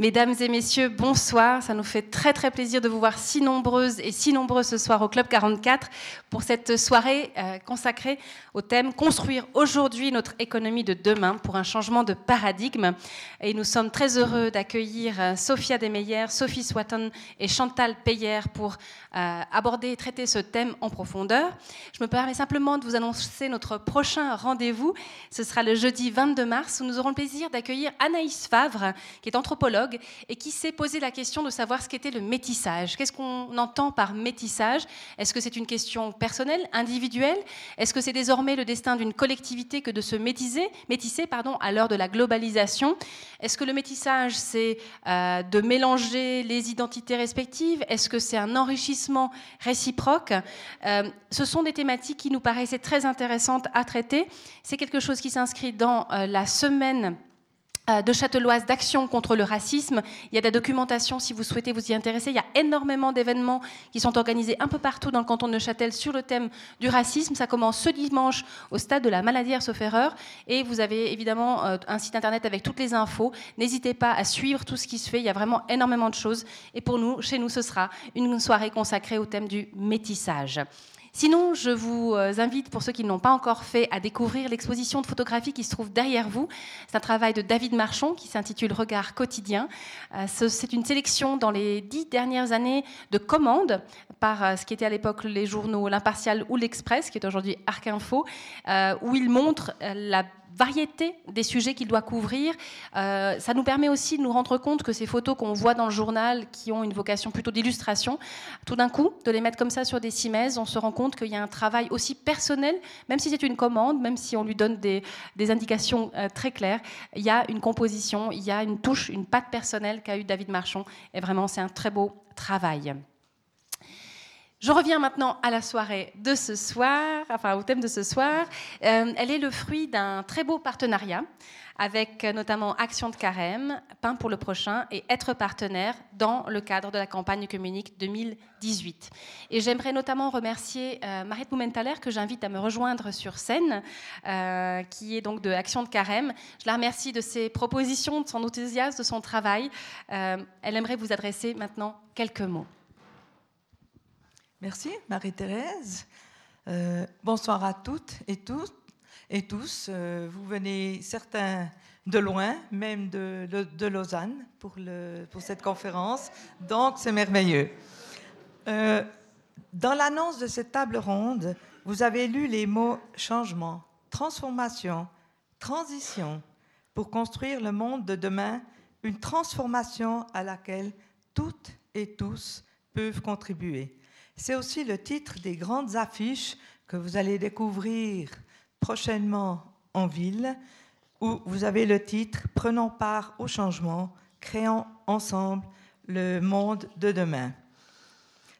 Mesdames et messieurs, bonsoir. Ça nous fait très très plaisir de vous voir si nombreuses et si nombreux ce soir au Club 44 pour cette soirée euh, consacrée au thème Construire aujourd'hui notre économie de demain pour un changement de paradigme. Et nous sommes très heureux d'accueillir euh, Sophia Demeyer, Sophie Swatton et Chantal Payer pour euh, aborder et traiter ce thème en profondeur. Je me permets simplement de vous annoncer notre prochain rendez-vous. Ce sera le jeudi 22 mars où nous aurons le plaisir d'accueillir Anaïs Favre, qui est anthropologue et qui s'est posé la question de savoir ce qu'était le métissage. Qu'est-ce qu'on entend par métissage? Est-ce que c'est une question personnelle, individuelle? Est-ce que c'est désormais le destin d'une collectivité que de se métisser, métisser pardon, à l'heure de la globalisation? Est-ce que le métissage, c'est euh, de mélanger les identités respectives? Est-ce que c'est un enrichissement réciproque? Euh, Ce sont des thématiques qui nous paraissaient très intéressantes à traiter. C'est quelque chose qui s'inscrit dans euh, la semaine de Châteloise d'Action contre le racisme. Il y a de la documentation si vous souhaitez vous y intéresser. Il y a énormément d'événements qui sont organisés un peu partout dans le canton de Neuchâtel sur le thème du racisme. Ça commence ce dimanche au stade de la maladie sauf erreur. Et vous avez évidemment euh, un site internet avec toutes les infos. N'hésitez pas à suivre tout ce qui se fait. Il y a vraiment énormément de choses. Et pour nous, chez nous, ce sera une soirée consacrée au thème du métissage. Sinon, je vous euh, invite, pour ceux qui ne l'ont pas encore fait, à découvrir l'exposition de photographie qui se trouve derrière vous. C'est un travail de David Marchon qui s'intitule Regard quotidien. Euh, c'est une sélection dans les dix dernières années de commandes par euh, ce qui était à l'époque les journaux L'Impartial ou L'Express, qui est aujourd'hui Arc Info, où il montre la variété des sujets qu'il doit couvrir. Euh, ça nous permet aussi de nous rendre compte que ces photos qu'on voit dans le journal, qui ont une vocation plutôt d'illustration, tout d'un coup, de les mettre comme ça sur des cimaises, on se rend compte qu'il y a un travail aussi personnel, même si c'est une commande, même si on lui donne des, indications euh, très claires, il y a une composition, il y a une touche, une patte personnelle qu'a eu David Marchon. Et vraiment, c'est un très beau travail. Je reviens maintenant à la soirée de ce soir, enfin au thème de ce soir. Euh, elle est le fruit d'un très beau partenariat avec euh, notamment Action de Carême, Pain pour le prochain et Être partenaire dans le cadre de la campagne communique 2018. Et j'aimerais notamment remercier euh, Mariette que j'invite à me rejoindre sur scène, euh, qui est donc de Action de Carême. Je la remercie de ses propositions, de son enthousiasme, de son travail. elle aimerait vous adresser maintenant quelques mots. Merci Marie-Thérèse. Euh, bonsoir à toutes et tous. Et tous. Euh, vous venez certains de loin, même de, Lausanne, pour, le, pour, cette conférence. Donc c'est merveilleux. Euh, dans l'annonce de cette table ronde, vous avez lu les mots changement, transformation, transition, pour construire le monde de demain, une transformation à laquelle toutes et tous peuvent contribuer. C'est aussi le titre des grandes affiches que vous allez découvrir prochainement en ville, où vous avez le titre Prenons part au changement, créons ensemble le monde de demain.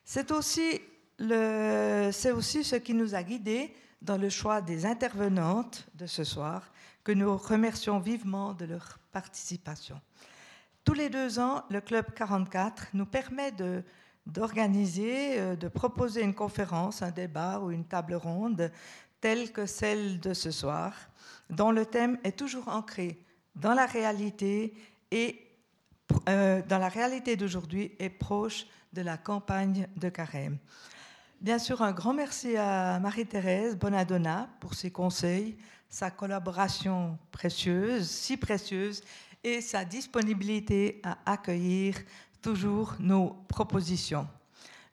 C'est aussi, aussi ce qui nous a guidés dans le choix des intervenantes de ce soir, que nous remercions vivement de leur participation. Tous les deux ans, le Club 44 nous permet de d'organiser, euh, de proposer une conférence, un débat ou une table ronde telle que celle de ce soir, dont le thème est toujours ancré dans la réalité et euh, dans la réalité d'aujourd'hui et proche de la campagne de Carême. Bien sûr, un grand merci à Marie-Thérèse Bonadonna pour ses conseils, sa collaboration précieuse, si précieuse, et sa disponibilité à accueillir toujours nos propositions.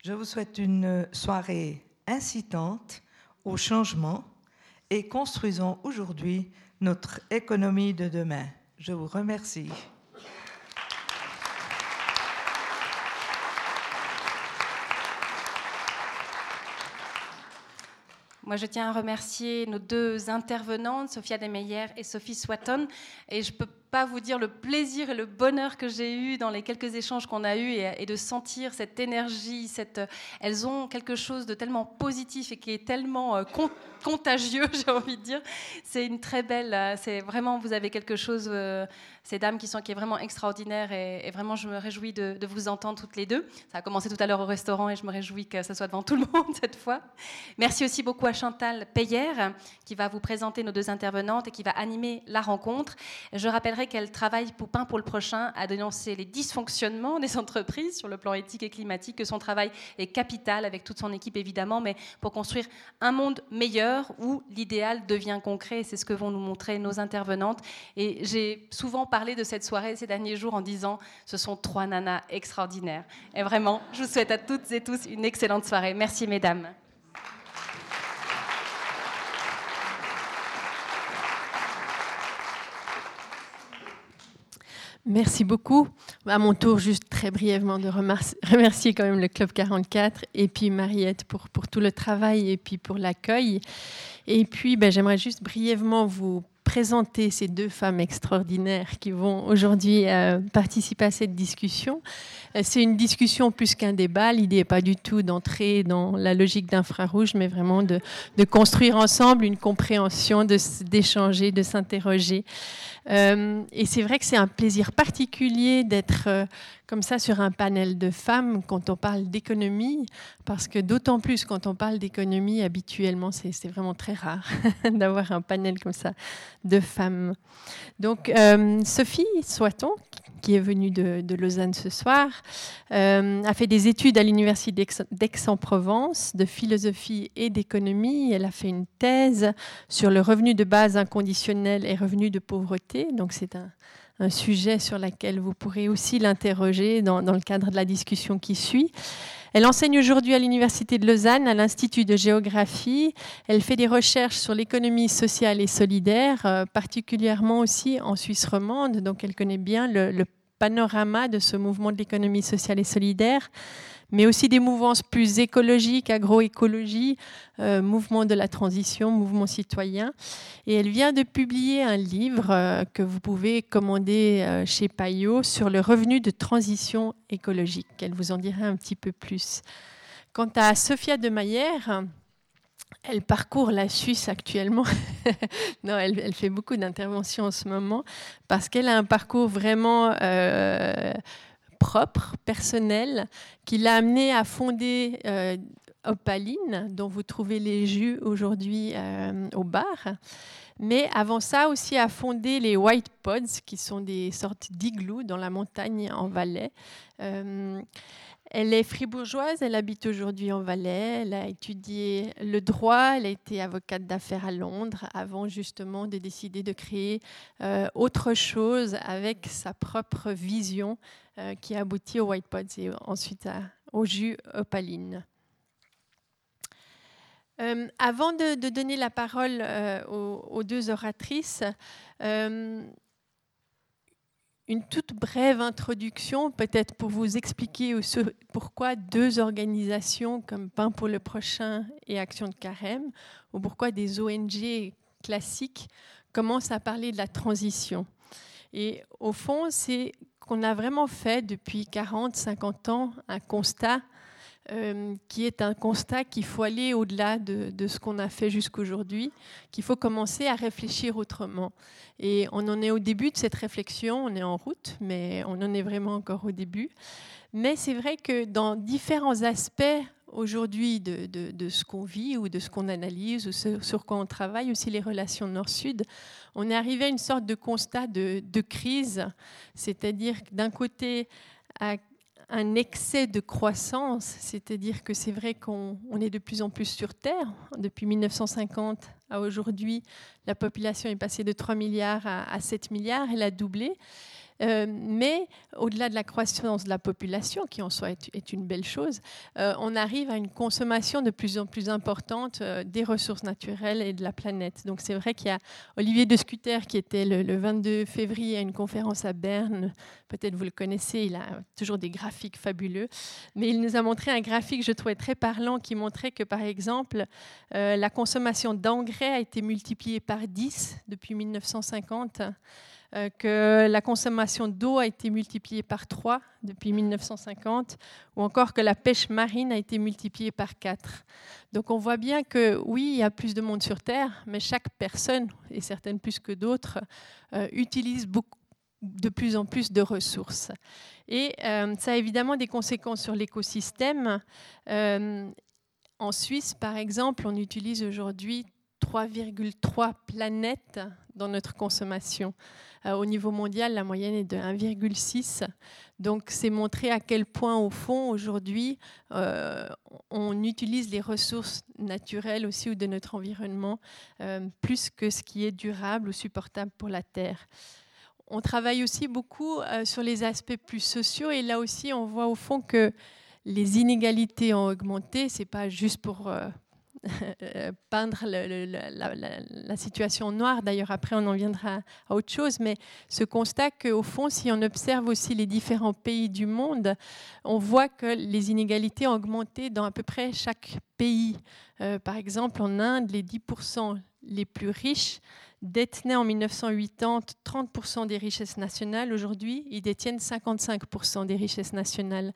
Je vous souhaite une soirée incitante au changement et construisons aujourd'hui notre économie de demain. Je vous remercie. Moi, je tiens à remercier nos deux intervenantes, Sophia Demeyer et Sophie Swatton. Et je peux pas vous dire le plaisir et le bonheur que j'ai eu dans les quelques échanges qu'on a eus et, de sentir cette énergie. Cette, elles ont quelque chose de tellement positif et qui est tellement euh, contagieux, j'ai envie de dire. C'est une très belle. Euh, c'est vraiment, vous avez quelque chose, euh, ces dames qui sont qui est vraiment extraordinaire et, vraiment, je me réjouis de, vous entendre toutes les deux. Ça a commencé tout à l'heure au restaurant et je me réjouis que ça soit devant tout le monde cette fois. Merci aussi beaucoup à Chantal Payer qui va vous présenter nos deux intervenantes et qui va animer la rencontre. Je rappellerai qu'elle travaille pour Pain pour le prochain à dénoncer les dysfonctionnements des entreprises sur le plan éthique et climatique, que son travail est capital avec toute son équipe évidemment, mais pour construire un monde meilleur où l'idéal devient concret. C'est ce que vont nous montrer nos intervenantes. Et j'ai souvent parlé de cette soirée ces derniers jours en disant ce sont trois nanas extraordinaires. Et vraiment, je vous souhaite à toutes et tous une excellente soirée. Merci mesdames. Merci beaucoup. À mon tour, juste très brièvement, de remercier quand même le Club 44 et puis Mariette pour, tout le travail et puis pour l'accueil. Et puis, ben, j'aimerais juste brièvement vous présenter ces deux femmes extraordinaires qui vont aujourd'hui euh, participer à cette discussion. Euh, c'est une discussion plus qu'un débat. L'idée n'est pas du tout d'entrer dans la logique d'infrarouge, mais vraiment de, construire ensemble une compréhension, d'échanger, de s'interroger. Euh, et c'est vrai que c'est un plaisir particulier d'être comme ça sur un panel de femmes quand on parle d'économie, parce que d'autant plus quand on parle d'économie, habituellement, c'est vraiment très rare d'avoir un panel comme ça de femmes. Donc, euh, Sophie Soiton, qui est venue de, Lausanne ce soir, euh, a fait des études à l'Université d'Aix-en-Provence de philosophie et d'économie. Elle a fait une thèse sur le revenu de base inconditionnel et revenu de pauvreté. Donc, c'est un un sujet sur lequel vous pourrez aussi l'interroger dans, le cadre de la discussion qui suit. Elle enseigne aujourd'hui à l'Université de Lausanne, à l'Institut de géographie. Elle fait des recherches sur l'économie sociale et solidaire, euh, particulièrement aussi en Suisse romande, donc elle connaît bien le panorama de ce mouvement de l'économie sociale et solidaire mais aussi des mouvances plus écologiques, agroécologie, euh, mouvement de la transition, mouvement citoyen. Et elle vient de publier un livre euh, que vous pouvez commander euh, chez Payot sur le revenu de transition écologique. Elle vous en dira un petit peu plus. Quant à Sophia de Mayer, elle parcourt la Suisse actuellement. non, elle, elle, fait beaucoup d'interventions en ce moment parce qu'elle a un parcours vraiment euh, propre, personnel, qui l'a amené à fonder euh, Opaline, dont vous trouvez les jus aujourd'hui euh, au bar. Mais avant ça aussi à fonder les White Pods, qui sont des sortes d'igloo dans la montagne en Valais. Euh, elle est fribourgeoise, elle habite aujourd'hui en Valais, elle a étudié le droit, elle a été avocate d'affaires à Londres avant justement de décider de créer euh, autre chose avec sa propre vision euh, qui a abouti au White Pods et ensuite au jus opaline. Euh, avant de, donner la parole aux, aux, deux oratrices, une toute brève introduction, peut-être pour vous expliquer pourquoi deux organisations comme Pain pour le prochain et Action de Carême, ou pourquoi des ONG classiques commencent à parler de la transition. Et au fond, c'est qu'on a vraiment fait depuis 40, 50 ans un constat euh, qui est un constat qu'il faut aller au-delà de, de, ce qu'on a fait jusqu'aujourd'hui, qu'il faut commencer à réfléchir autrement. Et on en est au début de cette réflexion, on est en route, mais on en est vraiment encore au début. Mais c'est vrai que dans différents aspects aujourd'hui de, de, de, ce qu'on vit ou de ce qu'on analyse ou sur, quoi on travaille, aussi les relations nord-sud, on est arrivé à une sorte de constat de, crise, c'est-à-dire d'un côté, à un excès de croissance, c'est-à-dire que c'est vrai qu'on est de plus en plus sur Terre. Depuis 1950 à aujourd'hui, la population est passée de 3 milliards à, 7 milliards, elle a doublé. Euh, mais au-delà de la croissance de la population, qui en soi est, une belle chose, euh, on arrive à une consommation de plus en plus importante euh, des ressources naturelles et de la planète. Donc c'est vrai qu'il y a Olivier de Scuter qui était le, 22 février à une conférence à Berne. Peut-être vous le connaissez, il a toujours des graphiques fabuleux. Mais il nous a montré un graphique que je trouvais très parlant qui montrait que, par exemple, la consommation d'engrais a été multipliée par 10 depuis 1950. Euh, que la consommation d'eau a été multipliée par 3 depuis 1950, ou encore que la pêche marine a été multipliée par 4. Donc on voit bien que oui, il y a plus de monde sur Terre, mais chaque personne, et certaines plus que d'autres, euh, utilise de plus en plus de ressources. Et euh, ça a évidemment des conséquences sur l'écosystème. en Suisse, par exemple, on utilise aujourd'hui 3,3 planètes dans notre consommation. Euh, au niveau mondial, la moyenne est de 1,6. Donc c'est montrer à quel point, au fond, aujourd'hui, euh, on utilise les ressources naturelles aussi ou de notre environnement euh, plus que ce qui est durable ou supportable pour la Terre. On travaille aussi beaucoup sur les aspects plus sociaux et là aussi, on voit au fond que les inégalités ont augmenté. C'est pas juste pour euh, peindre la, situation noire. D'ailleurs, après, on en viendra à autre chose. Mais ce constat qu'au fond, si on observe aussi les différents pays du monde, on voit que les inégalités ont augmenté dans à peu près chaque pays. Euh, par exemple, en Inde, les 10% les plus riches détenaient en 1980 30% des richesses nationales. Aujourd'hui, ils détiennent 55% des richesses nationales.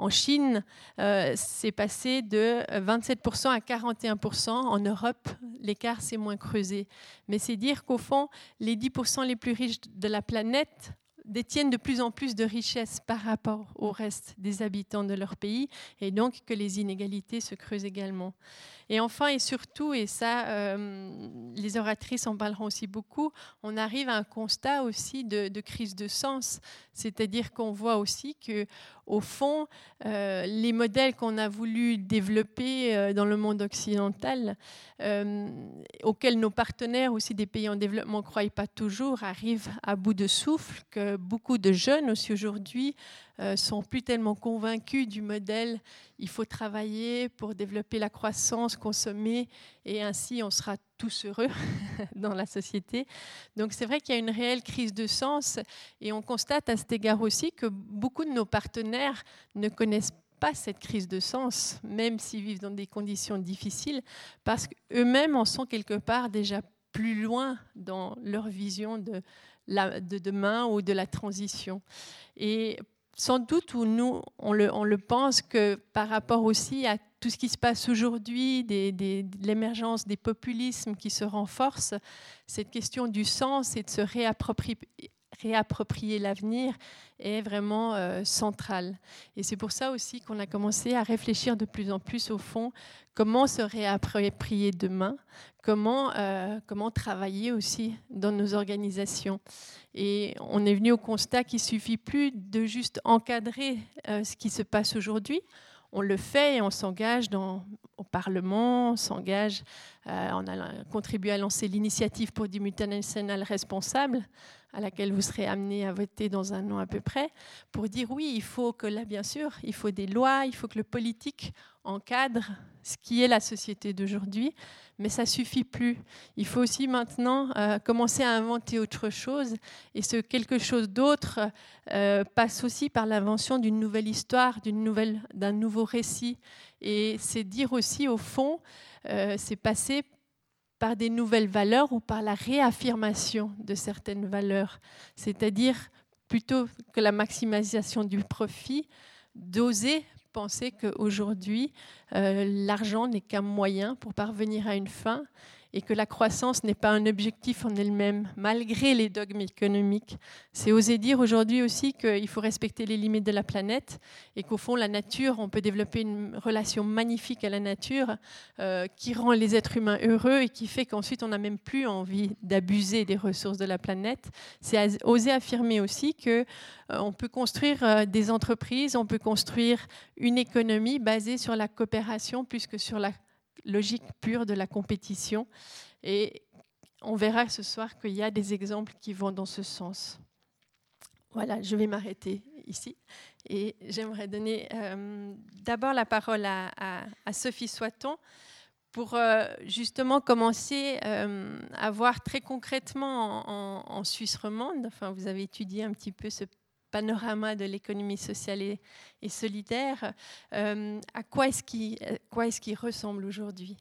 En Chine, euh, c'est passé de 27% à 41%. En Europe, l'écart s'est moins creusé. Mais c'est dire qu'au fond, les 10% les plus riches de la planète détiennent de plus en plus de richesses par rapport au reste des habitants de leur pays et donc que les inégalités se creusent également. Et enfin et surtout, et ça, euh, les oratrices en parleront aussi beaucoup, on arrive à un constat aussi de, crise de sens, c'est-à-dire qu'on voit aussi que, au fond, euh, les modèles qu'on a voulu développer euh, dans le monde occidental, auxquels nos partenaires aussi des pays en développement ne croient pas toujours, arrivent à bout de souffle, que beaucoup de jeunes aussi aujourd'hui euh, sont plus tellement convaincus du modèle il faut travailler pour développer la croissance, consommer, et ainsi on sera tous heureux dans la société. Donc c'est vrai qu'il y a une réelle crise de sens, et on constate à cet égard aussi que beaucoup de nos partenaires ne connaissent pas cette crise de sens, même s'ils vivent dans des conditions difficiles, parce qu'eux-mêmes en sont quelque part déjà plus loin dans leur vision de, la, de demain ou de la transition. Et sans doute où nous, on le, pense que par rapport aussi à tout ce qui se passe aujourd'hui, l'émergence des populismes qui se renforcent, cette question du sens et de se réapproprier, réapproprier l'avenir est vraiment euh, centrale. Et c'est pour ça aussi qu'on a commencé à réfléchir de plus en plus au fond comment se réapproprier demain, comment, euh, comment travailler aussi dans nos organisations. Et on est venu au constat qu'il suffit plus de juste encadrer euh, ce qui se passe aujourd'hui. On le fait et on s'engage au Parlement, on s'engage, euh, on a contribué à lancer l'initiative pour du multinational responsable, à laquelle vous serez amené à voter dans un an à peu près, pour dire oui, il faut que là, bien sûr, il faut des lois, il faut que le politique encadre ce qui est la société d'aujourd'hui, mais ça suffit plus. Il faut aussi maintenant euh, commencer à inventer autre chose, et ce quelque chose d'autre euh, passe aussi par l'invention d'une nouvelle histoire, d'une nouvelle, d'un nouveau récit, et c'est dire aussi au fond, euh, c'est passer par des nouvelles valeurs ou par la réaffirmation de certaines valeurs, c'est-à-dire plutôt que la maximisation du profit, d'oser penser qu'aujourd'hui, euh, l'argent n'est qu'un moyen pour parvenir à une fin et que la croissance n'est pas un objectif en elle-même, malgré les dogmes économiques. C'est oser dire aujourd'hui aussi qu'il faut respecter les limites de la planète et qu'au fond, la nature, on peut développer une relation magnifique à la nature euh, qui rend les êtres humains heureux et qui fait qu'ensuite, on n'a même plus envie d'abuser des ressources de la planète. C'est oser affirmer aussi que euh, on peut construire euh, des entreprises, on peut construire une économie basée sur la coopération plus que sur la logique pure de la compétition. Et on verra ce soir qu'il y a des exemples qui vont dans ce sens. Voilà, je vais m'arrêter ici et j'aimerais donner euh, d'abord la parole à, Sophie Soiton pour euh, justement commencer euh, à voir très concrètement en, en, Suisse romande, enfin vous avez étudié un petit peu ce panorama de l'économie sociale et, solidaire, euh, à quoi est-ce qu'il est ressemble aujourd'hui?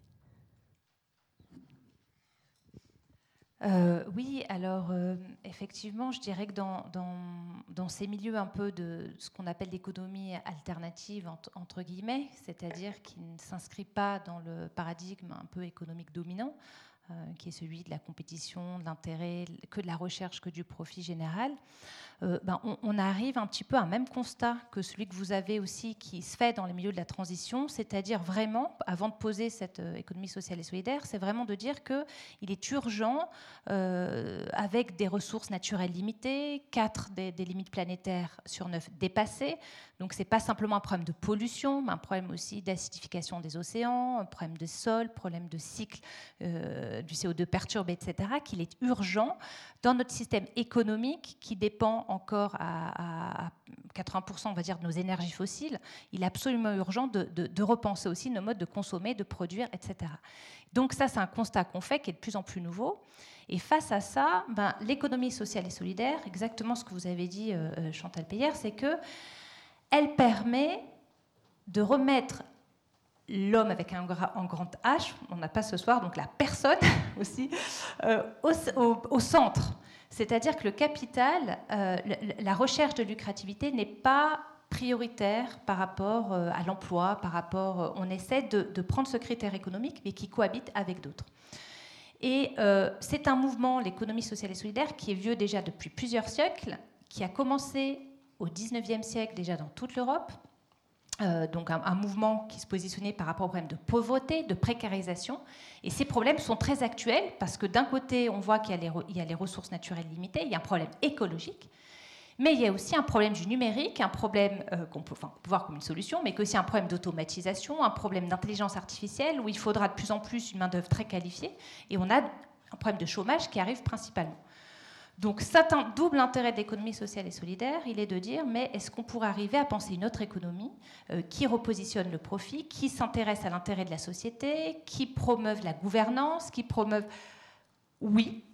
Euh, oui, alors euh, effectivement, je dirais que dans, ces milieux un peu de ce qu'on appelle l'économie alternative, entre, guillemets, c'est-à-dire qui ne s'inscrit pas dans le paradigme un peu économique dominant, qui est celui de la compétition, de l'intérêt, que de la recherche, que du profit général, euh, ben, on, arrive un petit peu à un même constat que celui que vous avez aussi qui se fait dans les milieux de la transition, c'est-à-dire vraiment, avant de poser cette euh, économie sociale et solidaire, c'est vraiment de dire qu'il est urgent, euh, avec des ressources naturelles limitées, quatre des, limites planétaires sur neuf dépassées, donc ce n'est pas simplement un problème de pollution, mais un problème aussi d'acidification des océans, un problème de sol, problème de cycle du CO2 perturbé, etc., qu'il est urgent dans notre système économique qui dépend encore à, 80% on va dire, de nos énergies fossiles, il est absolument urgent de, repenser aussi nos modes de consommer, de produire, etc. Donc ça, c'est un constat qu'on fait qui est de plus en plus nouveau. Et face à ça, ben, l'économie sociale et solidaire, exactement ce que vous avez dit, euh, euh, Chantal Payère, c'est que elle permet de remettre l'homme avec un, grand H, on n'a pas ce soir, donc la personne aussi, euh, au, centre. C'est-à-dire que le capital, euh, la recherche de lucrativité n'est pas prioritaire par rapport euh, à l'emploi, par rapport, on essaie de, prendre ce critère économique, mais qui cohabite avec d'autres. Et c'est un mouvement, l'économie sociale et solidaire, qui est vieux déjà depuis plusieurs siècles, qui a commencé au 19e siècle déjà dans toute l'Europe, euh, donc un, mouvement qui se positionnait par rapport au problème de pauvreté, de précarisation. Et ces problèmes sont très actuels parce que d'un côté, on voit qu'il y, a les ressources naturelles limitées, il y a un problème écologique, mais il y a aussi un problème du numérique, un problème euh, qu'on peut, voir comme une solution, mais aussi un problème d'automatisation, un problème d'intelligence artificielle où il faudra de plus en plus une main-d'œuvre très qualifiée. Et on a un problème de chômage qui arrive principalement. Donc, c'est un double intérêt de l'économie sociale et solidaire. Il est de dire, mais est-ce qu'on pourrait arriver à penser une autre économie euh, qui repositionne le profit, qui s'intéresse à l'intérêt de la société, qui promeuve la gouvernance, qui promeuve... Oui,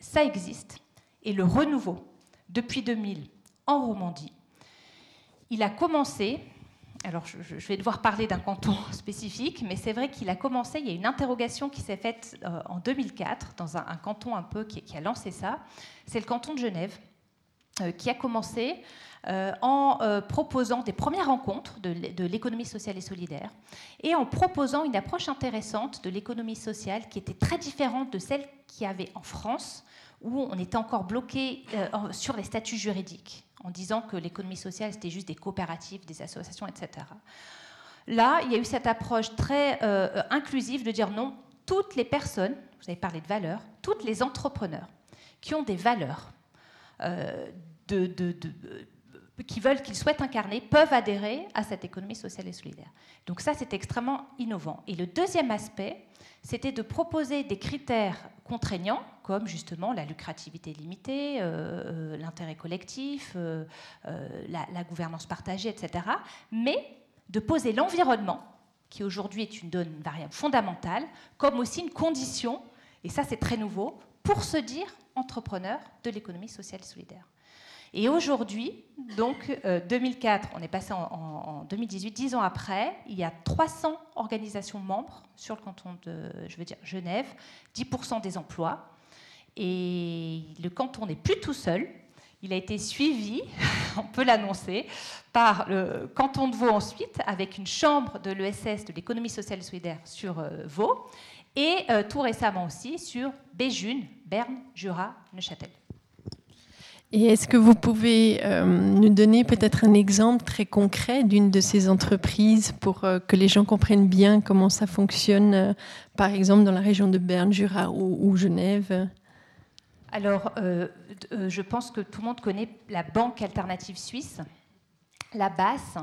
ça existe. Et le renouveau, depuis 2000, en Romandie, il a commencé alors je, vais devoir parler d'un canton spécifique, mais c'est vrai qu'il a commencé, il y a une interrogation qui s'est faite euh, en 2004 dans un, canton un peu qui, a lancé ça, c'est le canton de Genève, euh, qui a commencé euh, en proposant des premières rencontres de, l'économie sociale et solidaire, et en proposant une approche intéressante de l'économie sociale qui était très différente de celle qu'il y avait en France, où on était encore bloqué sur les statuts juridiques en disant que l'économie sociale, c'était juste des coopératives, des associations, etc. Là, il y a eu cette approche très euh, inclusive de dire non, toutes les personnes, vous avez parlé de valeurs, toutes les entrepreneurs qui ont des valeurs, euh, qui veulent, qu'ils souhaitent incarner, peuvent adhérer à cette économie sociale et solidaire. Donc ça, c'est extrêmement innovant. Et le deuxième aspect, c'était de proposer des critères contraignants, comme justement la lucrativité limitée, euh, euh, l'intérêt collectif, euh, la, gouvernance partagée, etc., mais de poser l'environnement, qui aujourd'hui est une, une variable fondamentale, comme aussi une condition, et ça c'est très nouveau, pour se dire entrepreneur de l'économie sociale solidaire. Et aujourd'hui, donc 2004, euh, on est passé en, 2018, dix ans après, il y a 300 organisations membres sur le canton de, je veux dire, Genève, 10% des emplois. Et le canton n'est plus tout seul. Il a été suivi, on peut l'annoncer, par le canton de Vaud ensuite, avec une chambre de l'ESS, de l'économie sociale et solidaire, sur euh, Vaud, et euh, tout récemment aussi sur Béjune, Berne, Jura, Neuchâtel. Et est-ce que vous pouvez euh, nous donner peut-être un exemple très concret d'une de ces entreprises pour que les gens comprennent bien comment ça fonctionne, par exemple dans la région de Berne, Jura ou, Genève? Alors, je pense que tout le monde connaît la Banque alternative suisse. La BAS,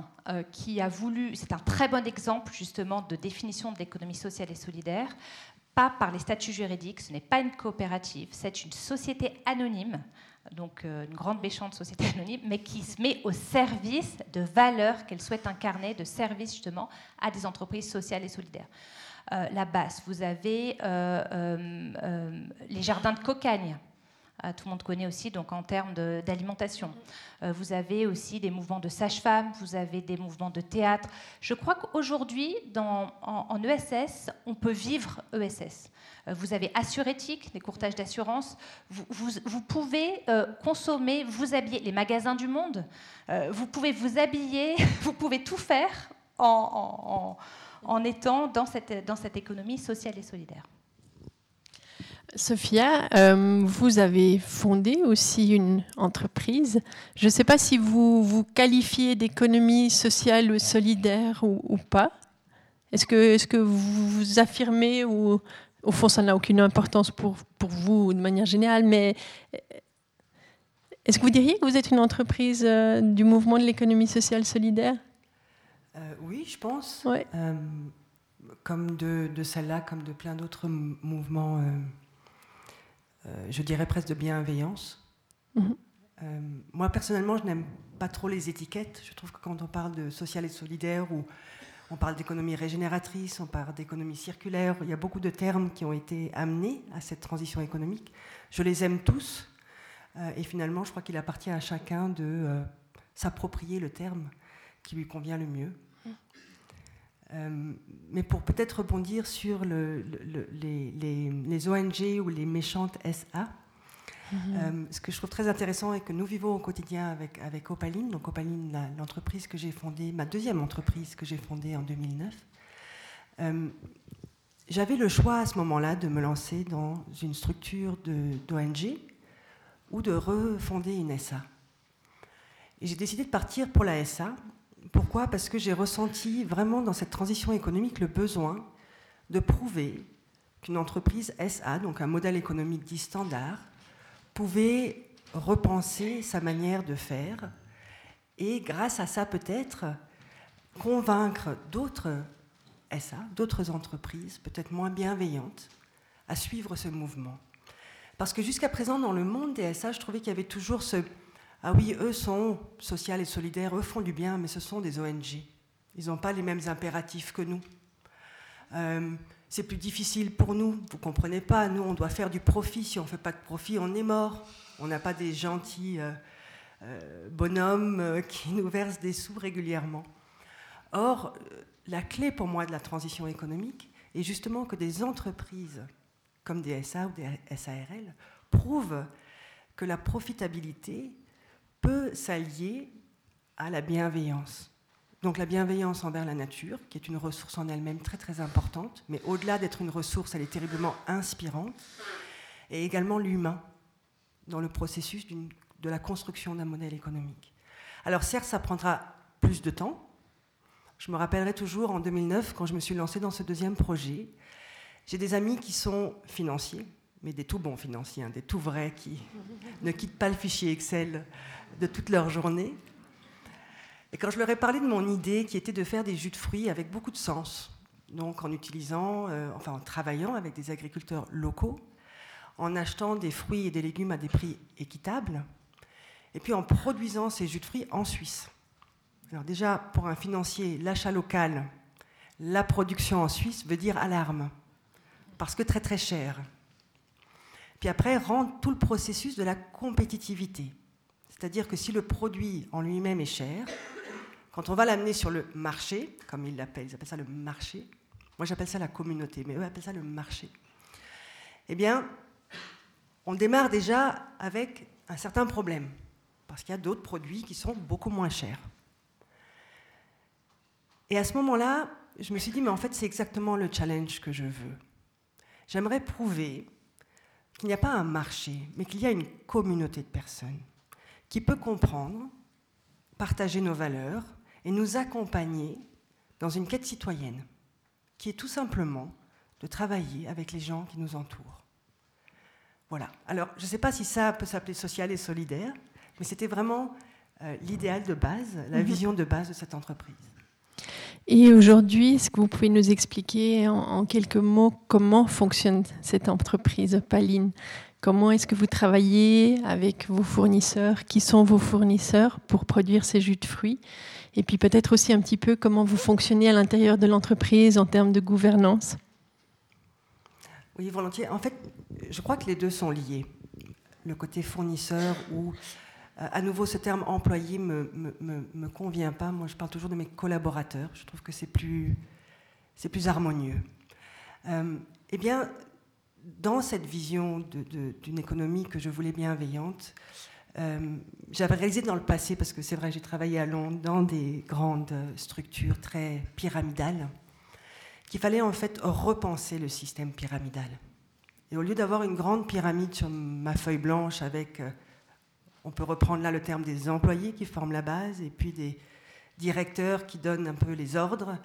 qui a voulu, c'est un très bon exemple justement de définition de l'économie sociale et solidaire, pas par les statuts juridiques, ce n'est pas une coopérative, c'est une société anonyme donc euh, une grande méchante société anonyme, mais qui se met au service de valeurs qu'elle souhaite incarner, de service justement à des entreprises sociales et solidaires. Euh, la basse, vous avez euh, les jardins de cocagne. Tout le monde connaît aussi donc en termes d'alimentation. vous avez aussi des mouvements de sage-femme, vous avez des mouvements de théâtre. Je crois qu'aujourd'hui, en, ESS, on peut vivre ESS. Euh, vous avez Assuréthique, des courtages d'assurance. Vous, pouvez euh, consommer, vous habiller, les magasins du monde, euh, vous pouvez vous habiller, vous pouvez tout faire en, étant dans cette économie sociale et solidaire. Sophia, euh, vous avez fondé aussi une entreprise. Je ne sais pas si vous vous qualifiez d'économie sociale ou solidaire ou, pas. Est-ce que, est que vous vous affirmez ou au fond ça n'a aucune importance pour, pour vous de manière générale, mais est-ce que vous diriez que vous êtes une entreprise euh, du mouvement de l'économie sociale solidaire? Euh, Oui, je pense. Ouais. comme de, de celle-là, comme de plein d'autres mouvements euh, je dirais presque de bienveillance. Mhm. Euh, moi, personnellement, je n'aime pas trop les étiquettes. Je trouve que quand on parle de social et solidaire, ou on parle d'économie régénératrice, on parle d'économie circulaire, il y a beaucoup de termes qui ont été amenés à cette transition économique. Je les aime tous. Euh, et finalement, je crois qu'il appartient à chacun de s'approprier le terme qui lui convient le mieux. Euh, mais pour peut-être rebondir sur les, ONG ou les méchantes SA, mhm. euh, ce que je trouve très intéressant et que nous vivons au quotidien avec, avec Opaline, donc Opaline, l'entreprise que j'ai fondée, ma deuxième entreprise que j'ai fondée en 2009, euh, j'avais le choix à ce moment-là de me lancer dans une structure d'ONG ou de refonder une SA. Et j'ai décidé de partir pour la SA pourquoi? Parce que j'ai ressenti vraiment dans cette transition économique le besoin de prouver qu'une entreprise SA, donc un modèle économique dit standard, pouvait repenser sa manière de faire et grâce à ça peut-être convaincre d'autres SA, d'autres entreprises, peut-être moins bienveillantes, à suivre ce mouvement. Parce que jusqu'à présent, dans le monde des SA, je trouvais qu'il y avait toujours ce, ah oui, eux sont sociaux et solidaires, eux font du bien, mais ce sont des ONG. Ils n'ont pas les mêmes impératifs que nous. Euh, c'est plus difficile pour nous, vous comprenez pas. Nous, on doit faire du profit. Si on ne fait pas de profit, on est mort. On n'a pas des gentils euh, euh, bonhommes qui nous versent des sous régulièrement. Or, la clé pour moi de la transition économique est justement que des entreprises comme des SA ou des SARL prouvent que la profitabilité peut s'allier à la bienveillance. Donc la bienveillance envers la nature, qui est une ressource en elle-même très très importante, mais au-delà d'être une ressource, elle est terriblement inspirante, et également l'humain dans le processus de la construction d'un modèle économique. Alors certes, ça prendra plus de temps. Je me rappellerai toujours en 2009, quand je me suis lancée dans ce deuxième projet, j'ai des amis qui sont financiers, mais des tout bons financiers, hein, des tout vrais qui ne quittent pas le fichier Excel de toute leur journée. Et quand je leur ai parlé de mon idée, qui était de faire des jus de fruits avec beaucoup de sens, donc en utilisant, euh, enfin en travaillant avec des agriculteurs locaux, en achetant des fruits et des légumes à des prix équitables, et puis en produisant ces jus de fruits en Suisse. Alors déjà, pour un financier, l'achat local, la production en Suisse veut dire alarme, parce que très très cher. Puis après, rendre tout le processus de la compétitivité. C'est-à-dire que si le produit en lui-même est cher, quand on va l'amener sur le marché, comme ils l'appellent, ils appellent ça le marché, moi j'appelle ça la communauté, mais eux appellent ça le marché, eh bien, on démarre déjà avec un certain problème, parce qu'il y a d'autres produits qui sont beaucoup moins chers. Et à ce moment-là, je me suis dit, mais en fait, c'est exactement le challenge que je veux. J'aimerais prouver qu'il n'y a pas un marché, mais qu'il y a une communauté de personnes qui peut comprendre, partager nos valeurs et nous accompagner dans une quête citoyenne, qui est tout simplement de travailler avec les gens qui nous entourent. Voilà. Alors, je ne sais pas si ça peut s'appeler social et solidaire, mais c'était vraiment euh, l'idéal de base, la mhm. vision de base de cette entreprise. Et aujourd'hui, est-ce que vous pouvez nous expliquer en, quelques mots comment fonctionne cette entreprise Paline? Comment est-ce que vous travaillez avec vos fournisseurs? Qui sont vos fournisseurs pour produire ces jus de fruits? Et puis peut-être aussi un petit peu comment vous fonctionnez à l'intérieur de l'entreprise en termes de gouvernance? Oui, volontiers. En fait, je crois que les deux sont liés. Le côté fournisseur ou euh, à nouveau, ce terme employé ne me, me, convient pas. Moi, je parle toujours de mes collaborateurs. Je trouve que c'est plus, plus harmonieux. Euh, eh bien, dans cette vision d'une économie que je voulais bienveillante, euh, j'avais réalisé dans le passé, parce que c'est vrai, j'ai travaillé à Londres dans des grandes structures très pyramidales, qu'il fallait en fait repenser le système pyramidal. Et au lieu d'avoir une grande pyramide sur ma feuille blanche avec, euh, on peut reprendre là le terme des employés qui forment la base, et puis des directeurs qui donnent un peu les ordres,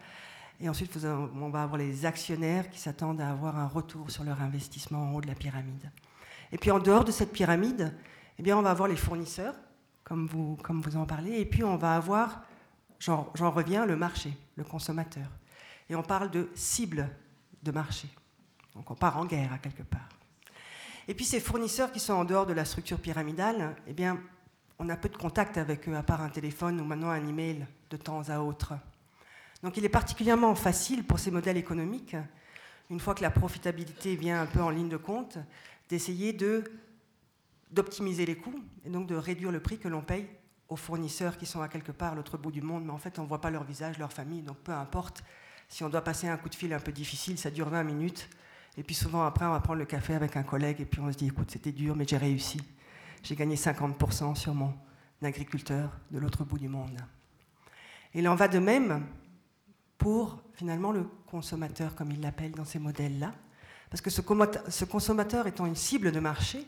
et ensuite on va avoir les actionnaires qui s'attendent à avoir un retour sur leur investissement en haut de la pyramide. Et puis en dehors de cette pyramide, eh bien, on va avoir les fournisseurs, comme vous, comme vous en parlez, et puis on va avoir, j'en reviens, le marché, le consommateur. Et on parle de cible de marché. Donc on part en guerre à quelque part. Et puis ces fournisseurs qui sont en dehors de la structure pyramidale, eh bien, on a peu de contact avec eux, à part un téléphone ou maintenant un email de temps à autre. Donc il est particulièrement facile pour ces modèles économiques, une fois que la profitabilité vient un peu en ligne de compte, d'essayer de, d'optimiser les coûts et donc de réduire le prix que l'on paye aux fournisseurs qui sont à quelque part à l'autre bout du monde, mais en fait on ne voit pas leur visage, leur famille, donc peu importe. Si on doit passer un coup de fil un peu difficile, ça dure 20 minutes, et puis souvent après, on va prendre le café avec un collègue et puis on se dit, écoute, c'était dur, mais j'ai réussi. J'ai gagné 50% sur mon agriculteur de l'autre bout du monde. Et il en va de même pour finalement le consommateur, comme il l'appelle dans ces modèles-là. Parce que ce consommateur étant une cible de marché,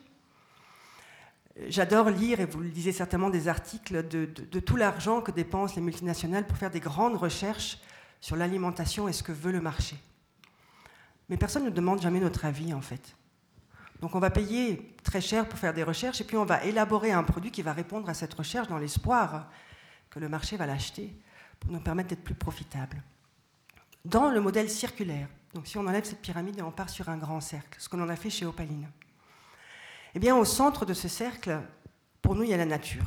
j'adore lire, et vous le lisez certainement, des articles de, de tout l'argent que dépensent les multinationales pour faire des grandes recherches sur l'alimentation et ce que veut le marché. Mais personne ne demande jamais notre avis, en fait. Donc on va payer très cher pour faire des recherches et puis on va élaborer un produit qui va répondre à cette recherche dans l'espoir que le marché va l'acheter pour nous permettre d'être plus profitables. Dans le modèle circulaire, donc si on enlève cette pyramide et on part sur un grand cercle, ce que l'on a fait chez Opaline, eh bien au centre de ce cercle, pour nous, il y a la nature.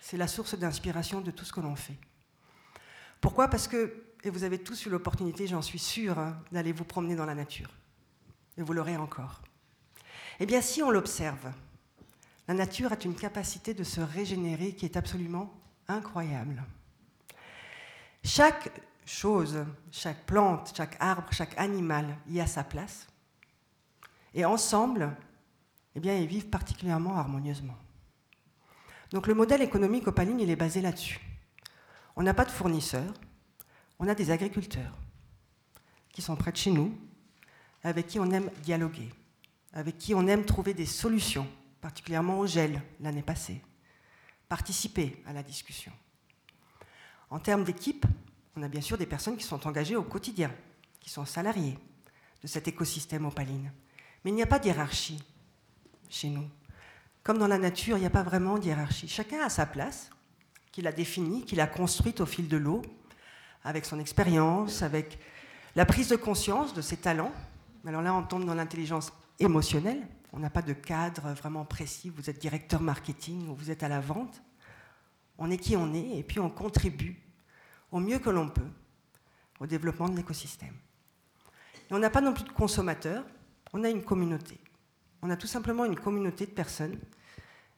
C'est la source d'inspiration de tout ce que l'on fait. Pourquoi? Parce que et vous avez tous eu l'opportunité, j'en suis sûre, hein, d'aller vous promener dans la nature. Et vous l'aurez encore. Eh bien, si on l'observe, la nature a une capacité de se régénérer qui est absolument incroyable. Chaque chose, chaque plante, chaque arbre, chaque animal y a sa place. Et ensemble, eh bien, ils vivent particulièrement harmonieusement. Donc le modèle économique opaline, il est basé là-dessus. On n'a pas de fournisseurs, on a des agriculteurs qui sont près de chez nous, avec qui on aime dialoguer, avec qui on aime trouver des solutions, particulièrement au gel l'année passée, participer à la discussion. En termes d'équipe, on a bien sûr des personnes qui sont engagées au quotidien, qui sont salariées de cet écosystème opaline. Mais il n'y a pas de hiérarchie chez nous. Comme dans la nature, il n'y a pas vraiment de hiérarchie. Chacun a sa place, qu'il a définie, qu'il a construite au fil de l'eau, avec son expérience, avec la prise de conscience de ses talents. Alors là, on tombe dans l'intelligence émotionnelle. On n'a pas de cadre vraiment précis. Vous êtes directeur marketing ou vous êtes à la vente. On est qui on est et puis on contribue au mieux que l'on peut au développement de l'écosystème. On n'a pas non plus de consommateurs, on a une communauté. On a tout simplement une communauté de personnes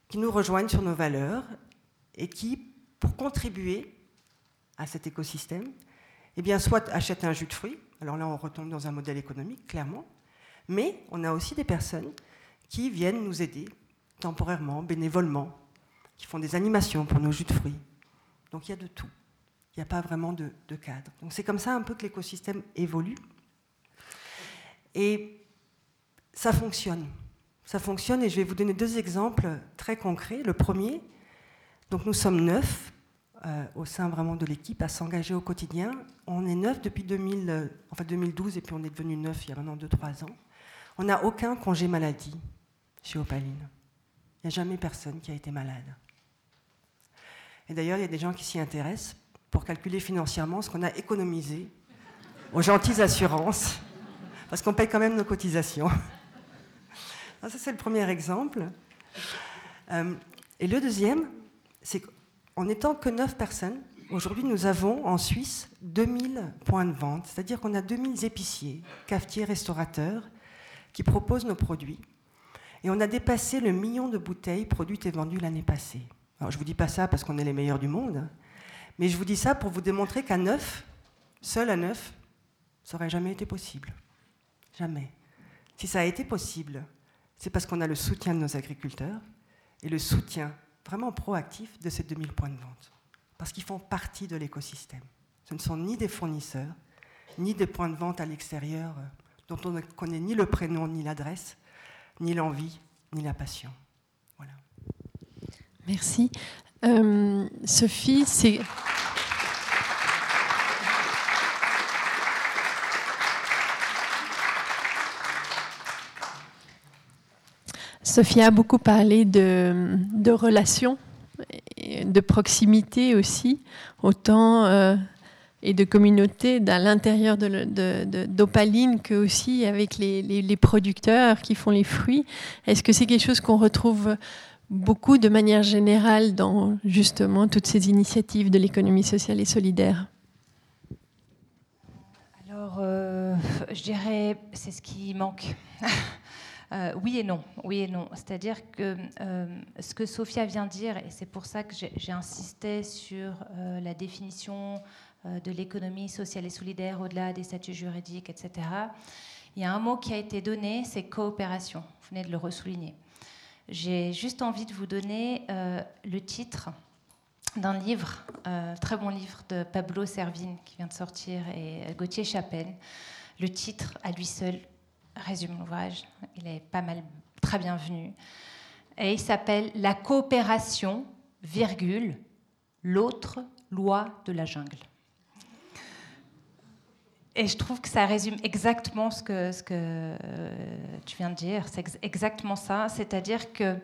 qui nous rejoignent sur nos valeurs et qui, pour contribuer à cet écosystème, eh soit achètent un jus de fruits, alors là on retombe dans un modèle économique, clairement, mais on a aussi des personnes qui viennent nous aider temporairement, bénévolement, qui font des animations pour nos jus de fruits. Donc il y a de tout. Il n'y a pas vraiment de, cadre. Donc c'est comme ça un peu que l'écosystème évolue. Et ça fonctionne. Ça fonctionne et je vais vous donner deux exemples très concrets. Le premier, donc nous sommes neuf euh, au sein vraiment de l'équipe à s'engager au quotidien. On est neuf depuis 2000, euh, 2012 et puis on est devenu neuf il y a maintenant 2-3 ans. On n'a aucun congé maladie chez Opaline. Il n'y a jamais personne qui a été malade. Et d'ailleurs, il y a des gens qui s'y intéressent pour calculer financièrement ce qu'on a économisé aux gentilles assurances, parce qu'on paye quand même nos cotisations. ça, c'est le premier exemple. Euh, et le deuxième, c'est en n'étant que 9 personnes, aujourd'hui nous avons en Suisse 2000 points de vente, c'est-à-dire qu'on a 2000 épiciers, cafetiers, restaurateurs qui proposent nos produits. Et on a dépassé le million de bouteilles produites et vendues l'année passée. Alors je ne vous dis pas ça parce qu'on est les meilleurs du monde, mais je vous dis ça pour vous démontrer qu'à 9, seul à 9, ça n'aurait jamais été possible. Jamais. Si ça a été possible, c'est parce qu'on a le soutien de nos agriculteurs et le soutien vraiment proactif de ces 2000 points de vente, parce qu'ils font partie de l'écosystème. Ce ne sont ni des fournisseurs, ni des points de vente à l'extérieur, euh, dont on ne connaît ni le prénom, ni l'adresse, ni l'envie, ni la passion. Voilà. Merci. Euh, Sophie, c'est... Sophie a beaucoup parlé de, relations, de proximité aussi, autant euh, et de communauté à l'intérieur d'Opaline que aussi avec les, les, producteurs qui font les fruits. Est-ce que c'est quelque chose qu'on retrouve beaucoup de manière générale dans justement toutes ces initiatives de l'économie sociale et solidaire Alors, euh, je dirais, c'est ce qui manque. Euh, oui et non, oui et non. C'est-à-dire que euh, ce que Sophia vient de dire, et c'est pour ça que j'ai insisté sur la définition de l'économie sociale et solidaire au-delà des statuts juridiques, etc. Il y a un mot qui a été donné, c'est coopération. Vous venez de le ressouligner. J'ai juste envie de vous donner le titre d'un livre, très bon livre de Pablo Servine qui vient de sortir et Gauthier Chapelle. Le titre, à lui seul, résume l'ouvrage. Il est pas mal, très bienvenu. Et il s'appelle La coopération, virgule, l'autre loi de la jungle. Et je trouve que ça résume exactement ce que, euh, tu viens de dire. C'est exactement ça. C'est-à-dire que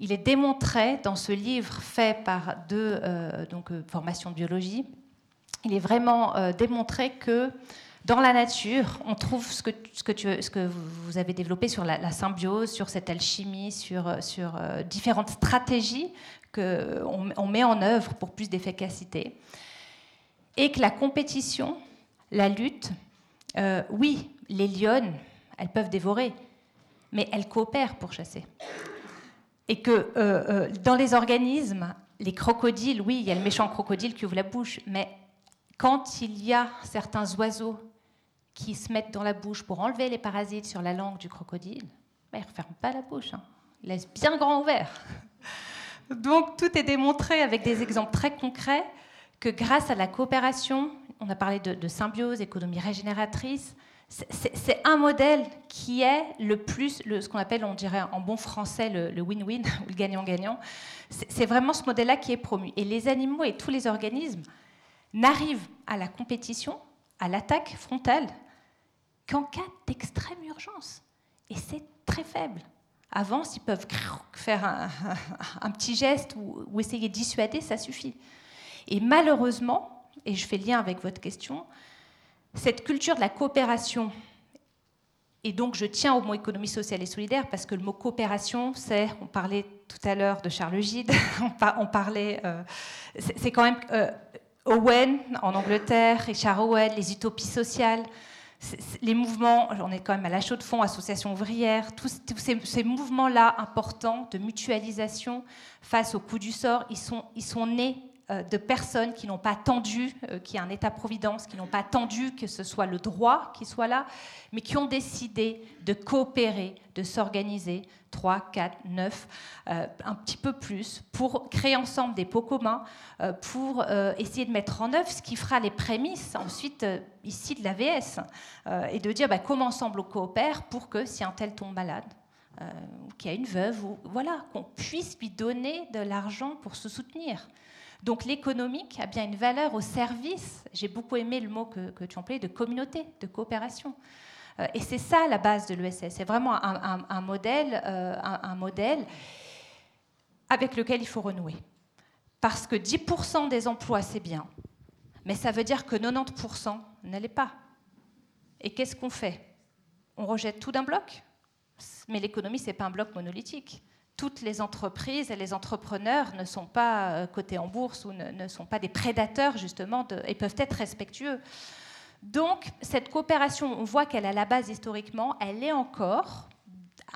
il est démontré dans ce livre fait par deux euh, donc, euh, formations de biologie, il est vraiment démontré que dans la nature, on trouve ce que, ce que, vous avez développé sur la, symbiose, sur cette alchimie, sur, différentes stratégies qu'on on met en œuvre pour plus d'efficacité. Et que la compétition, la lutte, euh, oui, les lionnes, elles peuvent dévorer, mais elles coopèrent pour chasser. Et que euh, dans les organismes, les crocodiles, oui, il y a le méchant crocodile qui ouvre la bouche, mais quand il y a certains oiseaux qui se mettent dans la bouche pour enlever les parasites sur la langue du crocodile, ben, ils ne referment pas la bouche. Hein. Ils laissent bien grand ouvert. Donc tout est démontré avec des exemples très concrets que grâce à la coopération, on a parlé de, symbiose, économie régénératrice, c'est un modèle qui est le plus, ce qu'on appelle, on dirait en bon français, le win-win, ou le gagnant-gagnant. C'est vraiment ce modèle-là qui est promu. Et les animaux et tous les organismes n'arrivent à la compétition, à l'attaque frontale, qu'en cas d'extrême urgence. Et c'est très faible. Avant, s'ils peuvent faire un, petit geste ou, essayer de dissuader, ça suffit. Et malheureusement, et je fais lien avec votre question, cette culture de la coopération, et donc je tiens au mot économie sociale et solidaire parce que le mot coopération, c'est, on parlait tout à l'heure de Charles Gide, on parlait, euh, c'est quand même euh, Owen en Angleterre, Richard Owen, les utopies sociales, les mouvements, on est quand même à la chaude de fond, association ouvrière, tous, ces, mouvements-là importants de mutualisation face au coup du sort, ils sont, ils sont nés de personnes qui n'ont pas attendu euh, qu'il y ait un État-providence, qui n'ont pas attendu que ce soit le droit qui soit là, mais qui ont décidé de coopérer, de s'organiser, 3, 4, 9, un petit peu plus, pour créer ensemble des pots communs, euh, pour essayer de mettre en œuvre ce qui fera les prémices ensuite ici de l'AVS, et de dire bah, comment ensemble on coopère pour que si un tel tombe malade, ou qu'il y a une veuve, voilà, qu'on puisse lui donner de l'argent pour se soutenir. Donc l'économique a bien une valeur au service, j'ai beaucoup aimé le mot que, tu employais, de communauté, de coopération. Euh, et c'est ça la base de l'ESS, c'est vraiment un, modèle, euh, un, modèle avec lequel il faut renouer. Parce que 10% des emplois, c'est bien, mais ça veut dire que 90% n'allait pas. Et qu'est-ce qu'on fait? On rejette tout d'un bloc? Mais l'économie, ce n'est pas un bloc monolithique toutes les entreprises et les entrepreneurs ne sont pas euh, cotés en bourse ou ne, sont pas des prédateurs justement et peuvent être respectueux. Donc cette coopération, on voit qu'elle a la base historiquement, elle est encore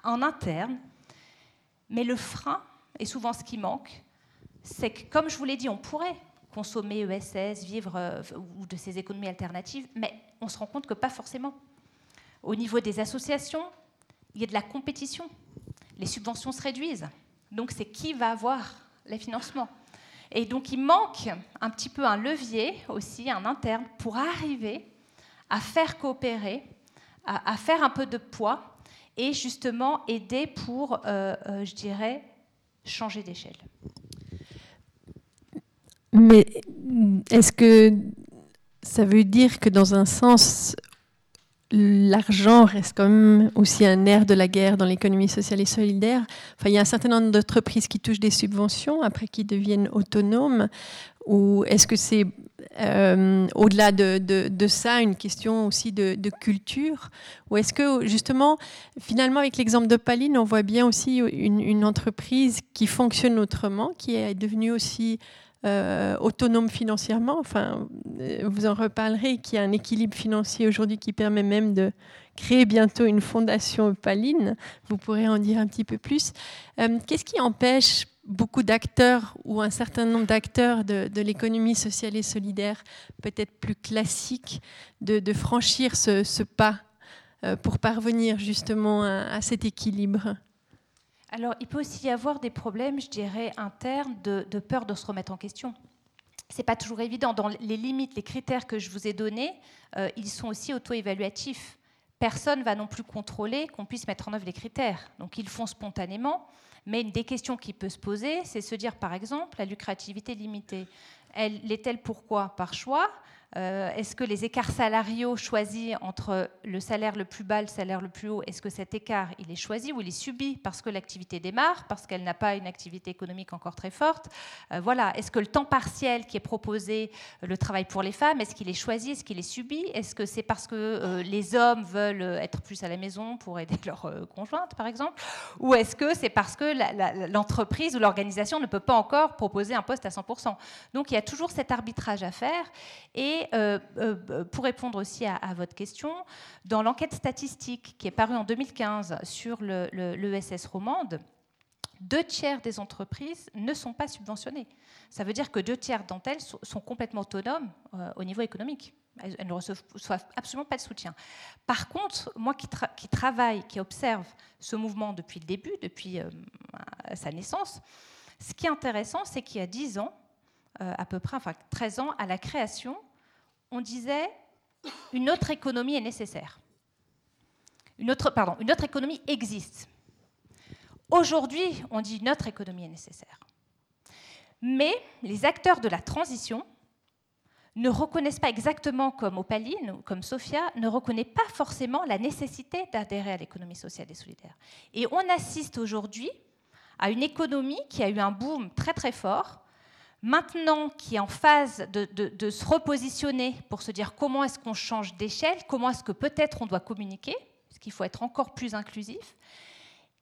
en interne, mais le frein, et souvent ce qui manque, c'est que comme je vous l'ai dit, on pourrait consommer ESS, vivre euh, ou de ces économies alternatives, mais on se rend compte que pas forcément. Au niveau des associations, il y a de la compétition les subventions se réduisent. Donc c'est qui va avoir les financements. Et donc il manque un petit peu un levier aussi, un interne, pour arriver à faire coopérer à, faire un peu de poids et justement aider pour, je dirais, changer d'échelle. Mais est-ce que ça veut dire que dans un sens, l'argent reste quand même aussi un nerf de la guerre dans l'économie sociale et solidaire. Enfin, il y a un certain nombre d'entreprises qui touchent des subventions après qui deviennent autonomes. Ou est-ce que c'est euh, au-delà de, ça une question aussi de, culture? Ou est-ce que justement, finalement, avec l'exemple de Paline, on voit bien aussi une, une entreprise qui fonctionne autrement, qui est devenue aussi euh, autonome financièrement. Enfin, euh, vous en reparlerez, qu'il y a un équilibre financier aujourd'hui qui permet même de créer bientôt une fondation Paline. Vous pourrez en dire un petit peu plus. Euh, qu'est-ce qui empêche beaucoup d'acteurs ou un certain nombre d'acteurs de, l'économie sociale et solidaire, peut-être plus classique, de, franchir ce, pas pour parvenir justement à cet équilibre? Alors, il peut aussi y avoir des problèmes, je dirais, internes de, peur de se remettre en question. Ce n'est pas toujours évident. Dans les limites, les critères que je vous ai donnés, euh, ils sont aussi auto-évaluatifs. Personne ne va non plus contrôler qu'on puisse mettre en œuvre les critères. Donc, ils font spontanément. Mais une des questions qui peut se poser, c'est se dire, par exemple, la lucrativité limitée. Elle l'est-elle pourquoi? Par choix? Est-ce que les écarts salariaux choisis entre le salaire le plus bas et le salaire le plus haut, est-ce que cet écart, il est choisi ou il est subi parce que l'activité démarre, parce qu'elle n'a pas une activité économique encore très forte euh, Voilà. Est-ce que le temps partiel qui est proposé, euh, le travail pour les femmes, est-ce qu'il est choisi, est-ce qu'il est subi? Est-ce que c'est parce que les hommes veulent être plus à la maison pour aider leur conjointe, par exemple? Ou est-ce que c'est parce que l'entreprise ou l'organisation ne peut pas encore proposer un poste à 100% Donc il y a toujours cet arbitrage à faire. Et euh, euh, pour répondre aussi à, votre question, dans l'enquête statistique qui est parue en 2015 sur l'ESS romande, deux tiers des entreprises ne sont pas subventionnées. Ça veut dire que deux tiers d'entre elles sont complètement autonomes euh, au niveau économique. Elles, ne reçoivent absolument pas de soutien. Par contre, moi qui travaille, qui observe ce mouvement depuis le début, depuis sa naissance, ce qui est intéressant, c'est qu'il y a 10 ans, à peu près, enfin 13 ans, à la création, on disait une autre économie est nécessaire. Une autre, pardon, une autre économie existe. Aujourd'hui, on dit notre économie est nécessaire. Mais les acteurs de la transition ne reconnaissent pas exactement comme Opaline ou comme Sophia, ne reconnaissent pas forcément la nécessité d'adhérer à l'économie sociale et solidaire. Et on assiste aujourd'hui à une économie qui a eu un boom très très fort, maintenant qui est en phase de, se repositionner pour se dire comment est-ce qu'on change d'échelle, comment est-ce que peut-être on doit communiquer, parce qu'il faut être encore plus inclusif,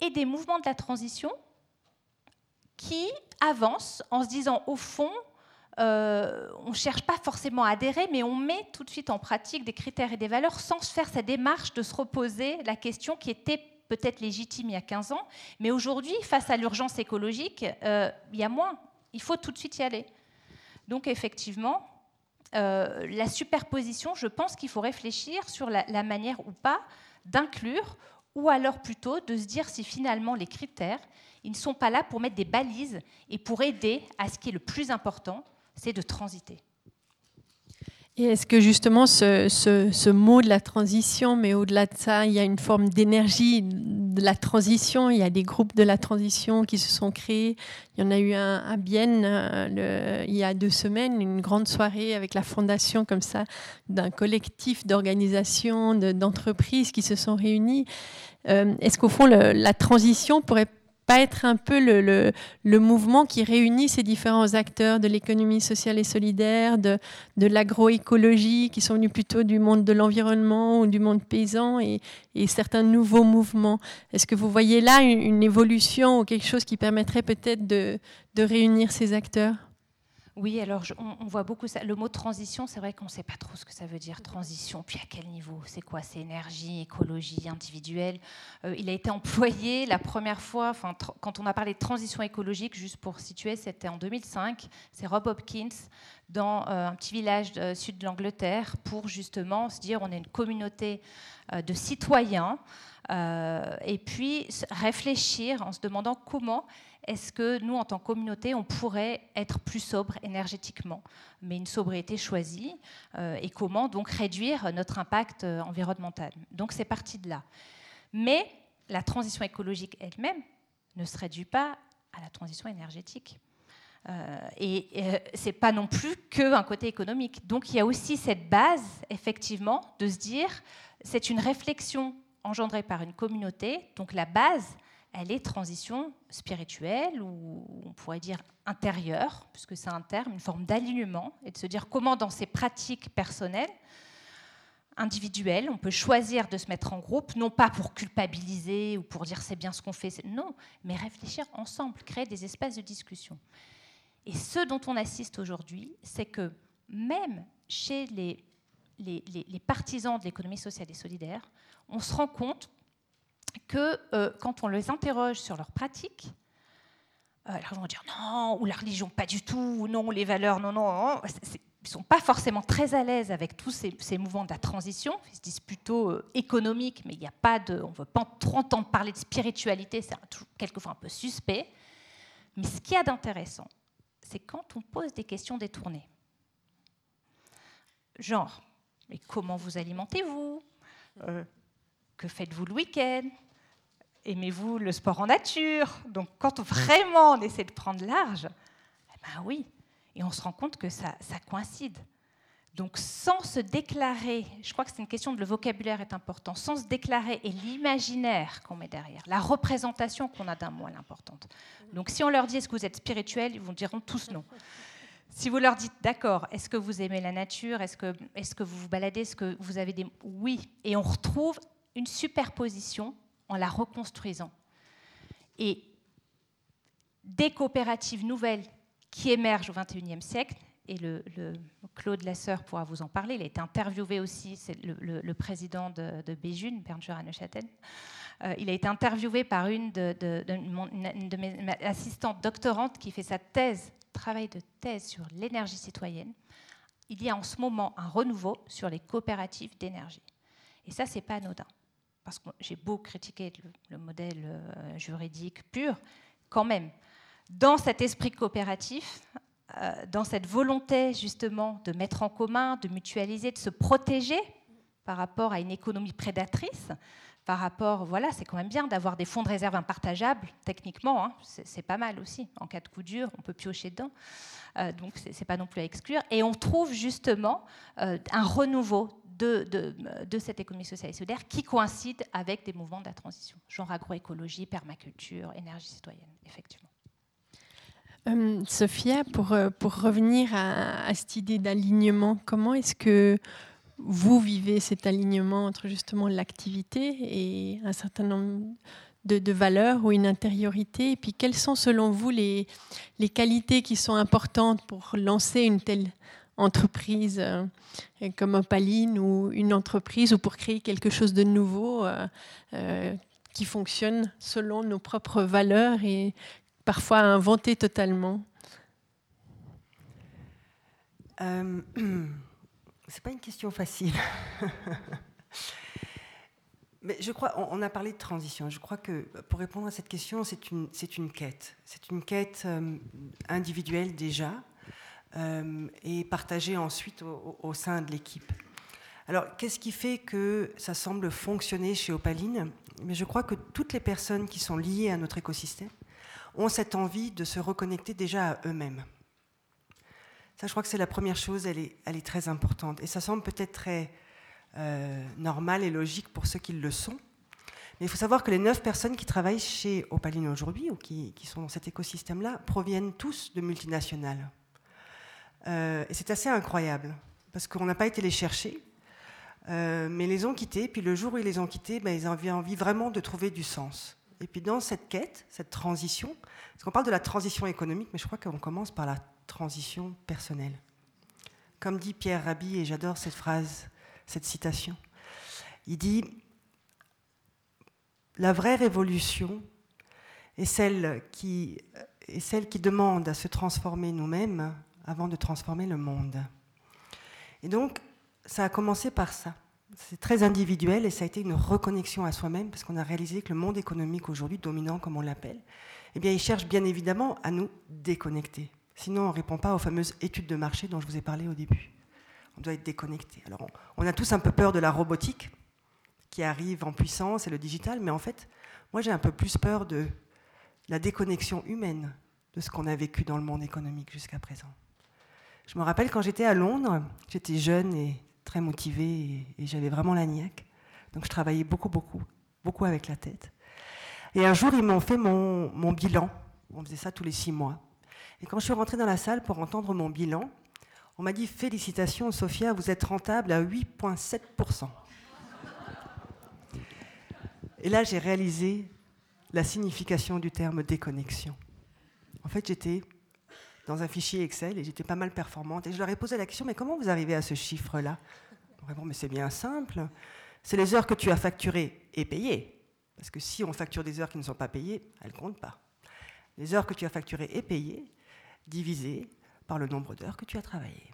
et des mouvements de la transition qui avancent en se disant au fond, euh, on ne cherche pas forcément à adhérer, mais on met tout de suite en pratique des critères et des valeurs sans se faire cette démarche de se reposer la question qui était peut-être légitime il y a 15 ans, mais aujourd'hui, face à l'urgence écologique, euh, il y a moins il faut tout de suite y aller. Donc effectivement, euh, la superposition, je pense qu'il faut réfléchir sur la, la manière ou pas d'inclure, ou alors plutôt de se dire si finalement les critères, ils ne sont pas là pour mettre des balises et pour aider à ce qui est le plus important, c'est de transiter. Et est-ce que justement ce, mot de la transition, mais au-delà de ça, il y a une forme d'énergie de la transition, il y a des groupes de la transition qui se sont créés. Il y en a eu un à Bienne euh, il y a deux semaines, une grande soirée avec la fondation comme ça d'un collectif d'organisations, d'entreprises qui se sont réunies. Euh, est-ce qu'au fond, la transition pourrait être un peu le, mouvement qui réunit ces différents acteurs de l'économie sociale et solidaire, de, l'agroécologie, qui sont venus plutôt du monde de l'environnement ou du monde paysan, et, certains nouveaux mouvements. Est-ce que vous voyez là une, évolution ou quelque chose qui permettrait peut-être de réunir ces acteurs? Oui, alors on, voit beaucoup ça. Le mot transition, c'est vrai qu'on ne sait pas trop ce que ça veut dire, transition, puis à quel niveau? C'est quoi? C'est énergie, écologie, individuelle euh, Il a été employé la première fois, quand on a parlé de transition écologique, juste pour situer, c'était en 2005. C'est Rob Hopkins dans euh, un petit village du sud de l'Angleterre pour justement se dire on est une communauté euh, de citoyens et puis réfléchir en se demandant comment est-ce que nous, en tant que communauté, on pourrait être plus sobre énergétiquement, mais une sobriété choisie, euh, et comment donc réduire notre impact euh, environnemental? Donc c'est parti de là. Mais la transition écologique elle-même ne se réduit pas à la transition énergétique. Euh, et euh, ce n'est pas non plus qu'un côté économique. Donc il y a aussi cette base, effectivement, de se dire, c'est une réflexion engendrée par une communauté. Donc la base, elle est transition spirituelle, ou on pourrait dire intérieure, puisque c'est un terme, une forme d'alignement, et de se dire comment dans ces pratiques personnelles, individuelles, on peut choisir de se mettre en groupe, non pas pour culpabiliser ou pour dire c'est bien ce qu'on fait, non, mais réfléchir ensemble, créer des espaces de discussion. Et ce dont on assiste aujourd'hui, c'est que même chez les, les, partisans de l'économie sociale et solidaire, on se rend compte que euh, quand on les interroge sur leurs pratiques, euh, ils vont dire non, ou la religion pas du tout, ou non, les valeurs, non, non, ils ne sont pas forcément très à l'aise avec tous ces, mouvements de la transition. Ils se disent plutôt euh, économiques, mais il n'y a pas de, on ne veut pas trop entendre parler de spiritualité, c'est quelquefois un peu suspect. Mais ce qu'il y a d'intéressant, c'est quand on pose des questions détournées. Genre, mais comment vous alimentez-vous? Que faites-vous le week-end? Aimez-vous le sport en nature? Donc quand vraiment on essaie de prendre large, eh ben oui, et on se rend compte que ça, ça coïncide. Donc sans se déclarer, je crois que c'est une question de le vocabulaire est important, sans se déclarer et l'imaginaire qu'on met derrière, la représentation qu'on a d'un moi l'importante. Donc si on leur dit est-ce que vous êtes spirituel, ils vous diront tous non. Si vous leur dites d'accord, est-ce que vous aimez la nature, est-ce que, est que vous vous baladez, est-ce que vous avez des... Oui, et on retrouve une superposition en la reconstruisant. Et des coopératives nouvelles qui émergent au XXIe siècle, et Claude Lasseur pourra vous en parler. Il a été interviewé aussi, c'est le, président de, de Béjune, Bernard Neuchâtel. Il a été interviewé par une de, de, mes assistantes doctorantes qui fait sa thèse, travail de thèse sur l'énergie citoyenne. Il y a en ce moment un renouveau sur les coopératives d'énergie. Et ça, c'est pas anodin. Parce que j'ai beau critiquer le, modèle euh, juridique pur, quand même, dans cet esprit coopératif, euh, dans cette volonté justement de mettre en commun, de mutualiser, de se protéger par rapport à une économie prédatrice, par rapport, voilà, c'est quand même bien d'avoir des fonds de réserve impartageables, techniquement, hein, c'est pas mal aussi. En cas de coup dur, on peut piocher dedans. Euh, donc, c'est pas non plus à exclure. Et on trouve justement euh, un renouveau de, cette économie sociale et solidaire qui coïncide avec des mouvements de la transition, genre agroécologie, permaculture, énergie citoyenne, effectivement. Euh, Sophia, pour, euh, pour revenir à, cette idée d'alignement, comment est-ce que vous vivez cet alignement entre justement l'activité et un certain nombre de, valeurs ou une intériorité? Et puis, quelles sont selon vous les, les qualités qui sont importantes pour lancer une telle entreprise euh, comme Opaline ou une entreprise ou pour créer quelque chose de nouveau qui fonctionne selon nos propres valeurs et parfois inventé totalement euh, C'est pas une question facile. Mais je crois, on, a parlé de transition. Je crois que pour répondre à cette question, c'est une, c'est une quête. C'est une quête euh, individuelle déjà euh, et partagée ensuite au, sein de l'équipe. Alors, qu'est-ce qui fait que ça semble fonctionner chez Opaline? Mais je crois que toutes les personnes qui sont liées à notre écosystème ont cette envie de se reconnecter déjà à eux-mêmes. Ça, je crois que c'est la première chose, elle est, elle est, très importante. Et ça semble peut-être très euh, normal et logique pour ceux qui le sont. Mais il faut savoir que les neuf personnes qui travaillent chez Opaline aujourd'hui, ou qui, sont dans cet écosystème-là, proviennent tous de multinationales. Euh, et c'est assez incroyable, parce qu'on n'a pas été les chercher, euh, mais ils les ont quittés, puis le jour où ils les ont quittés, ben, ils avaient envie vraiment de trouver du sens. Et puis dans cette quête, cette transition, parce qu'on parle de la transition économique, mais je crois qu'on commence par la transition personnelle. Comme dit Pierre Rabhi, et j'adore cette phrase, cette citation, il dit La vraie révolution est celle qui, est celle qui demande à se transformer nous-mêmes avant de transformer le monde. Et donc, ça a commencé par ça c'est très individuel et ça a été une reconnexion à soi-même parce qu'on a réalisé que le monde économique aujourd'hui, dominant comme on l'appelle, eh bien, ils cherchent bien évidemment à nous déconnecter. Sinon, on ne répond pas aux fameuses études de marché dont je vous ai parlé au début. On doit être déconnecté. Alors, on a tous un peu peur de la robotique qui arrive en puissance et le digital, mais en fait, moi, j'ai un peu plus peur de la déconnexion humaine de ce qu'on a vécu dans le monde économique jusqu'à présent. Je me rappelle quand j'étais à Londres, j'étais jeune et très motivée et, j'avais vraiment la niaque. Donc je travaillais beaucoup, beaucoup, beaucoup avec la tête. Et un jour, ils m'ont fait mon, mon bilan. On faisait ça tous les six mois. Et quand je suis rentrée dans la salle pour entendre mon bilan, on m'a dit Félicitations, Sophia, vous êtes rentable à 8,7%. Et là, j'ai réalisé la signification du terme déconnexion. En fait, j'étais dans un fichier Excel et j'étais pas mal performante. Et je leur ai posé la question, mais comment vous arrivez à ce chiffre-là? Bon, mais c'est bien simple. C'est les heures que tu as facturées et payées. Parce que si on facture des heures qui ne sont pas payées, elles ne comptent pas. Les heures que tu as facturées et payées, divisées par le nombre d'heures que tu as travaillées.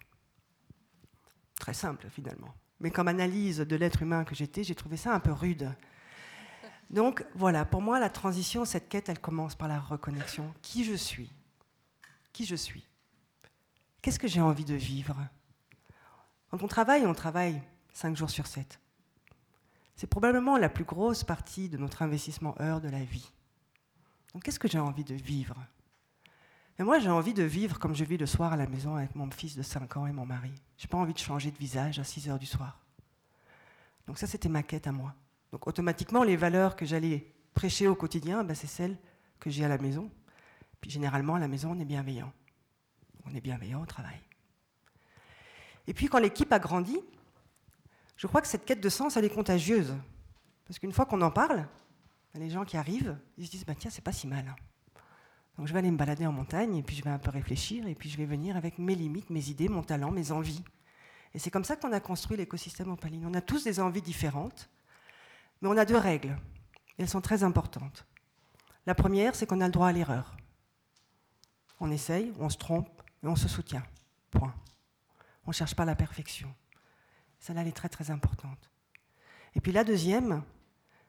Très simple finalement. Mais comme analyse de l'être humain que j'étais, j'ai trouvé ça un peu rude. Donc voilà, pour moi, la transition, cette quête, elle commence par la reconnexion. Qui je suis? Qui je suis Qu'est-ce que j'ai envie de vivre? Quand on travaille, on travaille 5 jours sur 7. C'est probablement la plus grosse partie de notre investissement heure de la vie. Donc qu'est-ce que j'ai envie de vivre? Et moi, j'ai envie de vivre comme je vis le soir à la maison avec mon fils de 5 ans et mon mari. Je n'ai pas envie de changer de visage à 6 heures du soir. Donc ça, c'était ma quête à moi. Donc automatiquement, les valeurs que j'allais prêcher au quotidien, ben, c'est celles que j'ai à la maison. Puis généralement, à la maison, on est bienveillant. On est bienveillant au travail. Et puis quand l'équipe a grandi, je crois que cette quête de sens, elle est contagieuse. Parce qu'une fois qu'on en parle, les gens qui arrivent, ils se disent, bah, tiens, c'est pas si mal. Donc je vais aller me balader en montagne, et puis je vais un peu réfléchir, et puis je vais venir avec mes limites, mes idées, mon talent, mes envies. Et c'est comme ça qu'on a construit l'écosystème opaline. On a tous des envies différentes, mais on a deux règles. Elles sont très importantes. La première, c'est qu'on a le droit à l'erreur. On essaye, on se trompe, et on se soutient. Point. On ne cherche pas la perfection. Celle-là, elle est très très importante. Et puis la deuxième,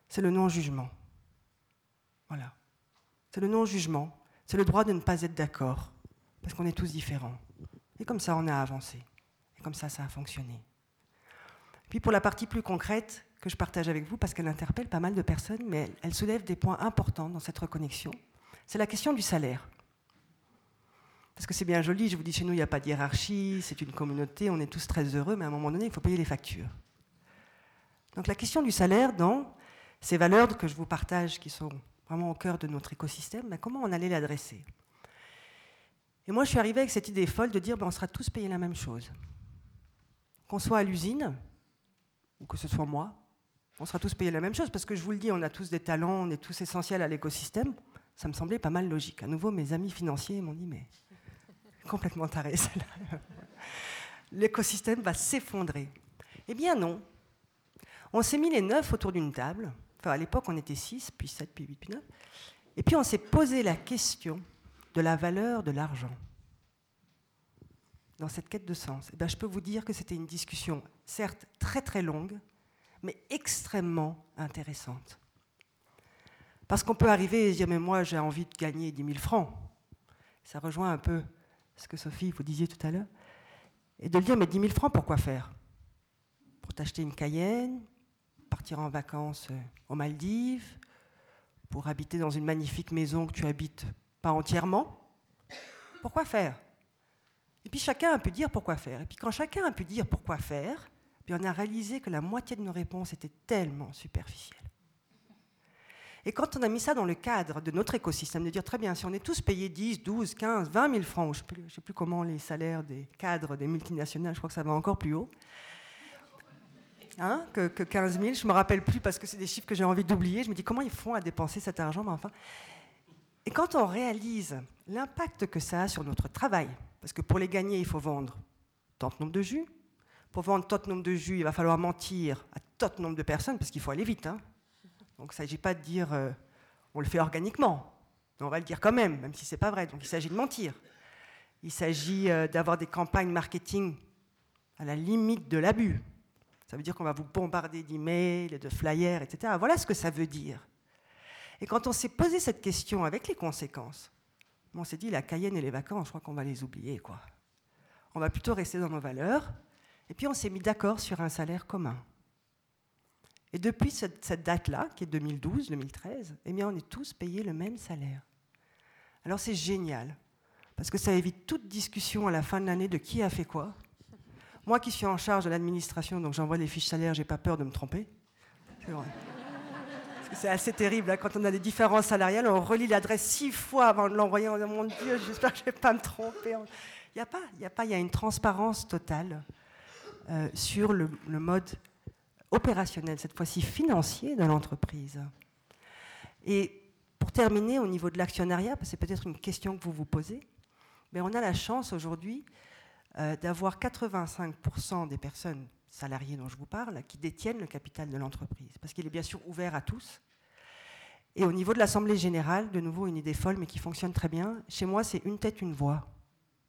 c'est le non-jugement. Voilà. C'est le non-jugement. C'est le droit de ne pas être d'accord, parce qu'on est tous différents. Et comme ça, on a avancé. Et comme ça, ça a fonctionné. Puis pour la partie plus concrète, que je partage avec vous parce qu'elle interpelle pas mal de personnes, mais elle, soulève des points importants dans cette reconnexion. C'est la question du salaire. Parce que c'est bien joli, je vous dis, chez nous, il n'y a pas de hiérarchie, c'est une communauté, on est tous très heureux, mais à un moment donné, il faut payer les factures. Donc la question du salaire, dans ces valeurs que je vous partage, qui sont vraiment au cœur de notre écosystème, ben, comment on allait l'adresser? Et moi, je suis arrivée avec cette idée folle de dire, ben, on sera tous payés la même chose. Qu'on soit à l'usine, ou que ce soit moi, on sera tous payés la même chose, parce que je vous le dis, on a tous des talents, on est tous essentiels à l'écosystème. Ça me semblait pas mal logique. À nouveau, mes amis financiers m'ont dit, mais complètement taré, celle-là. L'écosystème va s'effondrer. Eh bien non. On s'est mis les neuf autour d'une table. Enfin, à l'époque, on était six, puis sept, puis huit, puis neuf. Et puis on s'est posé la question de la valeur de l'argent dans cette quête de sens. Eh bien, je peux vous dire que c'était une discussion, certes très très longue, mais extrêmement intéressante. Parce qu'on peut arriver et dire, mais moi j'ai envie de gagner 10 000 francs. Ça rejoint un peu ce que Sophie, vous disiez tout à l'heure. Et de le dire, mais 10 000 francs, pourquoi faire? Pour t'acheter une Cayenne, partir en vacances euh, aux Maldives, pour habiter dans une magnifique maison que tu habites pas entièrement? Pourquoi faire? Et puis chacun a pu dire pourquoi faire. Et puis quand chacun a pu dire pourquoi faire, puis on a réalisé que la moitié de nos réponses étaient tellement superficielles. Et quand on a mis ça dans le cadre de notre écosystème, de dire très bien, si on est tous payés 10, 12, 15, 20 000 francs, je ne sais, plus comment les salaires des cadres des multinationales, je crois que ça va encore plus haut, hein, que, 15 000, je me rappelle plus parce que c'est des chiffres que j'ai envie d'oublier, je me dis comment ils font à dépenser cet argent, enfin. Et quand on réalise l'impact que ça a sur notre travail, parce que pour les gagner, il faut vendre tant de nombre de jus, pour vendre tant de nombre de jus, il va falloir mentir à tant de nombre de personnes, parce qu'il faut aller vite. Hein. Donc il ne s'agit pas de dire euh, on le fait organiquement, on va le dire quand même, même si ce n'est pas vrai. Donc il s'agit de mentir. Il s'agit euh, d'avoir des campagnes marketing à la limite de l'abus. Ça veut dire qu'on va vous bombarder d'emails, de flyers, etc. Voilà ce que ça veut dire. Et quand on s'est posé cette question avec les conséquences, on s'est dit la Cayenne et les vacances, je crois qu'on va les oublier. quoi. On va plutôt rester dans nos valeurs. Et puis on s'est mis d'accord sur un salaire commun. Et depuis cette, date-là, qui est 2012-2013, eh bien on est tous payés le même salaire. Alors c'est génial, parce que ça évite toute discussion à la fin de l'année de qui a fait quoi. Moi qui suis en charge de l'administration, donc j'envoie les fiches salaires, j'ai pas peur de me tromper. C'est vrai. C'est assez terrible, hein, quand on a des différences salariales, on relit l'adresse six fois avant de l'envoyer, on dit mon Dieu, j'espère que je ne vais pas me tromper. Il n'y a pas, il y a pas, il y a une transparence totale euh, sur le, mode opérationnel, cette fois-ci financier de l'entreprise. Et pour terminer, au niveau de l'actionnariat, c'est peut-être une question que vous vous posez, mais on a la chance aujourd'hui euh, d'avoir 85% des personnes salariés dont je vous parle, qui détiennent le capital de l'entreprise, parce qu'il est bien sûr ouvert à tous. Et au niveau de l'Assemblée générale, de nouveau une idée folle, mais qui fonctionne très bien, chez moi c'est une tête, une voix.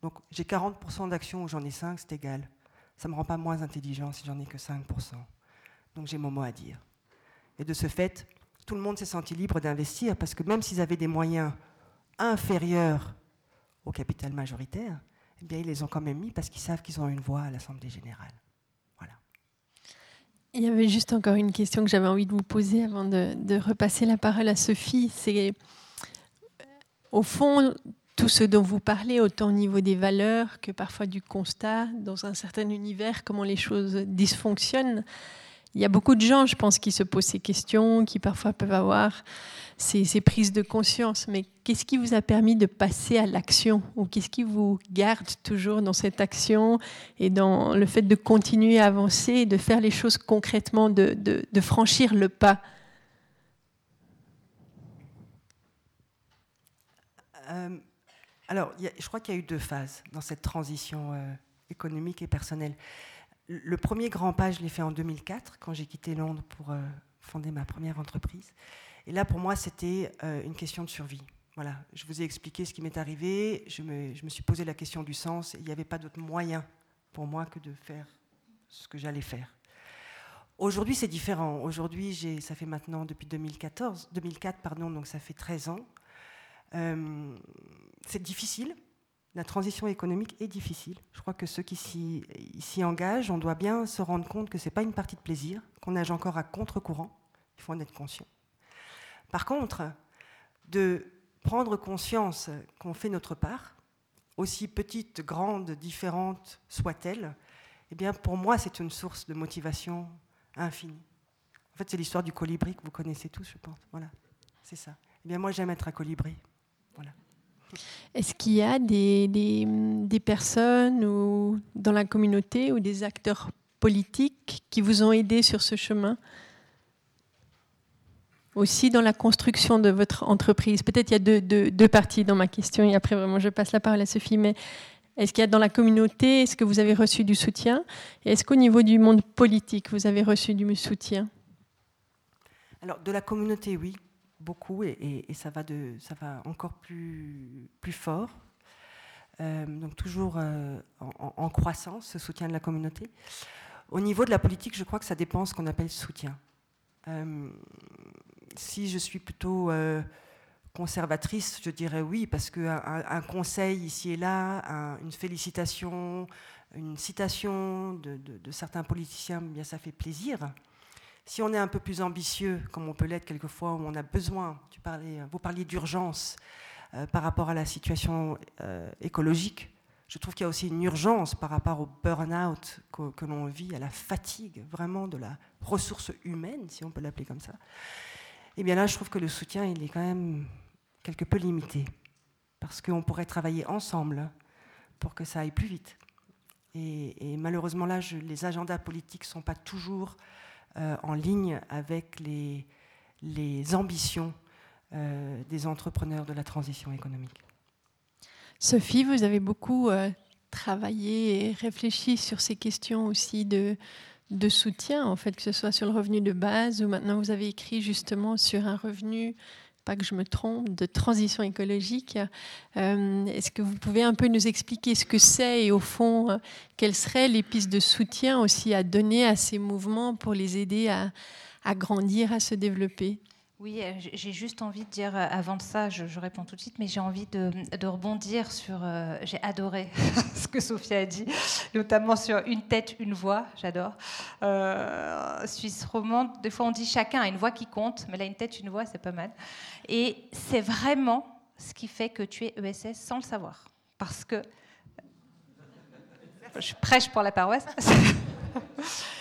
Donc j'ai 40% d'actions ou j'en ai 5, c'est égal. Ça ne me rend pas moins intelligent si j'en ai que 5%. Donc j'ai mon mot à dire. Et de ce fait, tout le monde s'est senti libre d'investir, parce que même s'ils avaient des moyens inférieurs au capital majoritaire, eh bien, ils les ont quand même mis parce qu'ils savent qu'ils ont une voix à l'Assemblée générale. Il y avait juste encore une question que j'avais envie de vous poser avant de, repasser la parole à Sophie. C'est au fond tout ce dont vous parlez, autant au niveau des valeurs que parfois du constat dans un certain univers, comment les choses dysfonctionnent. Il y a beaucoup de gens, je pense, qui se posent ces questions, qui parfois peuvent avoir ces, prises de conscience. Mais qu'est-ce qui vous a permis de passer à l'action Ou qu'est-ce qui vous garde toujours dans cette action et dans le fait de continuer à avancer de faire les choses concrètement, de, franchir le pas? Euh, Alors, je crois qu'il y a eu deux phases dans cette transition euh, économique et personnelle. Le premier grand pas, je l'ai fait en 2004, quand j'ai quitté Londres pour euh, fonder ma première entreprise. Et là, pour moi, c'était euh, une question de survie. Voilà, je vous ai expliqué ce qui m'est arrivé, je me, suis posé la question du sens, il n'y avait pas d'autre moyen pour moi que de faire ce que j'allais faire. Aujourd'hui, c'est différent. Aujourd'hui, ça fait maintenant depuis 2014, 2004, pardon, donc ça fait 13 ans. Euh, c'est difficile, la transition économique est difficile. Je crois que ceux qui s'y engagent, on doit bien se rendre compte que ce n'est pas une partie de plaisir, qu'on nage encore à contre-courant. Il faut en être conscient. Par contre, de prendre conscience qu'on fait notre part, aussi petite, grande, différente soit-elle, eh bien, pour moi, c'est une source de motivation infinie. En fait, c'est l'histoire du colibri que vous connaissez tous, je pense. Voilà, c'est ça. Eh bien, moi, j'aime être un colibri. Est-ce qu'il y a des, personnes ou, dans la communauté ou des acteurs politiques qui vous ont aidé sur ce chemin? Aussi dans la construction de votre entreprise. Peut-être il y a deux, deux, deux, parties dans ma question et après vraiment je passe la parole à Sophie. Mais est-ce qu'il y a dans la communauté, est-ce que vous avez reçu du soutien? Et est-ce qu'au niveau du monde politique, vous avez reçu du soutien? Alors de la communauté, oui beaucoup et, ça, va de, ça va encore plus, plus fort. Euh, donc toujours euh, en, croissance, ce soutien de la communauté. Au niveau de la politique, je crois que ça dépend de ce qu'on appelle soutien. Euh, si je suis plutôt conservatrice, je dirais oui, parce qu'un un conseil ici et là, une félicitation, une citation de, de certains politiciens, bien ça fait plaisir. Si on est un peu plus ambitieux, comme on peut l'être quelquefois, où on a besoin, parlais, vous parliez d'urgence euh, par rapport à la situation euh, écologique, je trouve qu'il y a aussi une urgence par rapport au burn-out que, l'on vit, à la fatigue vraiment de la ressource humaine, si on peut l'appeler comme ça. Et eh bien là, je trouve que le soutien, il est quand même quelque peu limité, parce qu'on pourrait travailler ensemble pour que ça aille plus vite. Et, malheureusement, là, les agendas politiques ne sont pas toujours euh, en ligne avec les, les ambitions euh, des entrepreneurs de la transition économique. Sophie, vous avez beaucoup euh, travaillé et réfléchi sur ces questions aussi de, de soutien, en fait, que ce soit sur le revenu de base ou maintenant vous avez écrit justement sur un revenu pas que je me trompe, de transition écologique. Euh, est-ce que vous pouvez un peu nous expliquer ce que c'est et au fond, euh, quelles seraient les pistes de soutien aussi à donner à ces mouvements pour les aider à, grandir, à se développer? Oui, euh, j'ai juste envie de dire, euh, avant de ça, je, réponds tout de suite, mais j'ai envie de, rebondir sur. Euh, j'ai adoré ce que Sophia a dit, notamment sur une tête, une voix, j'adore. Suisse romande, des fois on dit chacun a une voix qui compte, mais là, une tête, une voix, c'est pas mal. Et c'est vraiment ce qui fait que tu es ESS sans le savoir. Parce que. Je prêche pour la paroisse.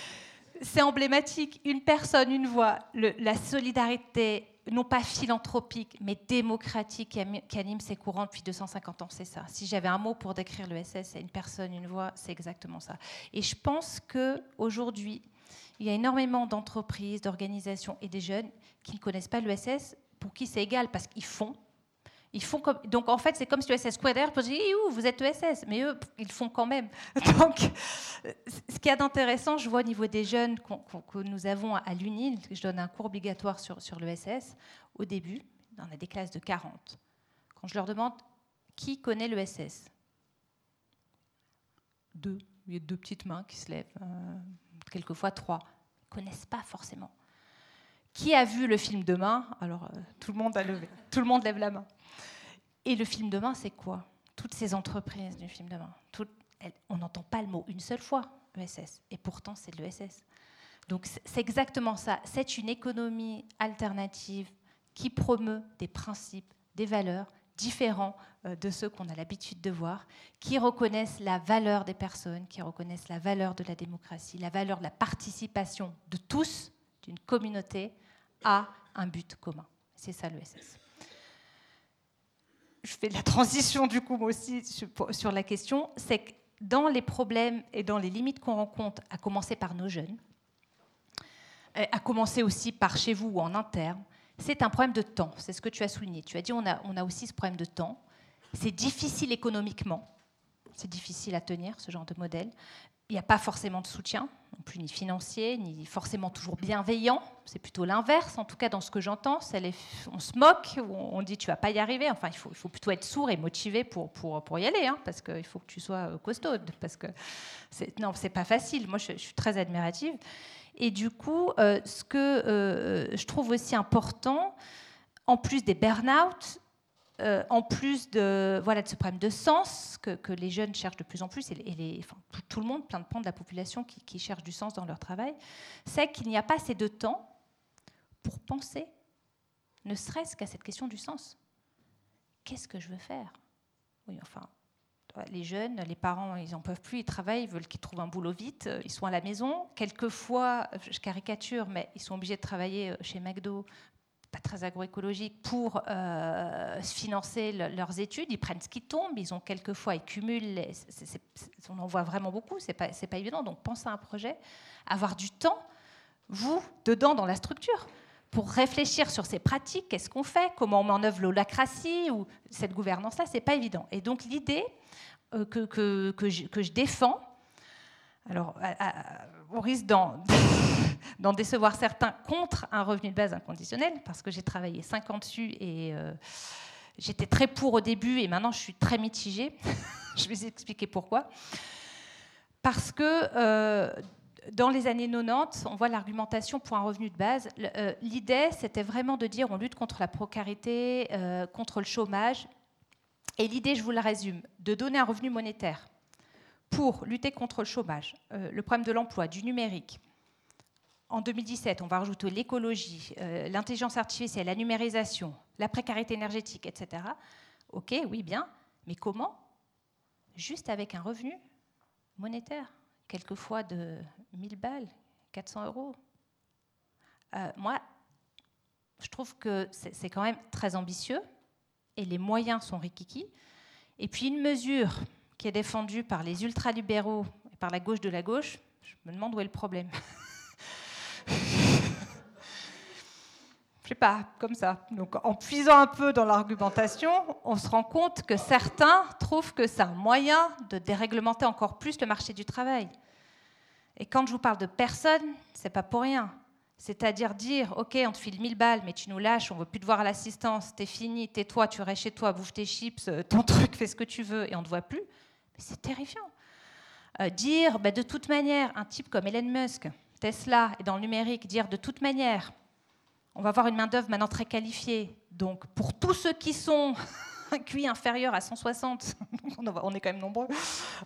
c'est emblématique. Une personne, une voix, la solidarité, non pas philanthropique, mais démocratique qui anime ces courants depuis 250 ans, c'est ça. Si j'avais un mot pour décrire l'ESS, c'est une personne, une voix, c'est exactement ça. Et je pense qu'aujourd'hui, il y a énormément d'entreprises, d'organisations et des jeunes qui ne connaissent pas l'ESS, pour qui c'est égal parce qu'ils font, ils font. Donc en fait, c'est comme si l'ESS Square peut dire vous êtes ESS, mais eux, ils font quand même. Donc, ce qu'il y a d'intéressant, je vois au niveau des jeunes que nous avons à l'UNIL, je donne un cours obligatoire sur, sur l'ESS, au début, on a des classes de 40. Quand je leur demande qui connaît l'ESS Deux. Il y a deux petites mains qui se lèvent, euh, quelquefois trois. Ils ne connaissent pas forcément. Qui a vu le film Demain? Alors, euh, tout le monde a levé. Tout le monde lève la main. Et le film demain, c'est quoi? Toutes ces entreprises du film demain. on n'entend pas le mot une seule fois, ESS. Et pourtant, c'est de l'ESS. Donc c'est exactement ça. C'est une économie alternative qui promeut des principes, des valeurs différents euh, de ceux qu'on a l'habitude de voir, qui reconnaissent la valeur des personnes, qui reconnaissent la valeur de la démocratie, la valeur de la participation de tous, d'une communauté, à un but commun. C'est ça l'ESS je fais la transition du coup moi aussi sur la question, c'est que dans les problèmes et dans les limites qu'on rencontre, à commencer par nos jeunes, euh, à commencer aussi par chez vous ou en interne, c'est un problème de temps. C'est ce que tu as souligné. Tu as dit on a, on a aussi ce problème de temps. C'est difficile économiquement. C'est difficile à tenir ce genre de modèle il n'y a pas forcément de soutien, plus ni financier, ni forcément toujours bienveillant. C'est plutôt l'inverse, en tout cas dans ce que j'entends. On se moque, on dit tu vas pas y arriver. Enfin, il faut, il faut plutôt être sourd et motivé pour, pour, pour y aller, hein, parce qu'il faut que tu sois euh, costaud. Parce que non, c'est pas facile. Moi, je, suis très admirative. Et du coup, euh, ce que euh, je trouve aussi important, en plus des burn-out, euh, en plus de, voilà, de ce problème de sens que, les jeunes cherchent de plus en plus, et, tout, le monde, plein de pans de la population qui, qui cherchent du sens dans leur travail, c'est qu'il n'y a pas assez de temps pour penser, ne serait-ce qu'à cette question du sens. Qu'est-ce que je veux faire? Oui, enfin, les jeunes, les parents, ils n'en peuvent plus, ils travaillent, ils veulent qu'ils trouvent un boulot vite, ils sont à la maison. Quelquefois, je caricature, mais ils sont obligés de travailler chez McDo pas très agroécologique pour euh, financer leurs études. Ils prennent ce qui tombe, ils ont quelquefois, ils cumulent, on en voit vraiment beaucoup, c'est pas, pas évident. Donc pensez à un projet, avoir du temps, vous, dedans, dans la structure, pour réfléchir sur ces pratiques, qu'est-ce qu'on fait, comment on met en œuvre l'holacratie ou cette gouvernance-là, c'est pas évident. Et donc l'idée euh, que, que, que, je, défends, alors on risque d'en d'en décevoir certains contre un revenu de base inconditionnel, parce que j'ai travaillé 5 ans dessus et euh, j'étais très pour au début et maintenant je suis très mitigée. je vais vous expliquer pourquoi. Parce que euh, dans les années 90, on voit l'argumentation pour un revenu de base. Euh, l'idée, c'était vraiment de dire on lutte contre la précarité, contre le chômage. Et l'idée, je vous la résume, de donner un revenu monétaire pour lutter contre le chômage, le problème de l'emploi, du numérique, en 2017, on va rajouter l'écologie, euh, l'intelligence artificielle, la numérisation, la précarité énergétique, etc. Ok, oui, bien, mais comment? Juste avec un revenu monétaire, quelquefois de 1000 balles, 400 euros. Euh, moi, je trouve que c'est quand même très ambitieux et les moyens sont rikiki. Et puis une mesure qui est défendue par les ultralibéraux et par la gauche de la gauche, je me demande où est le problème. Je sais pas, comme ça. Donc, en puisant un peu dans l'argumentation, on se rend compte que certains trouvent que c'est un moyen de déréglementer encore plus le marché du travail. Et quand je vous parle de personnes, c'est pas pour rien. C'est-à-dire dire, OK, on te file 1000 balles, mais tu nous lâches, on veut plus te voir à l'assistance, t'es fini, tais-toi, tu restes chez toi, bouffe tes chips, euh, ton truc, fais ce que tu veux, et on ne te voit plus. C'est terrifiant. Euh, dire, bah, de toute manière, un type comme Elon Musk, Tesla et dans le numérique, dire de toute manière, On va avoir une main-d'œuvre maintenant très qualifiée. Donc, pour tous ceux qui sont un QI inférieur à 160, on est quand même nombreux,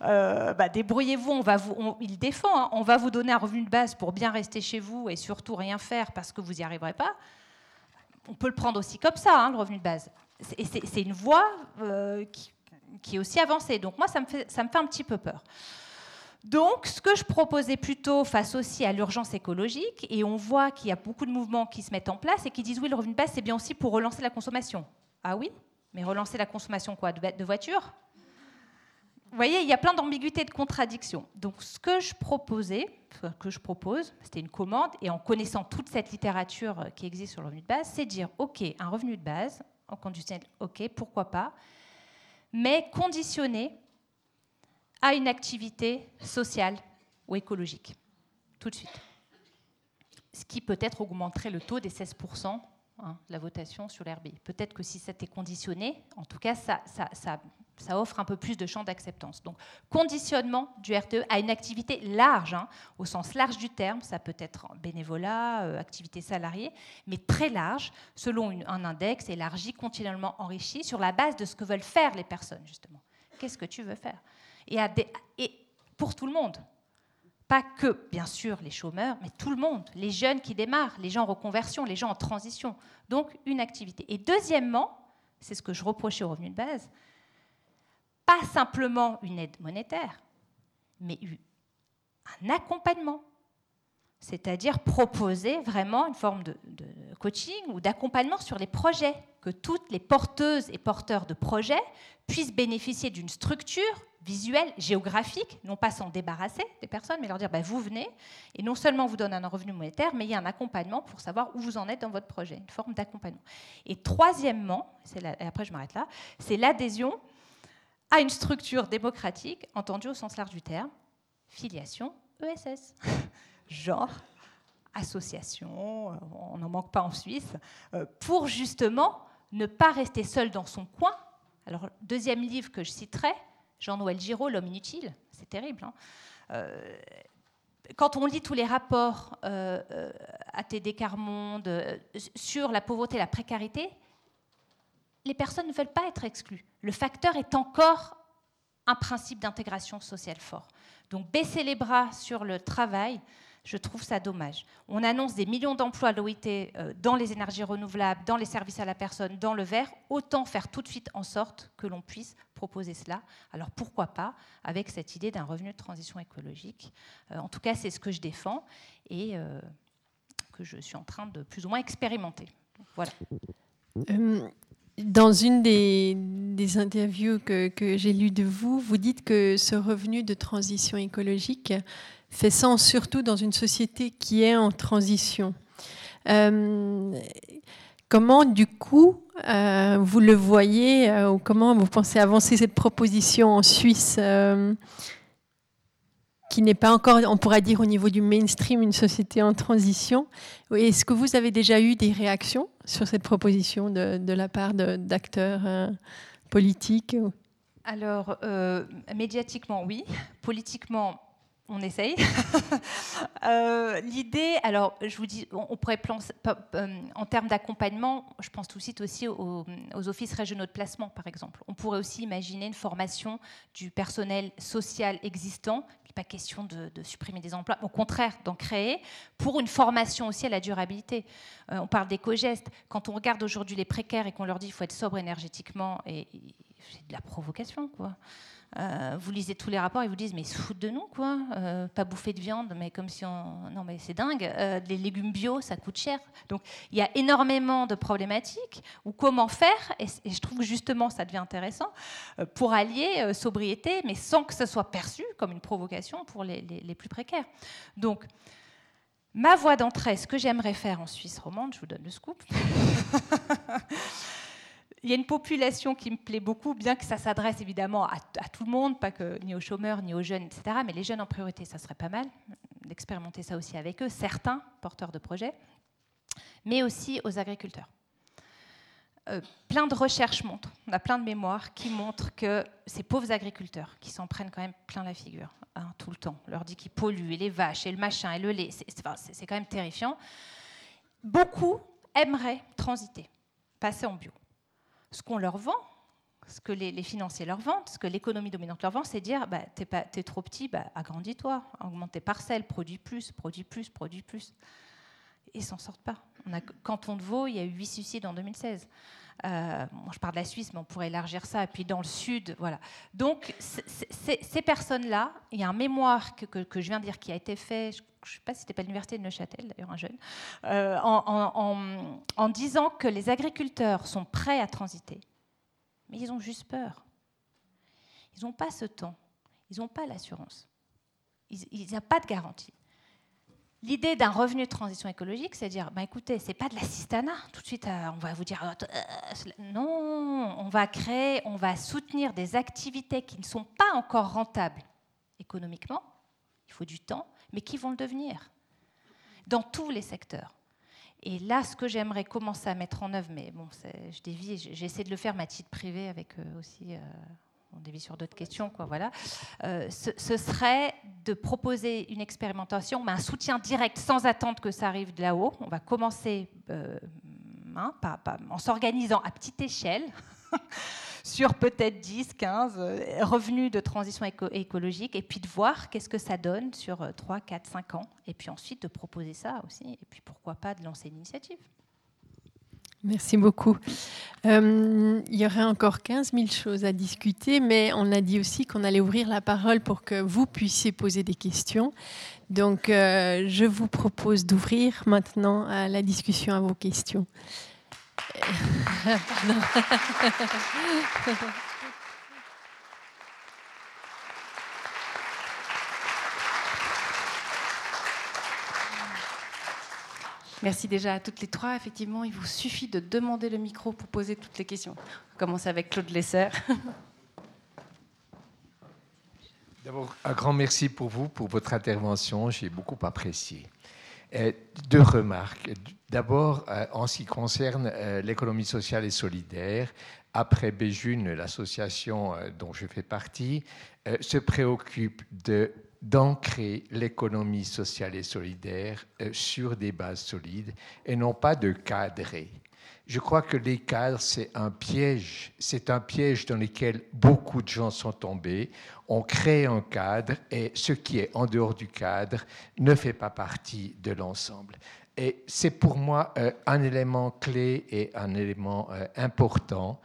euh, bah, débrouillez-vous, on va vous, il défend, hein. on va vous donner un revenu de base pour bien rester chez vous et surtout rien faire parce que vous n'y arriverez pas. On peut le prendre aussi comme ça, hein, le revenu de base. C'est une voie euh, qui, est aussi avancée. Donc moi, ça me fait un petit peu peur. Donc, ce que je proposais plutôt face aussi à l'urgence écologique, et on voit qu'il y a beaucoup de mouvements qui se mettent en place et qui disent oui, le revenu de base, c'est bien aussi pour relancer la consommation. Ah oui mais relancer la consommation quoi De voitures? Vous voyez, il y a plein d'ambiguïtés, de contradictions. Donc, ce que je proposais, que je propose, c'était une commande, et en connaissant toute cette littérature euh, qui existe sur le revenu de base, c'est dire OK, un revenu de base, en conditionnel, OK, pourquoi pas, mais conditionné à une activité sociale ou écologique, tout de suite. Ce qui peut-être augmenterait le taux des 16% Hein, la votation sur l'RB. Peut-être que si c'était conditionné, en tout cas, ça, ça, offre un peu plus de champ d'acceptance. Donc, conditionnement du RTE à une activité large, hein, au sens large du terme, ça peut être bénévolat, euh, activité salariée, mais très large, selon un index élargi, continuellement enrichi, sur la base de ce que veulent faire les personnes, justement. Qu'est-ce que tu veux faire? Et, pour tout le monde, pas que, bien sûr, les chômeurs, mais tout le monde, les jeunes qui démarrent, les gens en reconversion, les gens en transition. Donc, une activité. Et deuxièmement, c'est ce que je reprochais au revenu de base, pas simplement une aide monétaire, mais un accompagnement. C'est-à-dire proposer vraiment une forme de, coaching ou d'accompagnement sur les projets, que toutes les porteuses et porteurs de projets puissent bénéficier d'une structure visuel, géographique, non pas s'en débarrasser des personnes, mais leur dire bah, vous venez, et non seulement vous donne un revenu monétaire, mais il y a un accompagnement pour savoir où vous en êtes dans votre projet, une forme d'accompagnement. Et troisièmement, et après je m'arrête là, c'est l'adhésion à une structure démocratique, entendue au sens large du terme, filiation ESS, genre association, on n'en manque pas en Suisse, euh, pour justement ne pas rester seul dans son coin. Alors, deuxième livre que je citerai, Jean-Noël Giraud, L'homme inutile, c'est terrible. Hein. Euh, quand on lit tous les rapports euh, euh ATD Carmonde euh, sur la pauvreté et la précarité, les personnes ne veulent pas être exclues. Le facteur est encore un principe d'intégration sociale fort. Donc baisser les bras sur le travail, je trouve ça dommage. On annonce des millions d'emplois à l'OIT euh, dans les énergies renouvelables, dans les services à la personne, dans le vert. Autant faire tout de suite en sorte que l'on puisse proposer cela. Alors pourquoi pas avec cette idée d'un revenu de transition écologique euh, En tout cas, c'est ce que je défends et euh, que je suis en train de plus ou moins expérimenter. Voilà. Dans une des, interviews que, que j'ai lues de vous, vous dites que ce revenu de transition écologique fait sens surtout dans une société qui est en transition. Euh, comment, du coup, euh, vous le voyez euh, ou comment vous pensez avancer cette proposition en Suisse qui n'est pas encore, on pourrait dire au niveau du mainstream, une société en transition? Est-ce que vous avez déjà eu des réactions sur cette proposition de, de la part d'acteurs politiques Alors, médiatiquement, oui. Politiquement, on essaye. Euh, l'idée, alors je vous dis, on, pourrait euh, en termes d'accompagnement, je pense tout de suite aussi aux, offices régionaux de placement, par exemple. On pourrait aussi imaginer une formation du personnel social existant. Il n'est pas question de, supprimer des emplois, au contraire, d'en créer pour une formation aussi à la durabilité. Euh, on parle d'éco-gestes. Quand on regarde aujourd'hui les précaires et qu'on leur dit qu'il faut être sobre énergétiquement, c'est de la provocation, quoi. Euh, vous lisez tous les rapports, ils vous disent mais ils se foutent de nous quoi, euh, pas bouffer de viande, mais comme si on, non mais c'est dingue, euh, les légumes bio ça coûte cher. Donc il y a énormément de problématiques ou comment faire et, je trouve que justement ça devient intéressant pour allier sobriété, mais sans que ce soit perçu comme une provocation pour les, les plus précaires. Donc ma voie d'entrée, ce que j'aimerais faire en Suisse romande, je vous donne le scoop. il y a une population qui me plaît beaucoup, bien que ça s'adresse évidemment à, tout le monde, pas que ni aux chômeurs, ni aux jeunes, etc. Mais les jeunes en priorité, ça serait pas mal d'expérimenter ça aussi avec eux, certains porteurs de projets, mais aussi aux agriculteurs. Euh, plein de recherches montrent, on a plein de mémoires qui montrent que ces pauvres agriculteurs qui s'en prennent quand même plein la figure hein, tout le temps, on leur dit qu'ils polluent, et les vaches, et le machin, et le lait, c'est quand même terrifiant. Beaucoup aimeraient transiter, passer en bio. Ce qu'on leur vend, ce que les, financiers leur vendent, ce que l'économie dominante leur vend, c'est dire bah, t'es, trop petit, bah, agrandis-toi, augmente tes parcelles, produis plus, produis plus, produis plus. Ils s'en sortent pas. On a, Canton de Vaud, il y a eu 8 suicides en 2016. Euh, je parle de la Suisse, mais on pourrait élargir ça. Et puis dans le sud, voilà. Donc ces personnes-là, il y a un mémoire que, je viens de dire qui a été fait, je ne sais pas si c'était pas l'université de Neuchâtel, d'ailleurs un jeune, euh, en, en disant que les agriculteurs sont prêts à transiter, mais ils ont juste peur. Ils n'ont pas ce temps, ils n'ont pas l'assurance, il n'y a pas de garantie. L'idée d'un revenu de transition écologique, c'est de dire, bah, écoutez, c'est pas de l'assistanat. Tout de suite, euh, on va vous dire, euh, non, on va créer, on va soutenir des activités qui ne sont pas encore rentables économiquement. Il faut du temps, mais qui vont le devenir dans tous les secteurs. Et là, ce que j'aimerais commencer à mettre en œuvre, mais bon, je dévie, j'essaie de le faire ma titre privé avec euh, aussi on dévie sur d'autres questions, quoi, voilà, euh, ce, serait de proposer une expérimentation, mais un soutien direct sans attendre que ça arrive de là-haut. On va commencer euh, hein, en s'organisant à petite échelle. sur peut-être 10, 15 euh, revenus de transition écologique, et puis de voir qu'est-ce que ça donne sur 3, 4, 5 ans, et puis ensuite de proposer ça aussi, et puis pourquoi pas de lancer une initiative. Merci beaucoup. Euh, il y aurait encore 15 000 choses à discuter, mais on a dit aussi qu'on allait ouvrir la parole pour que vous puissiez poser des questions. Donc, euh, je vous propose d'ouvrir maintenant la discussion à vos questions. Merci déjà à toutes les trois. Effectivement, il vous suffit de demander le micro pour poser toutes les questions. On commence avec Claude Lesser. D'abord, un grand merci pour vous, pour votre intervention. J'ai beaucoup apprécié. Euh, deux remarques. D'abord, euh, en ce qui concerne euh, l'économie sociale et solidaire, après Béjune, l'association dont je fais partie, se préoccupe de d'ancrer l'économie sociale et solidaire euh, sur des bases solides et non pas de cadrer. Je crois que les cadres, c'est un piège. C'est un piège dans lequel beaucoup de gens sont tombés. On crée un cadre et ce qui est en dehors du cadre ne fait pas partie de l'ensemble. Et c'est pour moi euh, un élément clé et un élément euh, important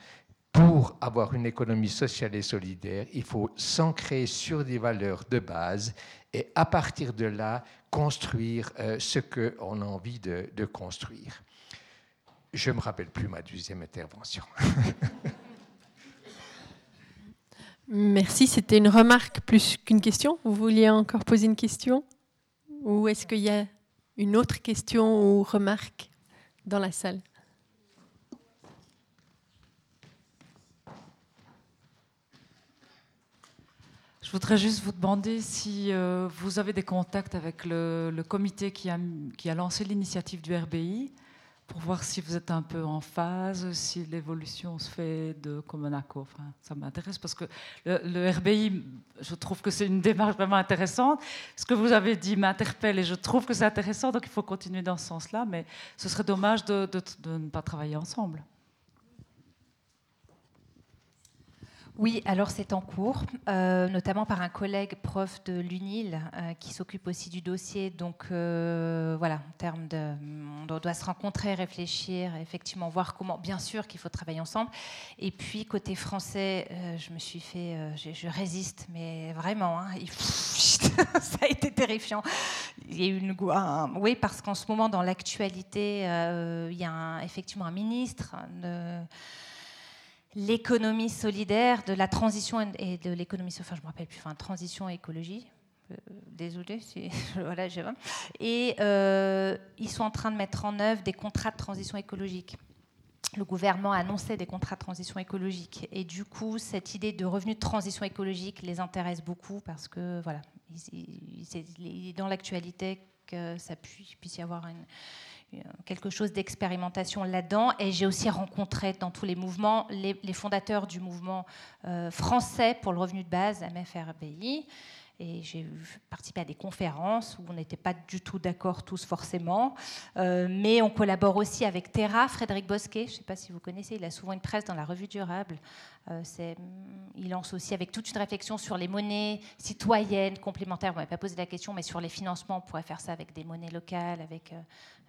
pour avoir une économie sociale et solidaire, il faut s'ancrer sur des valeurs de base et à partir de là, construire euh, ce qu'on a envie de, construire. Je ne me rappelle plus ma deuxième intervention. Merci, c'était une remarque plus qu'une question. Vous vouliez encore poser une question? Ou est-ce qu'il y a une autre question ou remarque dans la salle? Je voudrais juste vous demander si euh, vous avez des contacts avec le, comité qui a, lancé l'initiative du RBI pour voir si vous êtes un peu en phase, si l'évolution se fait de commun accord. Enfin, ça m'intéresse parce que le, RBI, je trouve que c'est une démarche vraiment intéressante. Ce que vous avez dit m'interpelle et je trouve que c'est intéressant, donc il faut continuer dans ce sens-là, mais ce serait dommage de ne pas travailler ensemble. Oui, alors c'est en cours, euh, notamment par un collègue prof de l'UNIL euh, qui s'occupe aussi du dossier. Donc euh, voilà, en termes de, on doit se rencontrer, réfléchir, effectivement voir comment. Bien sûr qu'il faut travailler ensemble. Et puis côté français, je me suis fait, je, résiste, mais vraiment, hein, ça a été terrifiant. Il y a eu une, oui, parce qu'en ce moment dans l'actualité, il y a effectivement un ministre l'économie solidaire, de la transition et de l'économie, enfin je me rappelle plus, enfin transition écologie. Euh, désolé, voilà, Et euh, ils sont en train de mettre en œuvre des contrats de transition écologique. Le gouvernement a annoncé des contrats de transition écologique. Et du coup, cette idée de revenu de transition écologique les intéresse beaucoup parce que, voilà, il est dans l'actualité que ça puisse y avoir une, quelque chose d'expérimentation là-dedans. Et j'ai aussi rencontré dans tous les mouvements les, fondateurs du mouvement euh, français pour le revenu de base, MFRBI. Et j'ai participé à des conférences où on n'était pas du tout d'accord tous forcément, mais on collabore aussi avec Terra, Frédéric Bosquet, je ne sais pas si vous connaissez, il a souvent une presse dans la revue Durable. il lance aussi avec toute une réflexion sur les monnaies citoyennes complémentaires. Vous m'avez pas posé la question, mais sur les financements, on pourrait faire ça avec des monnaies locales, avec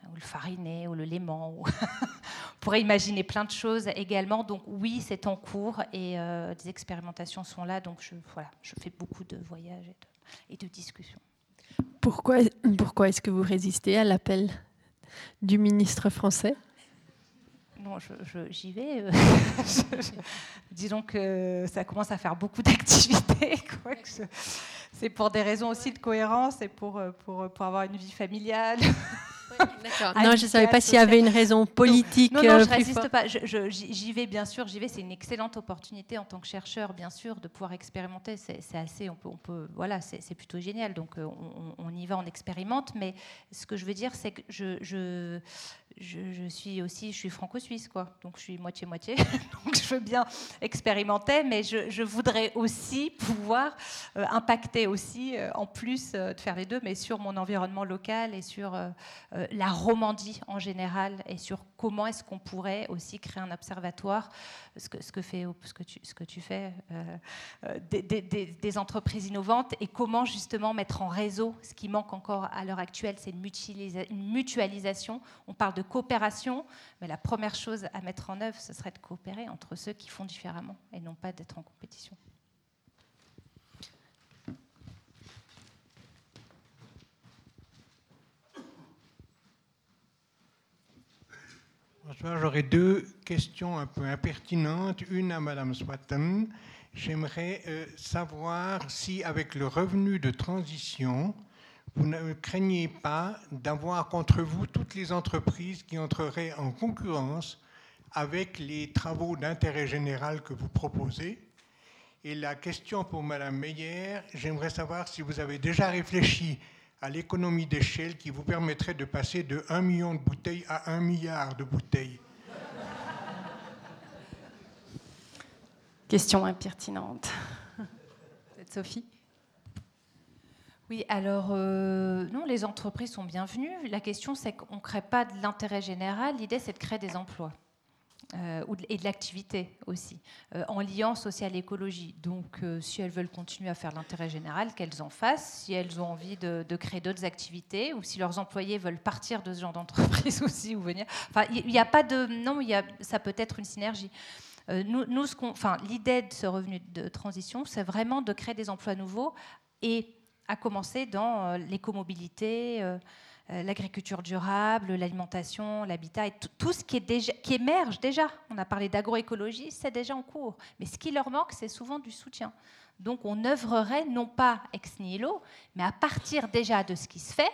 ou le fariné, ou le léman. Ou on pourrait imaginer plein de choses également. Donc oui, c'est en cours et euh, des expérimentations sont là. Donc voilà, je fais beaucoup de voyages et de, discussions. Pourquoi, pourquoi est-ce que vous résistez à l'appel du ministre français? Non, j'y vais. Euh, disons que ça commence à faire beaucoup d'activités. C'est pour des raisons aussi de cohérence et pour, euh, pour, pour avoir une vie familiale. non, je ne savais pas s'il y avait une raison politique. Non, non, euh, je résiste pas. J'y vais, bien sûr. J'y vais. C'est une excellente opportunité en tant que chercheur, bien sûr, de pouvoir expérimenter. C'est assez. On peut, on peut voilà, c'est plutôt génial. Donc, euh, on, on, y va, on expérimente. Mais ce que je veux dire, c'est que je, je, je, suis aussi, je suis franco-suisse, quoi. Donc je suis moitié-moitié. Donc je veux bien expérimenter, mais je, voudrais aussi pouvoir euh, impacter aussi, euh, en plus euh, de faire les deux, mais sur mon environnement local et sur la Romandie en général et sur comment est-ce qu'on pourrait aussi créer un observatoire, ce que, ce que, fait, ce que, tu, ce que tu fais, des, des, entreprises innovantes et comment justement mettre en réseau ce qui manque encore à l'heure actuelle, c'est une, une mutualisation. On parle de coopération, mais la première chose à mettre en œuvre, ce serait de coopérer entre ceux qui font différemment et non pas d'être en compétition. Bonsoir, j'aurais deux questions un peu impertinentes. Une à Madame Swatton. J'aimerais euh, savoir si, avec le revenu de transition, vous ne craignez pas d'avoir contre vous toutes les entreprises qui entreraient en concurrence avec les travaux d'intérêt général que vous proposez? Et la question pour Madame Meyer, j'aimerais savoir si vous avez déjà réfléchi à l'économie d'échelle qui vous permettrait de passer de 1 million de bouteilles à 1 milliard de bouteilles. Question impertinente. Sophie? Oui, alors euh, non, les entreprises sont bienvenues. La question, c'est qu'on ne crée pas de l'intérêt général. L'idée, c'est de créer des emplois. Euh, et de l'activité aussi, euh, en liant social et écologie. Donc, si elles veulent continuer à faire l'intérêt général, qu'elles en fassent. Si elles ont envie de, créer d'autres activités, ou si leurs employés veulent partir de ce genre d'entreprise aussi, ou venir. Enfin, il n'y a pas de. Non, y a, ça peut être une synergie. nous, nous ce enfin, l'idée de ce revenu de transition, c'est vraiment de créer des emplois nouveaux et à commencer dans euh, l'écomobilité, euh, euh, l'agriculture durable, l'alimentation, l'habitat, et tout ce qui, émerge déjà. On a parlé d'agroécologie, c'est déjà en cours. Mais ce qui leur manque, c'est souvent du soutien. Donc on œuvrerait non pas ex nihilo, mais à partir déjà de ce qui se fait,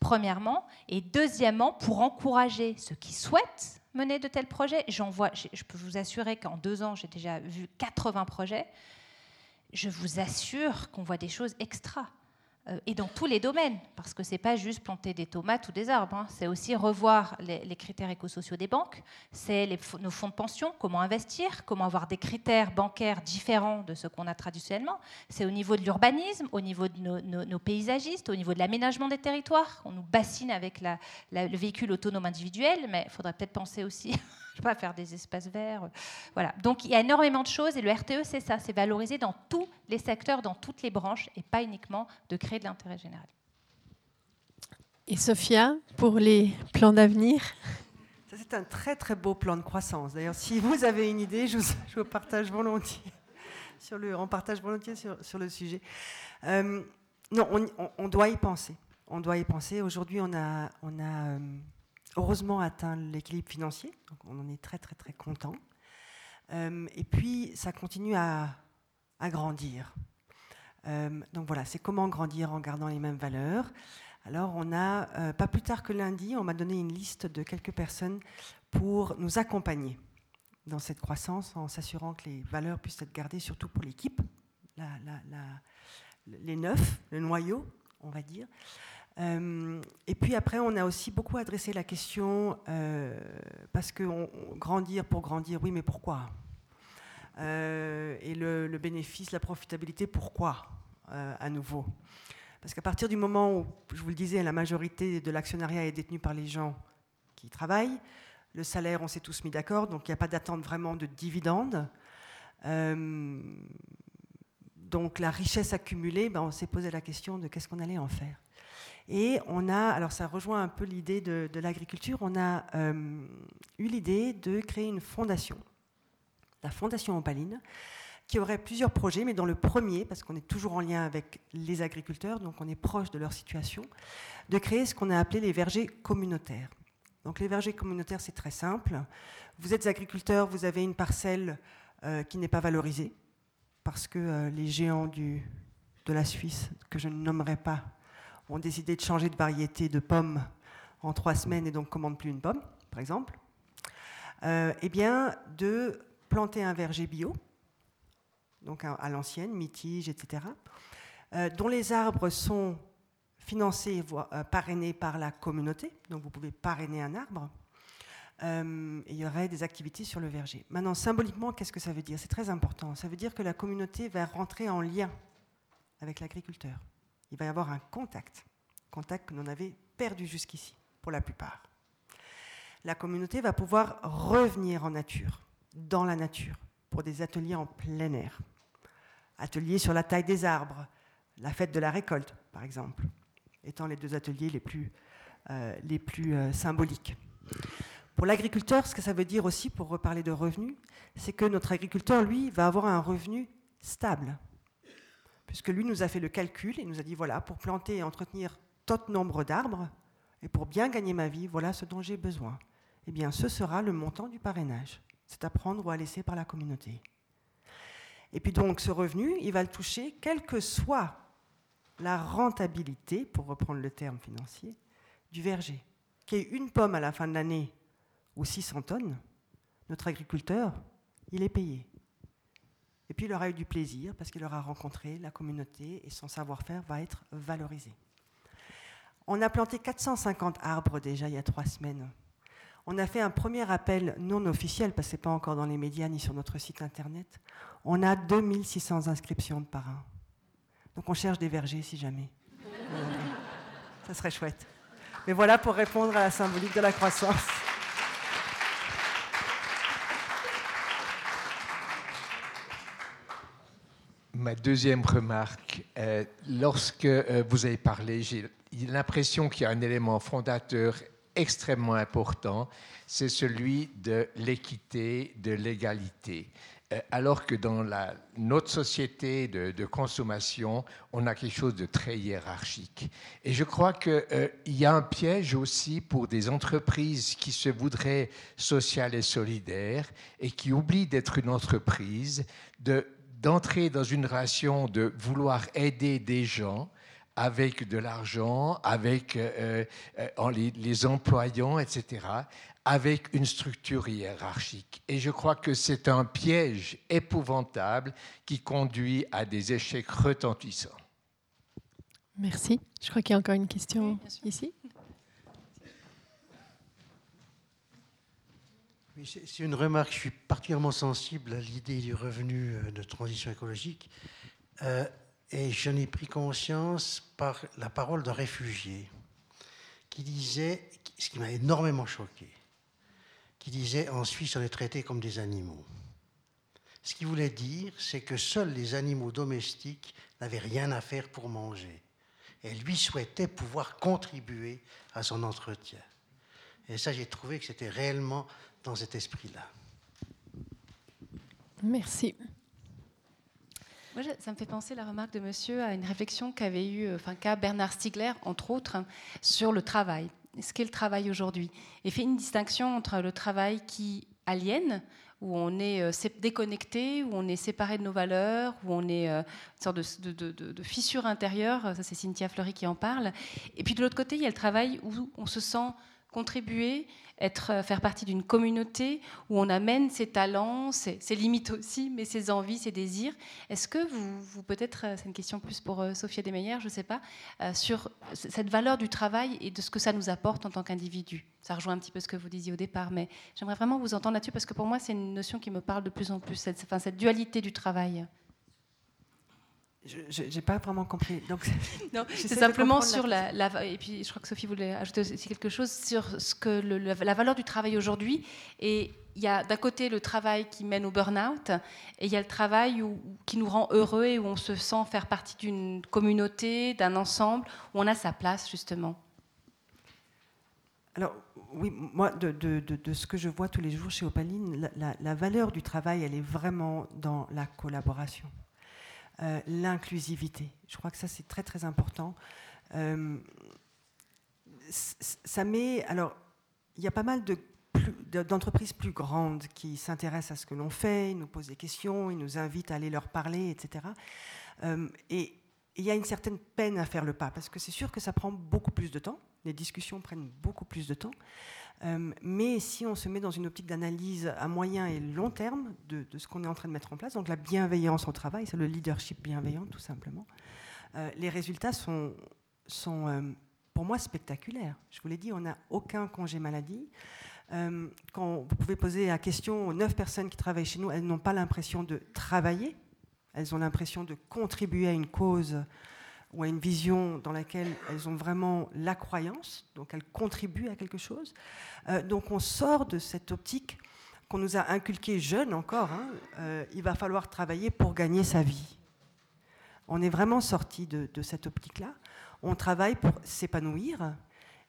premièrement, et deuxièmement, pour encourager ceux qui souhaitent mener de tels projets. Je peux vous assurer qu'en deux ans, j'ai déjà vu 80 projets je vous assure qu'on voit des choses extra. Euh, et dans tous les domaines, parce que ce n'est pas juste planter des tomates ou des arbres, hein. c'est aussi revoir les, critères écosociaux des banques, c'est nos fonds de pension, comment investir, comment avoir des critères bancaires différents de ce qu'on a traditionnellement, c'est au niveau de l'urbanisme, au niveau de nos, paysagistes, au niveau de l'aménagement des territoires, on nous bassine avec le véhicule autonome individuel, mais il faudrait peut-être penser aussi je sais pas, faire des espaces verts. Voilà. Donc il y a énormément de choses et le RTE, c'est ça, c'est valoriser dans tous les secteurs, dans toutes les branches et pas uniquement de créer de l'intérêt général. Et Sophia, pour les plans d'avenir? C'est un très très beau plan de croissance. D'ailleurs, si vous avez une idée, je vous, partage volontiers sur le, on partage volontiers sur, sur le sujet. Euh, non, on, on, doit y penser. On doit y penser. Aujourd'hui, on a, on a euh, heureusement atteint l'équilibre financier, donc on en est très très très content. Euh, et puis ça continue à, grandir. Euh, donc voilà, c'est comment grandir en gardant les mêmes valeurs. Alors on a, euh, pas plus tard que lundi, on m'a donné une liste de quelques personnes pour nous accompagner dans cette croissance en s'assurant que les valeurs puissent être gardées, surtout pour l'équipe, les neufs, le noyau, on va dire. Euh, et puis après, on a aussi beaucoup adressé la question, euh, parce que grandir pour grandir, oui, mais pourquoi? Euh, Et le, bénéfice, la profitabilité, pourquoi à nouveau? Parce qu'à partir du moment où, je vous le disais, la majorité de l'actionnariat est détenue par les gens qui travaillent, le salaire, on s'est tous mis d'accord, donc il n'y a pas d'attente vraiment de dividendes. Donc la richesse accumulée, ben, on s'est posé la question de qu'est-ce qu'on allait en faire. Et on a, alors ça rejoint un peu l'idée de, l'agriculture, on a euh, eu l'idée de créer une fondation, la Fondation Opaline, qui aurait plusieurs projets, mais dans le premier, parce qu'on est toujours en lien avec les agriculteurs, donc on est proche de leur situation, de créer ce qu'on a appelé les vergers communautaires. Donc les vergers communautaires, c'est très simple. Vous êtes agriculteur, vous avez une parcelle euh, qui n'est pas valorisée, parce que euh, les géants de la Suisse, que je ne nommerai pas, ont décidé de changer de variété de pommes en trois semaines et donc commandent plus une pomme, par exemple. Euh, eh bien, de planter un verger bio, donc à, l'ancienne, mitige, etc., euh, dont les arbres sont financés, euh, parrainés par la communauté, donc vous pouvez parrainer un arbre, euh, il y aurait des activités sur le verger. Maintenant, symboliquement, qu'est-ce que ça veut dire? C'est très important. Ça veut dire que la communauté va rentrer en lien avec l'agriculteur. Il va y avoir un contact, contact que l'on avait perdu jusqu'ici, pour la plupart. La communauté va pouvoir revenir en nature, dans la nature, pour des ateliers en plein air ateliers sur la taille des arbres, la fête de la récolte, par exemple, étant les deux ateliers les plus, euh, euh, symboliques. Pour l'agriculteur, ce que ça veut dire aussi, pour reparler de revenus, c'est que notre agriculteur, lui, va avoir un revenu stable. Puisque lui nous a fait le calcul et nous a dit, voilà, pour planter et entretenir tant nombre d'arbres, et pour bien gagner ma vie, voilà ce dont j'ai besoin. Eh bien, ce sera le montant du parrainage. C'est à prendre ou à laisser par la communauté. Et puis donc ce revenu, il va le toucher quelle que soit la rentabilité, pour reprendre le terme financier, du verger. Qu'il y ait une pomme à la fin de l'année ou 600 tonnes, notre agriculteur, il est payé. Et puis il aura eu du plaisir parce qu'il aura rencontré la communauté et son savoir-faire va être valorisé. On a planté 450 arbres déjà il y a trois semaines. On a fait un premier appel non officiel, parce que ce n'est pas encore dans les médias ni sur notre site internet on a 2600 inscriptions de parrains. Donc on cherche des vergers si jamais. Ça serait chouette. Mais voilà pour répondre à la symbolique de la croissance. Ma deuxième remarque, euh, lorsque euh, vous avez parlé, j'ai l'impression qu'il y a un élément fondateur extrêmement important, c'est celui de l'équité, de l'égalité. Euh, alors que dans notre société de, consommation, on a quelque chose de très hiérarchique. Et je crois qu'il y a un piège aussi pour des entreprises qui se voudraient sociales et solidaires et qui oublient d'être une entreprise, d'entrer dans une relation de vouloir aider des gens avec de l'argent, avec euh, en les, les, employant, etc avec une structure hiérarchique. Et je crois que c'est un piège épouvantable qui conduit à des échecs retentissants. Merci. Je crois qu'il y a encore une question ici. C'est une remarque. Je suis particulièrement sensible à l'idée du revenu euh, de transition écologique. Euh, et j'en ai pris conscience par la parole d'un réfugié qui disait, ce qui m'a énormément choqué, qui disait en Suisse on est traités comme des animaux. Ce qu'il voulait dire, c'est que seuls les animaux domestiques n'avaient rien à faire pour manger. Et lui souhaitait pouvoir contribuer à son entretien. Et ça, j'ai trouvé que c'était réellement dans cet esprit-là. Merci. Moi, ça me fait penser la remarque de monsieur à une réflexion qu'avait eu, enfin, qu'a Bernard Stiegler, entre autres, sur le travail ce qu'est le travail aujourd'hui. Et fait une distinction entre le travail qui aliène, où on est euh, déconnecté, où on est séparé de nos valeurs, où on est euh, une sorte de, de, fissure intérieure, ça c'est Cynthia Fleury qui en parle. Et puis de l'autre côté, il y a le travail où on se sent contribuer, être, euh, faire partie d'une communauté où on amène ses talents, ses, limites aussi, mais ses envies, ses désirs. Est-ce que vous, vous peut-être, euh, c'est une question plus pour euh, Sophia Desmeyer, je ne sais pas, sur cette valeur du travail et de ce que ça nous apporte en tant qu'individu? Ça rejoint un petit peu ce que vous disiez au départ, mais j'aimerais vraiment vous entendre là-dessus parce que pour moi, c'est une notion qui me parle de plus en plus, enfin, cette dualité du travail. Je n'ai pas vraiment compris. Donc, non, c'est simplement sur la, Et puis, je crois que Sophie voulait ajouter aussi quelque chose sur ce que la valeur du travail aujourd'hui. Et il y a d'un côté le travail qui mène au burn-out, et il y a le travail qui nous rend heureux et où on se sent faire partie d'une communauté, d'un ensemble, où on a sa place, justement. Alors, oui, moi, de, de, de, ce que je vois tous les jours chez Opaline, la, la valeur du travail, elle est vraiment dans la collaboration. Euh, l'inclusivité. Je crois que ça, c'est très, très important. Euh, ça met. Alors, il y a pas mal d'entreprises plus grandes qui s'intéressent à ce que l'on fait, ils nous posent des questions, ils nous invitent à aller leur parler, etc. Euh, et il y a une certaine peine à faire le pas, parce que c'est sûr que ça prend beaucoup plus de temps, les discussions prennent beaucoup plus de temps. Euh, mais si on se met dans une optique d'analyse à moyen et long terme de, ce qu'on est en train de mettre en place, donc la bienveillance au travail, c'est le leadership bienveillant tout simplement, euh, les résultats sont, sont euh, pour moi spectaculaires. Je vous l'ai dit, on n'a aucun congé maladie. quand vous pouvez poser la question aux neuf personnes qui travaillent chez nous, elles n'ont pas l'impression de travailler, elles ont l'impression de contribuer à une cause ou à une vision dans laquelle elles ont vraiment la croyance, donc elles contribuent à quelque chose. Euh, donc on sort de cette optique qu'on nous a inculquée jeune encore, hein, euh, il va falloir travailler pour gagner sa vie. On est vraiment sorti de, cette optique-là. On travaille pour s'épanouir.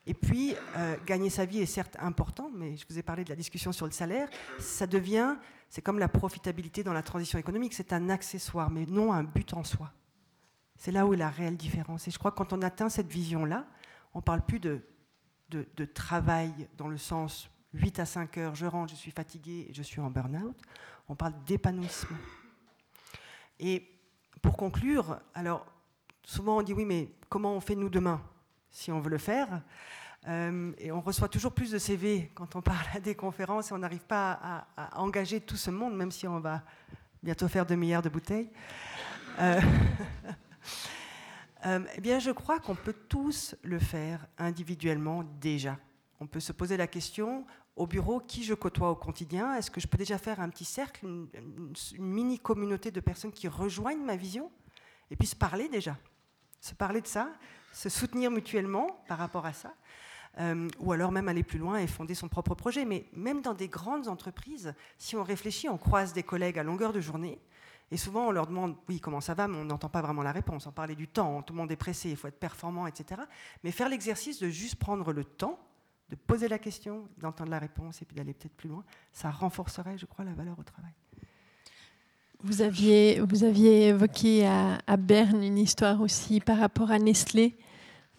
Et puis, euh, gagner sa vie est certes important, mais je vous ai parlé de la discussion sur le salaire, ça devient, c'est comme la profitabilité dans la transition économique, c'est un accessoire, mais non un but en soi. C'est là où est la réelle différence. Et je crois que quand on atteint cette vision-là, on ne parle plus de, de, travail dans le sens 8 à 5 heures, je rentre, je suis fatigué, je suis en burn-out. On parle d'épanouissement. Et pour conclure, alors souvent on dit oui, mais comment on fait nous demain si on veut le faire? Euh, Et on reçoit toujours plus de CV quand on parle à des conférences et on n'arrive pas à, engager tout ce monde, même si on va bientôt faire 2 milliards de bouteilles. Euh, Euh, eh bien, je crois qu'on peut tous le faire individuellement déjà. On peut se poser la question au bureau qui je côtoie au quotidien? Est-ce que je peux déjà faire un petit cercle, une, mini communauté de personnes qui rejoignent ma vision et puis se parler déjà, se parler de ça, se soutenir mutuellement par rapport à ça. Euh, ou alors même aller plus loin et fonder son propre projet. Mais même dans des grandes entreprises, si on réfléchit, on croise des collègues à longueur de journée, et souvent, on leur demande, oui, comment ça va, mais on n'entend pas vraiment la réponse. On parlait du temps, tout le monde est pressé, il faut être performant, etc. Mais faire l'exercice de juste prendre le temps, de poser la question, d'entendre la réponse et puis d'aller peut-être plus loin, ça renforcerait, je crois, la valeur au travail. Vous aviez, vous aviez évoqué à, Berne une histoire aussi par rapport à Nestlé.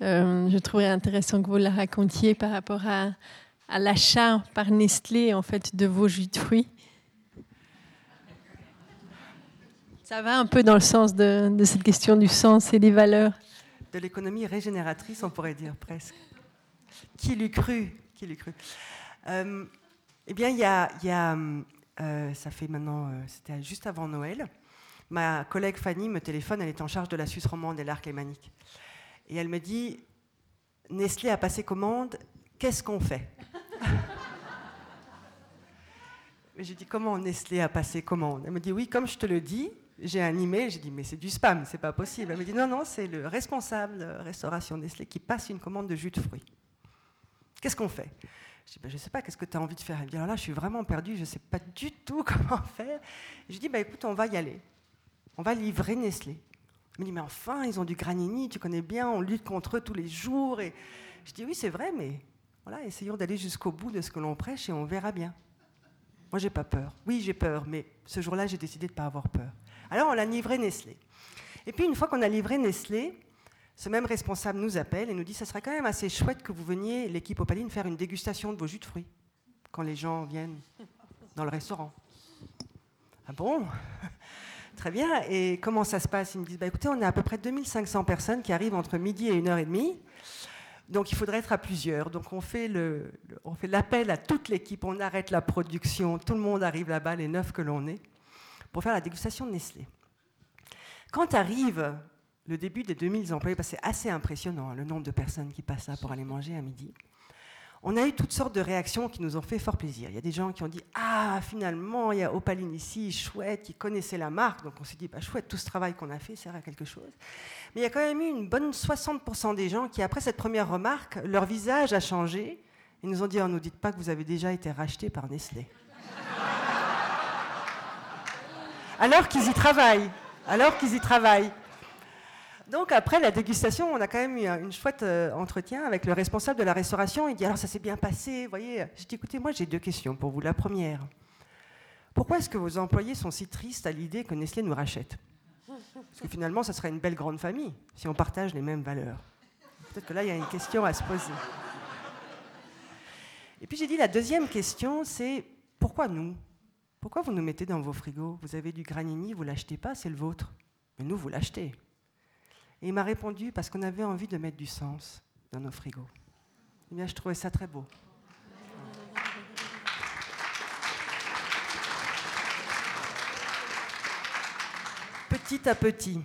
Euh, je trouverais intéressant que vous la racontiez par rapport à, à l'achat par Nestlé en fait de vos jus de fruits. Ça va un peu dans le sens de, cette question du sens et des valeurs. De l'économie régénératrice, on pourrait dire presque. Qui l'eût cru? Qui l'eût cru? Euh, Eh bien, il y a, euh, ça fait maintenant, euh, c'était juste avant Noël, ma collègue Fanny me téléphone, elle est en charge de la Suisse romande et l'arc lémanique. Et elle me dit, Nestlé a passé commande, qu'est-ce qu'on fait? J'ai dit, comment Nestlé a passé commande? Elle me dit, oui, comme je te le dis, j'ai un email, j'ai dit mais c'est du spam, c'est pas possible. Elle me dit non, non, c'est le responsable restauration Nestlé qui passe une commande de jus de fruits. Qu'est-ce qu'on fait? Je dis ben, je sais pas, qu'est-ce que tu as envie de faire? Elle me dit alors là, je suis vraiment perdue, je sais pas du tout comment faire. je dis bah écoute, on va y aller. On va livrer Nestlé. Elle me dit mais enfin, ils ont du granini, tu connais bien, on lutte contre eux tous les jours. Et je dis oui, c'est vrai, mais voilà, essayons d'aller jusqu'au bout de ce que l'on prêche et on verra bien. Moi, j'ai pas peur. Oui, j'ai peur, mais ce jour-là, j'ai décidé de ne pas avoir peur. Alors on l'a livré Nestlé. Et puis une fois qu'on a livré Nestlé, ce même responsable nous appelle et nous dit ça serait quand même assez chouette que vous veniez, l'équipe Opaline, faire une dégustation de vos jus de fruits quand les gens viennent dans le restaurant. Ah bon? Très bien. Et comment ça se passe? Ils me disent bah, écoutez, on a à peu près 2500 personnes qui arrivent entre midi et 1h30. Donc il faudrait être à plusieurs. Donc on fait, on fait l'appel à toute l'équipe, on arrête la production, tout le monde arrive là-bas, les neuf que l'on est pour faire la dégustation de Nestlé. Quand arrive le début des 2000 employés, c'est assez impressionnant hein, le nombre de personnes qui passent là pour aller manger à midi, on a eu toutes sortes de réactions qui nous ont fait fort plaisir. Il y a des gens qui ont dit Ah, finalement, il y a Opaline ici, chouette, qui connaissait la marque. Donc on s'est dit bah, Chouette, tout ce travail qu'on a fait sert à quelque chose. Mais il y a quand même eu une bonne 60% des gens qui, après cette première remarque, leur visage a changé. Ils nous ont dit oh, Ne dites pas que vous avez déjà été racheté par Nestlé. Alors qu'ils y travaillent. Alors qu'ils y travaillent. Donc après la dégustation, on a quand même eu un chouette euh, entretien avec le responsable de la restauration. Il dit alors ça s'est bien passé, vous voyez. J'ai dit écoutez, moi j'ai deux questions pour vous. La première, pourquoi est-ce que vos employés sont si tristes à l'idée que Nestlé nous rachète? Parce que finalement, ça serait une belle grande famille si on partage les mêmes valeurs. Peut-être que là, il y a une question à se poser. Et puis j'ai dit la deuxième question, c'est pourquoi nous? Pourquoi vous nous mettez dans vos frigos? Vous avez du granini, vous l'achetez pas, c'est le vôtre. Mais nous, vous l'achetez. Et il m'a répondu parce qu'on avait envie de mettre du sens dans nos frigos. Eh bien, je trouvais ça très beau. Petit à petit.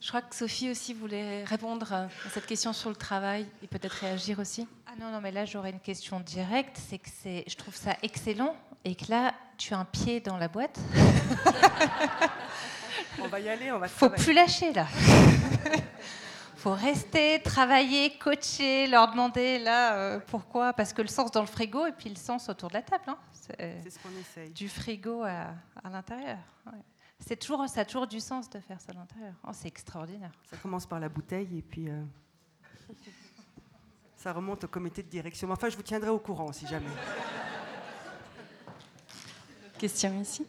Je crois que Sophie aussi voulait répondre à cette question sur le travail et peut-être réagir aussi. Ah non, non, mais là j'aurais une question directe. C'est que c'est, je trouve ça excellent et que là tu as un pied dans la boîte. on va y aller, on va Faut plus lâcher là. Faut rester, travailler, coacher, leur demander là euh, pourquoi Parce que le sens dans le frigo et puis le sens autour de la table. Hein. C'est ce qu'on essaye. Du frigo à, l'intérieur. C'est toujours, ça a toujours du sens de faire ça à l'intérieur. Oh, c'est extraordinaire. Ça commence par la bouteille et puis euh, ça remonte au comité de direction. Enfin, je vous tiendrai au courant si jamais. Question ici.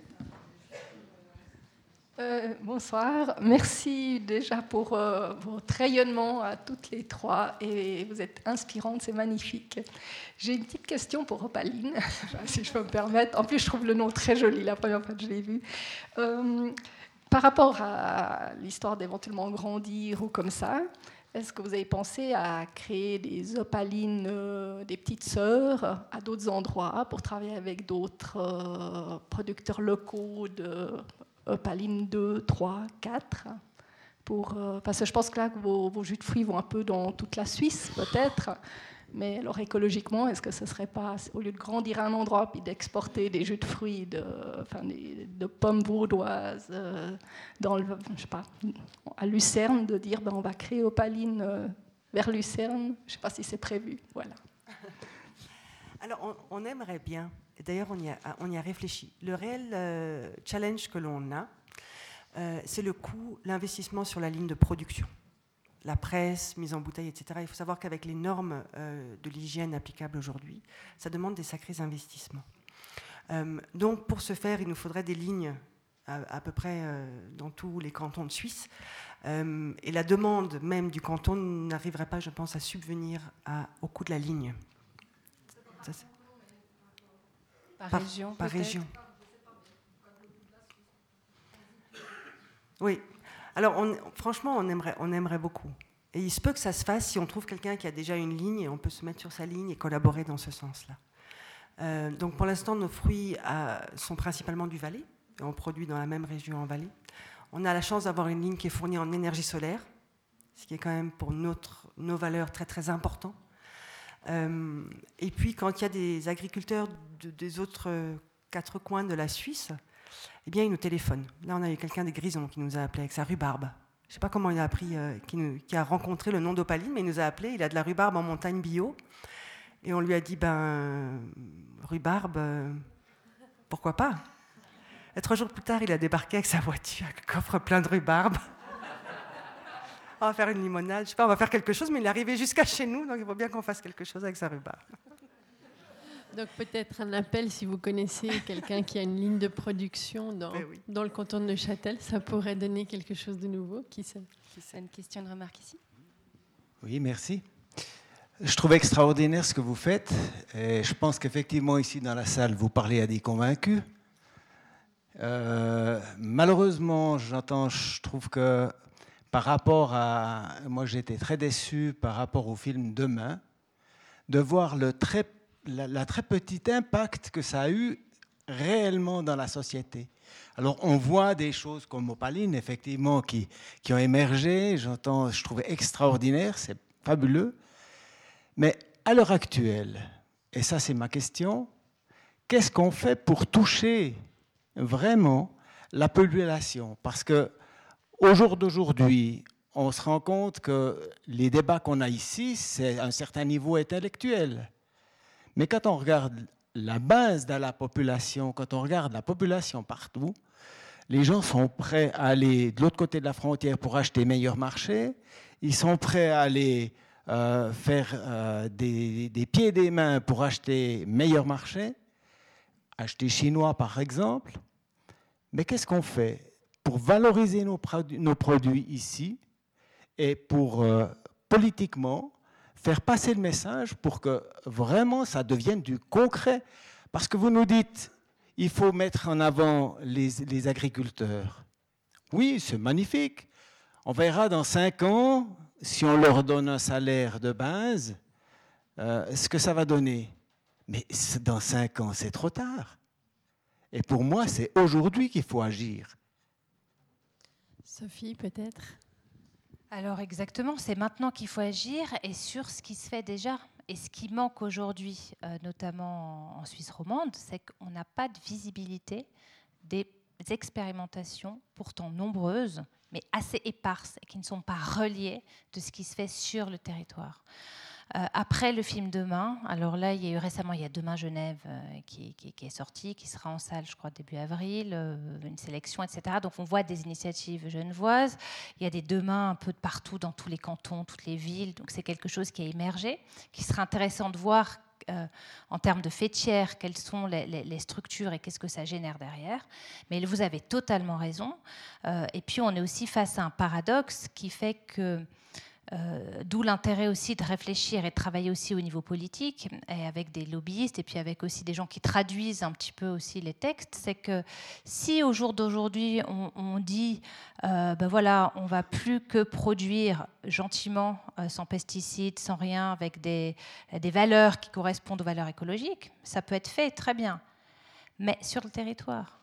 Euh, bonsoir, merci déjà pour euh, votre rayonnement à toutes les trois et vous êtes inspirantes, c'est magnifique. J'ai une petite question pour Opaline, si je peux me permettre. En plus, je trouve le nom très joli la première fois que je l'ai vu. Euh, par rapport à l'histoire d'éventuellement grandir ou comme ça, est-ce que vous avez pensé à créer des opalines, des petites sœurs à d'autres endroits pour travailler avec d'autres producteurs locaux de Opaline 2, 3, 4. Pour, euh, parce que je pense que là, vos, jus de fruits vont un peu dans toute la Suisse, peut-être. Mais alors écologiquement, est-ce que ce serait pas, au lieu de grandir à un endroit puis d'exporter des jus de fruits, de, enfin, de pommes bourdoises, euh, dans le, je sais pas, à Lucerne, de dire ben, on va créer Opaline euh, vers Lucerne Je ne sais pas si c'est prévu. Voilà. Alors on aimerait bien d'ailleurs, on, y a réfléchi. Le réel euh, challenge que l'on a, euh, c'est le coût, l'investissement sur la ligne de production. La presse, mise en bouteille, etc. Il faut savoir qu'avec les normes euh, de l'hygiène applicables aujourd'hui, ça demande des sacrés investissements. donc, pour ce faire, il nous faudrait des lignes à, peu près dans tous les cantons de Suisse. et la demande même du canton n'arriverait pas, je pense, à subvenir au coût de la ligne. Ça, par, région Par région. Oui. Alors, on, franchement, on aimerait, on aimerait beaucoup. Et il se peut que ça se fasse si on trouve quelqu'un qui a déjà une ligne et on peut se mettre sur sa ligne et collaborer dans ce sens-là. Euh, donc pour l'instant, nos fruits euh, sont principalement du Valais. Et on produit dans la même région en Valais. On a la chance d'avoir une ligne qui est fournie en énergie solaire, ce qui est quand même pour notre, nos valeurs très très important. Euh, et puis quand il y a des agriculteurs des autres euh, quatre coins de la Suisse, eh bien, ils nous téléphonent. Là, on a eu quelqu'un des Grisons qui nous a appelé avec sa rhubarbe. Je ne sais pas comment il a appris, euh, qui, a rencontré le nom d'Opaline, mais il nous a appelé. Il a de la rhubarbe en montagne bio. Et on lui a dit, ben, rhubarbe, pourquoi pas? Et trois jours plus tard, il a débarqué avec sa voiture, avec un coffre plein de rhubarbe on va faire une limonade, je sais pas, on va faire quelque chose, mais il est arrivé jusqu'à chez nous, donc il faut bien qu'on fasse quelque chose avec sa rhubarbe. Donc peut-être un appel si vous connaissez quelqu'un qui a une ligne de production dans, dans le canton de Neuchâtel, ça pourrait donner quelque chose de nouveau. Qui sait? Une question, de remarque ici? Oui, merci. Je trouve extraordinaire ce que vous faites. Et je pense qu'effectivement, ici dans la salle, vous parlez à des convaincus. Euh, malheureusement, j'entends, je trouve que par rapport à. Moi, j'étais très déçu par rapport au film Demain, de voir le très, la, très petit impact que ça a eu réellement dans la société. Alors, on voit des choses comme Opaline, effectivement, qui, qui ont émergé. J'entends, je trouvais extraordinaire, c'est fabuleux. Mais à l'heure actuelle, et ça c'est ma question, qu'est-ce qu'on fait pour toucher vraiment la population? Parce que au jour d'aujourd'hui, on se rend compte que les débats qu'on a ici, c'est un certain niveau intellectuel. Mais quand on regarde la base de la population, quand on regarde la population partout, les gens sont prêts à aller de l'autre côté de la frontière pour acheter meilleurs marchés, ils sont prêts à aller euh, faire euh, des, des, pieds et des mains pour acheter meilleurs marchés, acheter chinois par exemple. Mais qu'est-ce qu'on fait? Pour valoriser nos, produits ici et pour euh, politiquement faire passer le message pour que vraiment ça devienne du concret Parce que vous nous dites, il faut mettre en avant les, les agriculteurs. Oui, c'est magnifique. On verra dans cinq ans, si on leur donne un salaire de base, euh, ce que ça va donner. Mais dans cinq ans, c'est trop tard. Et pour moi, c'est aujourd'hui qu'il faut agir. Sophie, peut-être? Alors exactement, c'est maintenant qu'il faut agir et sur ce qui se fait déjà. Et ce qui manque aujourd'hui, euh, notamment en Suisse romande, c'est qu'on n'a pas de visibilité des expérimentations, pourtant nombreuses, mais assez éparses et qui ne sont pas reliées de ce qui se fait sur le territoire. Euh, après le film Demain, alors là, il y a eu récemment, il y a Demain Genève euh, qui, est sorti, qui sera en salle, je crois, début avril, euh, une sélection, etc. Donc on voit des initiatives genevoises. Il y a des Demain un peu de partout, dans tous les cantons, toutes les villes. Donc c'est quelque chose qui a émergé, qui sera intéressant de voir en termes de fêtière, quelles sont les, structures et qu'est-ce que ça génère derrière. Mais vous avez totalement raison. et puis on est aussi face à un paradoxe qui fait que euh, d'où l'intérêt aussi de réfléchir et de travailler aussi au niveau politique, et avec des lobbyistes, et puis avec aussi des gens qui traduisent un petit peu aussi les textes. C'est que si au jour d'aujourd'hui, on, dit, euh, ben voilà, on va plus que produire gentiment, euh, sans pesticides, sans rien, avec des, des valeurs qui correspondent aux valeurs écologiques, ça peut être fait très bien. Mais sur le territoire,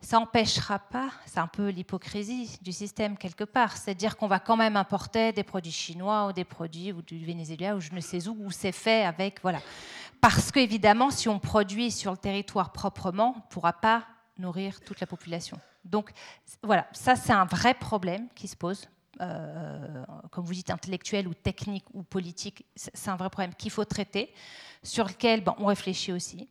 ça n'empêchera pas, c'est un peu l'hypocrisie du système quelque part, c'est à dire qu'on va quand même importer des produits chinois ou des produits ou du Venezuela ou je ne sais où, où c'est fait avec, voilà. Parce qu'évidemment, si on produit sur le territoire proprement, on ne pourra pas nourrir toute la population. Donc voilà, ça c'est un vrai problème qui se pose. Euh, comme vous dites, intellectuel ou technique ou politique, c'est un vrai problème qu'il faut traiter, sur lequel on réfléchit aussi.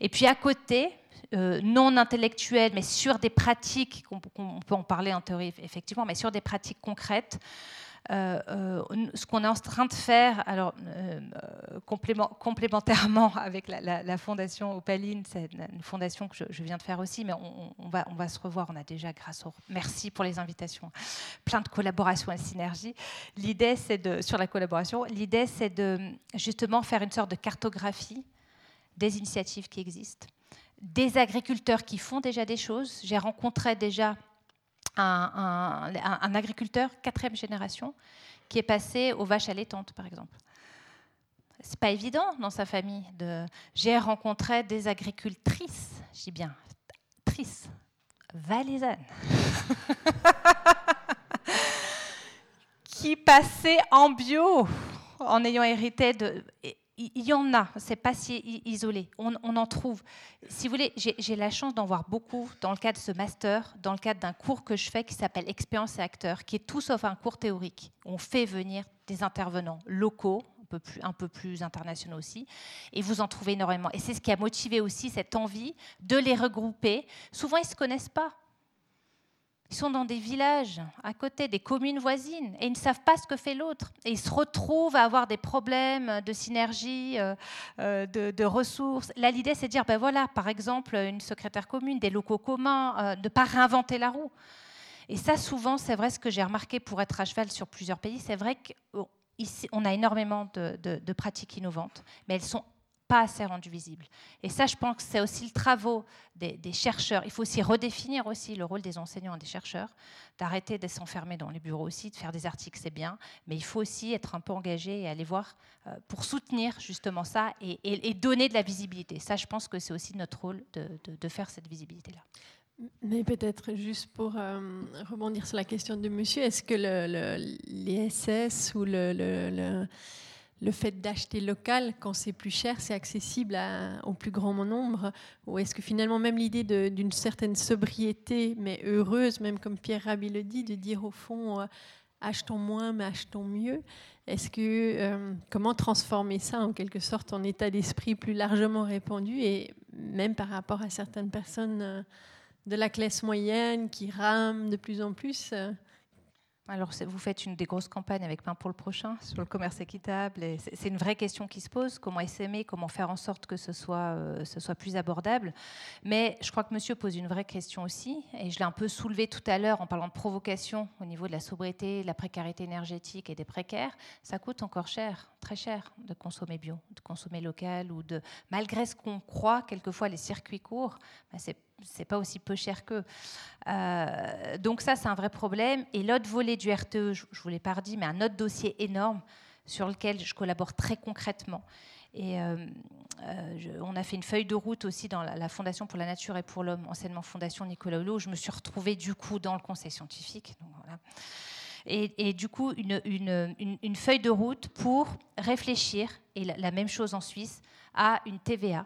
Et puis à côté, euh, non intellectuelles, mais sur des pratiques, on, peut en parler en théorie effectivement, mais sur des pratiques concrètes. Euh, euh, ce qu'on est en train de faire, alors complémentairement avec la, fondation Opaline, c'est une fondation que je, viens de faire aussi, mais on, va, on va se revoir. On a déjà, grâce au merci pour les invitations, plein de collaborations et synergies. L'idée, c'est de sur la collaboration, l'idée, c'est de justement faire une sorte de cartographie des initiatives qui existent des agriculteurs qui font déjà des choses. J'ai rencontré déjà un, agriculteur quatrième génération qui est passé aux vaches allaitantes, par exemple. C'est pas évident dans sa famille. J'ai rencontré des agricultrices, je dis bien trices, valaisannes, qui passaient en bio en ayant hérité de il y en a, c'est pas si isolé, on, en trouve. Si vous voulez, j'ai la chance d'en voir beaucoup dans le cadre de ce master, dans le cadre d'un cours que je fais qui s'appelle Expérience et acteurs, qui est tout sauf un cours théorique. On fait venir des intervenants locaux, un peu plus, un peu plus internationaux aussi, et vous en trouvez énormément. Et c'est ce qui a motivé aussi cette envie de les regrouper. Souvent, ils ne se connaissent pas. Ils sont dans des villages à côté, des communes voisines, et ils ne savent pas ce que fait l'autre. Et ils se retrouvent à avoir des problèmes de synergie, euh, euh, de, ressources. Là, l'idée, c'est de dire, ben voilà, par exemple, une secrétaire commune, des locaux communs, euh, de ne pas réinventer la roue. Et ça, souvent, c'est vrai ce que j'ai remarqué pour être à cheval sur plusieurs pays, c'est vrai qu'on a énormément de, de pratiques innovantes, mais elles sont pas assez rendu visible. Et ça, je pense que c'est aussi le travail des, chercheurs. Il faut aussi redéfinir aussi le rôle des enseignants et des chercheurs, d'arrêter de s'enfermer dans les bureaux aussi, de faire des articles, c'est bien, mais il faut aussi être un peu engagé et aller voir euh, pour soutenir justement ça et, donner de la visibilité. Ça, je pense que c'est aussi notre rôle de, faire cette visibilité-là. Mais peut-être juste pour euh, rebondir sur la question de monsieur, est-ce que le, ou le fait d'acheter local, quand c'est plus cher, c'est accessible au plus grand nombre? Ou est-ce que finalement, même l'idée d'une certaine sobriété, mais heureuse, même comme Pierre Rabhi le dit, de dire au fond, euh, achetons moins, mais achetons mieux, est-ce que euh, comment transformer ça en quelque sorte en état d'esprit plus largement répandu et même par rapport à certaines personnes euh, de la classe moyenne qui rament de plus en plus alors, vous faites une des grosses campagnes avec Pain pour le prochain sur le commerce équitable. c'est une vraie question qui se pose comment essaimer, comment faire en sorte que ce soit, euh, ce soit plus abordable. Mais je crois que monsieur pose une vraie question aussi. Et je l'ai un peu soulevé tout à l'heure en parlant de provocation au niveau de la sobriété, de la précarité énergétique et des précaires. Ça coûte encore cher, très cher, de consommer bio, de consommer local. ou de Malgré ce qu'on croit, quelquefois, les circuits courts, ben, c'est c'est pas aussi peu cher qu'eux. Euh, donc ça, c'est un vrai problème. Et l'autre volet du RTE, je, ne vous l'ai pas dit, mais un autre dossier énorme sur lequel je collabore très concrètement. Et euh, euh, on a fait une feuille de route aussi dans la, Fondation pour la Nature et pour l'Homme, anciennement Fondation Nicolas Hulot, où je me suis retrouvée du coup dans le conseil scientifique. et, du coup, une, feuille de route pour réfléchir, et la, même chose en Suisse, à une TVA.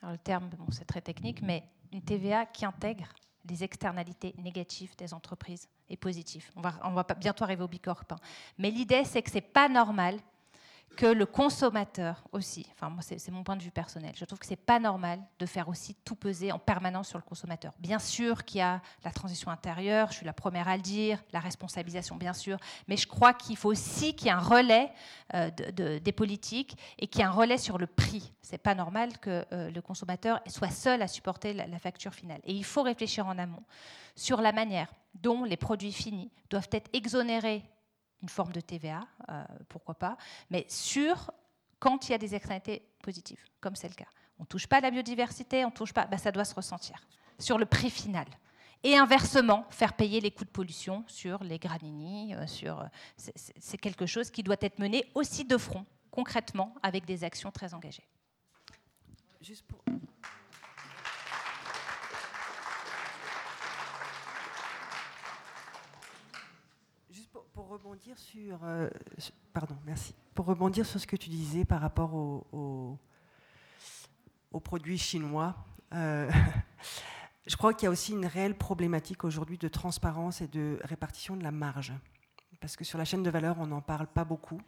Alors le terme, bon, c'est très technique, mais une TVA qui intègre les externalités négatives des entreprises et positives. On va, on va bientôt arriver au Bicorp. Hein. Mais l'idée, c'est que ce n'est pas normal que le consommateur aussi, enfin c'est mon point de vue personnel, je trouve que c'est pas normal de faire aussi tout peser en permanence sur le consommateur. Bien sûr qu'il y a la transition intérieure, je suis la première à le dire, la responsabilisation bien sûr, mais je crois qu'il faut aussi qu'il y ait un relais euh, de, des politiques et qu'il y ait un relais sur le prix. C'est pas normal que euh, le consommateur soit seul à supporter la facture finale. Et il faut réfléchir en amont sur la manière dont les produits finis doivent être exonérés une forme de TVA, euh, pourquoi pas, mais sur quand il y a des externalités positives, comme c'est le cas. On ne touche pas à la biodiversité, on touche pas, bah, ça doit se ressentir sur le prix final. Et inversement, faire payer les coûts de pollution sur les granini, euh, sur, c'est quelque chose qui doit être mené aussi de front, concrètement, avec des actions très engagées. Juste pour, pour rebondir sur, euh, pardon, merci. Pour rebondir sur ce que tu disais par rapport aux produits chinois, euh, je crois qu'il y a aussi une réelle problématique aujourd'hui de transparence et de répartition de la marge, parce que sur la chaîne de valeur, on n'en parle pas beaucoup.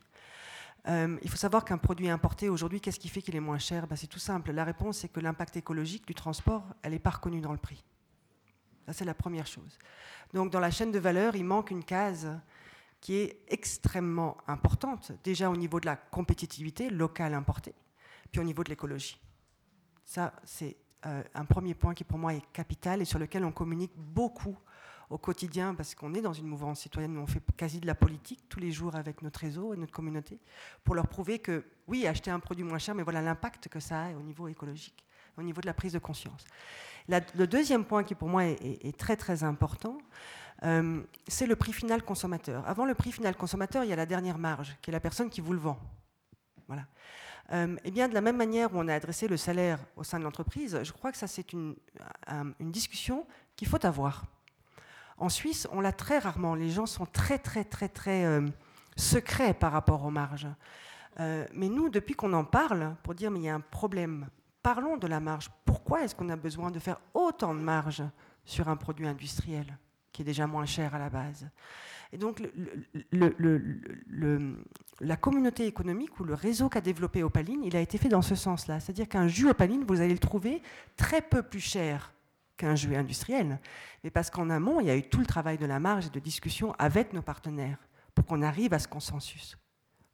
Euh, il faut savoir qu'un produit importé aujourd'hui, qu'est-ce qui fait qu'il est moins cher? Ben, C'est tout simple. La réponse, c'est que l'impact écologique du transport, elle n'est pas reconnue dans le prix. Ça, c'est la première chose. Donc, dans la chaîne de valeur, il manque une case qui est extrêmement importante, déjà au niveau de la compétitivité locale importée, puis au niveau de l'écologie. Ça, c'est euh, un premier point qui pour moi est capital et sur lequel on communique beaucoup au quotidien parce qu'on est dans une mouvance citoyenne où on fait quasi de la politique tous les jours avec notre réseau et notre communauté pour leur prouver que oui, acheter un produit moins cher, mais voilà l'impact que ça a au niveau écologique, au niveau de la prise de conscience. le deuxième point qui pour moi est très très important, euh, c'est le prix final consommateur. Avant le prix final consommateur, il y a la dernière marge, qui est la personne qui vous le vend. Voilà. Euh, et bien, de la même manière où on a adressé le salaire au sein de l'entreprise, je crois que ça, c'est une, une, discussion qu'il faut avoir. En Suisse, on l'a très rarement. Les gens sont très, très, très, très euh, secrets par rapport aux marges. mais nous, depuis qu'on en parle, pour dire, mais il y a un problème, parlons de la marge. Pourquoi est-ce qu'on a besoin de faire autant de marge sur un produit industriel? Qui est déjà moins cher à la base. Et donc, la communauté économique ou le réseau qu'a développé Opaline, il a été fait dans ce sens-là. C'est-à-dire qu'un jus Opaline, vous allez le trouver très peu plus cher qu'un jus industriel. Mais parce qu'en amont, il y a eu tout le travail de la marge et de discussion avec nos partenaires pour qu'on arrive à ce consensus,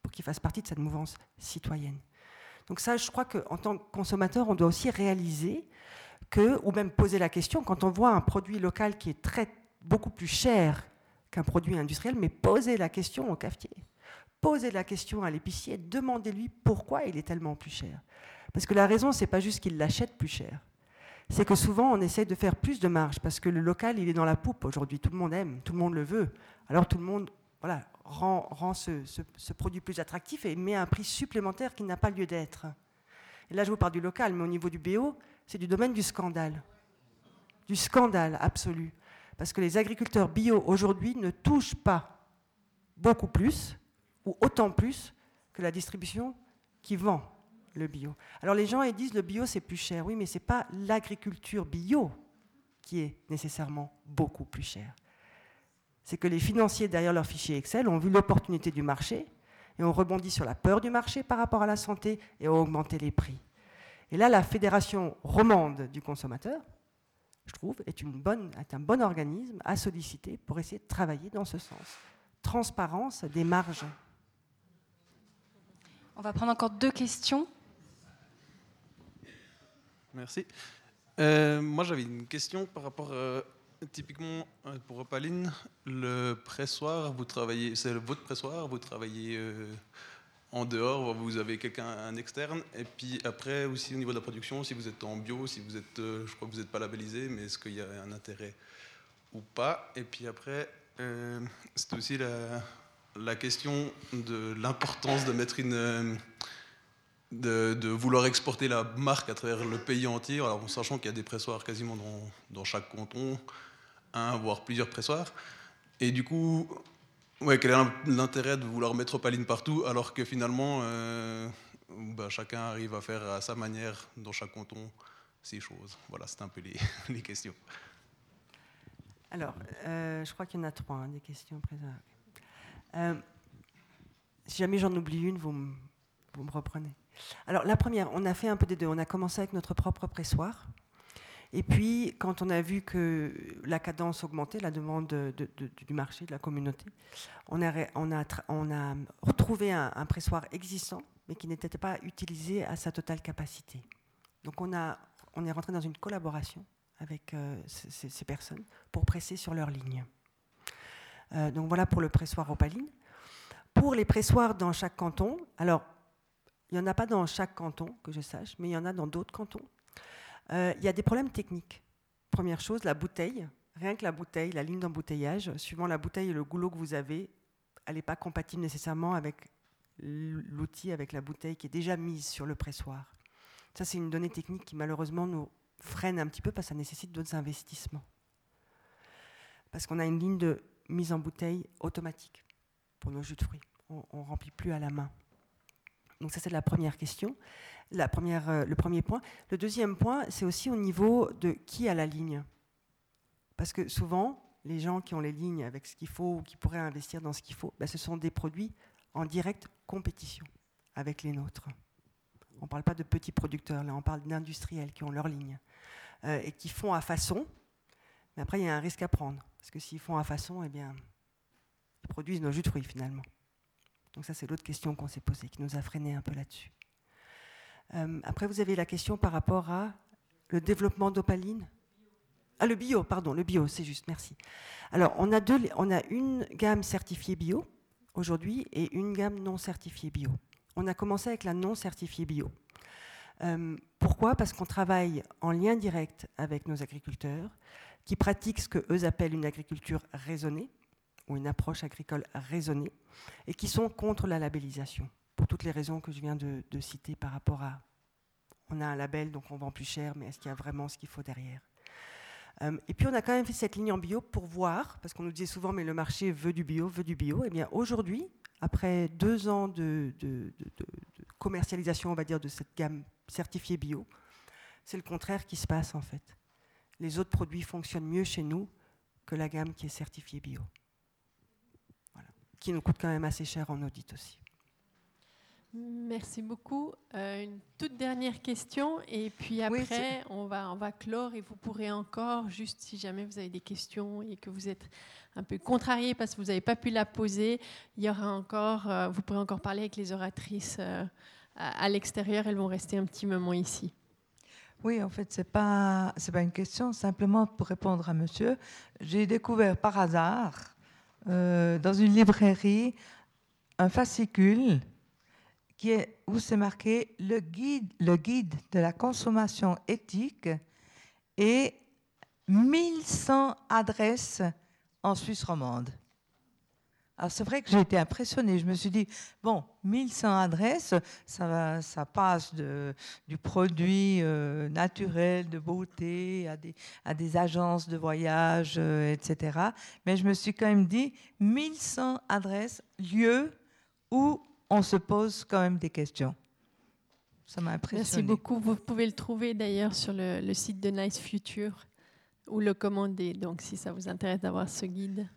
pour qu'il fasse partie de cette mouvance citoyenne. Donc ça, je crois qu'en tant que consommateur, on doit aussi réaliser que, ou même poser la question, quand on voit un produit local qui est très beaucoup plus cher qu'un produit industriel, mais posez la question au cafetier, posez la question à l'épicier, demandez-lui pourquoi il est tellement plus cher. Parce que la raison, c'est pas juste qu'il l'achète plus cher. C'est que souvent, on essaie de faire plus de marge parce que le local, il est dans la poupe aujourd'hui. Tout le monde aime, tout le monde le veut. Alors tout le monde voilà, rend, rend ce, ce, produit plus attractif et met un prix supplémentaire qui n'a pas lieu d'être. Et là, je vous parle du local, mais au niveau du BO, c'est du domaine du scandale. Du scandale absolu. Parce que les agriculteurs bio aujourd'hui ne touchent pas beaucoup plus ou autant plus que la distribution qui vend le bio. Alors les gens ils disent le bio c'est plus cher. Oui, mais ce n'est pas l'agriculture bio qui est nécessairement beaucoup plus chère. C'est que les financiers derrière leur fichier Excel ont vu l'opportunité du marché et ont rebondi sur la peur du marché par rapport à la santé et ont augmenté les prix. Et là, la Fédération romande du consommateur, je trouve, est, une bonne, est un bon organisme à solliciter pour essayer de travailler dans ce sens. Transparence des marges. On va prendre encore deux questions. Merci. Euh, moi, j'avais une question par rapport, euh, typiquement, euh, pour Opaline, le pressoir, vous travaillez, c'est votre pressoir, vous travaillez en dehors, vous avez quelqu'un, un externe, et puis après aussi au niveau de la production, si vous êtes en bio, si vous êtes, je crois que vous n'êtes pas labellisé, mais est-ce qu'il y a un intérêt ou pas? Et puis après, c'est aussi la, question de l'importance de mettre une de, vouloir exporter la marque à travers le pays entier, alors en sachant qu'il y a des pressoirs quasiment dans, chaque canton, un voire plusieurs pressoirs. Et du coup, ouais, quel est l'intérêt de vouloir mettre Opaline partout alors que finalement, euh, bah, chacun arrive à faire à sa manière dans chaque canton ces choses? Voilà, c'est un peu les, les questions. Alors, euh, je crois qu'il y en a trois, hein, des questions présentes. Euh, si jamais j'en oublie une, vous vous me reprenez. Alors la première, on a fait un peu des deux. On a commencé avec notre propre pressoir. Et puis, quand on a vu que la cadence augmentait, la demande du marché, de la communauté, on a, retrouvé un, pressoir existant, mais qui n'était pas utilisé à sa totale capacité. Donc on, est rentré dans une collaboration avec euh, ces, personnes pour presser sur leur ligne. Euh, donc voilà pour le pressoir opaline. Pour les pressoirs dans chaque canton, alors il n'y en a pas dans chaque canton, que je sache, mais il y en a dans d'autres cantons. Euh, il y a des problèmes techniques. Première chose, la bouteille. Rien que la bouteille, la ligne d'embouteillage, suivant la bouteille et le goulot que vous avez, elle n'est pas compatible nécessairement avec l'outil, avec la bouteille qui est déjà mise sur le pressoir. Ça, c'est une donnée technique qui malheureusement nous freine un petit peu parce que ça nécessite d'autres investissements. Parce qu'on a une ligne de mise en bouteille automatique pour nos jus de fruits. On ne remplit plus à la main. Donc ça, c'est la première question, la première, euh, le premier point. Le deuxième point, c'est aussi au niveau de qui a la ligne. Parce que souvent, les gens qui ont les lignes avec ce qu'il faut ou qui pourraient investir dans ce qu'il faut, ben, ce sont des produits en directe compétition avec les nôtres. On ne parle pas de petits producteurs, là, on parle d'industriels qui ont leur ligne euh, et qui font à façon. Mais après, il y a un risque à prendre. Parce que s'ils font à façon, eh bien, ils produisent nos jus de fruits finalement. Donc ça, c'est l'autre question qu'on s'est posée, qui nous a freiné un peu là-dessus. Euh, après, vous avez la question par rapport à le développement d'opaline. Ah, le bio, pardon, le bio, c'est juste, merci. Alors, on a, deux, on a une gamme certifiée bio aujourd'hui et une gamme non certifiée bio. On a commencé avec la non certifiée bio. Euh, pourquoi? Parce qu'on travaille en lien direct avec nos agriculteurs qui pratiquent ce qu'eux appellent une agriculture raisonnée, ou une approche agricole raisonnée, et qui sont contre la labellisation, pour toutes les raisons que je viens de, citer par rapport à on a un label, donc on vend plus cher, mais est-ce qu'il y a vraiment ce qu'il faut derrière? Euh, Et puis on a quand même fait cette ligne en bio pour voir, parce qu'on nous disait souvent, mais le marché veut du bio, veut du bio. Et eh bien aujourd'hui, après deux ans de, de, commercialisation, on va dire, de cette gamme certifiée bio, c'est le contraire qui se passe en fait. Les autres produits fonctionnent mieux chez nous que la gamme qui est certifiée bio qui nous coûte quand même assez cher en audit aussi. Merci beaucoup. Euh, une toute dernière question et puis après on, va, on va clore et vous pourrez encore, juste si jamais vous avez des questions et que vous êtes un peu contrarié parce que vous n'avez pas pu la poser, il y aura encore, euh, vous pourrez encore parler avec les oratrices euh, à, l'extérieur, elles vont rester un petit moment ici. Oui, en fait, ce n'est pas, pas une question, simplement pour répondre à monsieur. J'ai découvert par hasard euh, dans une librairie un fascicule qui est, où c'est marqué le guide, de la consommation éthique et 1100 adresses en Suisse romande. Alors c'est vrai que j'ai été impressionnée. Je me suis dit, bon, 1100 adresses, ça, passe du produit euh, naturel, de beauté, à des, à des agences de voyage, euh, etc. Mais je me suis quand même dit, 1100 adresses, lieux où on se pose quand même des questions. Ça m'a impressionné. Merci beaucoup. Vous pouvez le trouver d'ailleurs sur le, le site de Nice Future ou le commander. Donc, si ça vous intéresse d'avoir ce guide.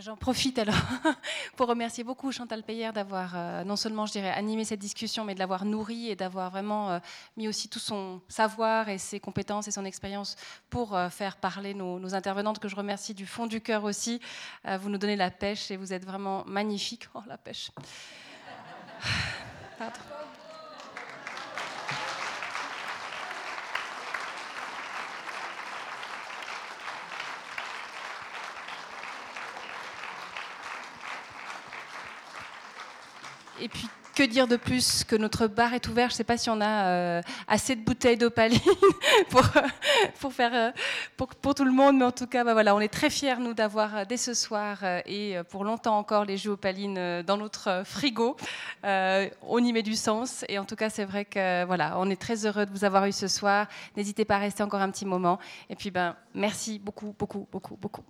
J'en profite alors pour remercier beaucoup Chantal Payer d'avoir euh, non seulement, je dirais, animé cette discussion, mais de l'avoir nourrie et d'avoir vraiment euh, mis aussi tout son savoir et ses compétences et son expérience pour euh, faire parler nos, intervenantes, que je remercie du fond du cœur aussi. vous nous donnez la pêche et vous êtes vraiment magnifiques. Oh, la pêche. Et puis, que dire de plus que notre bar est ouvert? Je ne sais pas si on a euh, assez de bouteilles d'opaline pour, pour, faire, euh, pour, pour, tout le monde, mais en tout cas, bah voilà, on est très fiers, nous, d'avoir euh, dès ce soir et pour longtemps encore les jeux opaline dans notre frigo. on y met du sens et en tout cas, c'est vrai que voilà, on est très heureux de vous avoir eu ce soir. N'hésitez pas à rester encore un petit moment. Et puis, ben, merci beaucoup, beaucoup, beaucoup, beaucoup.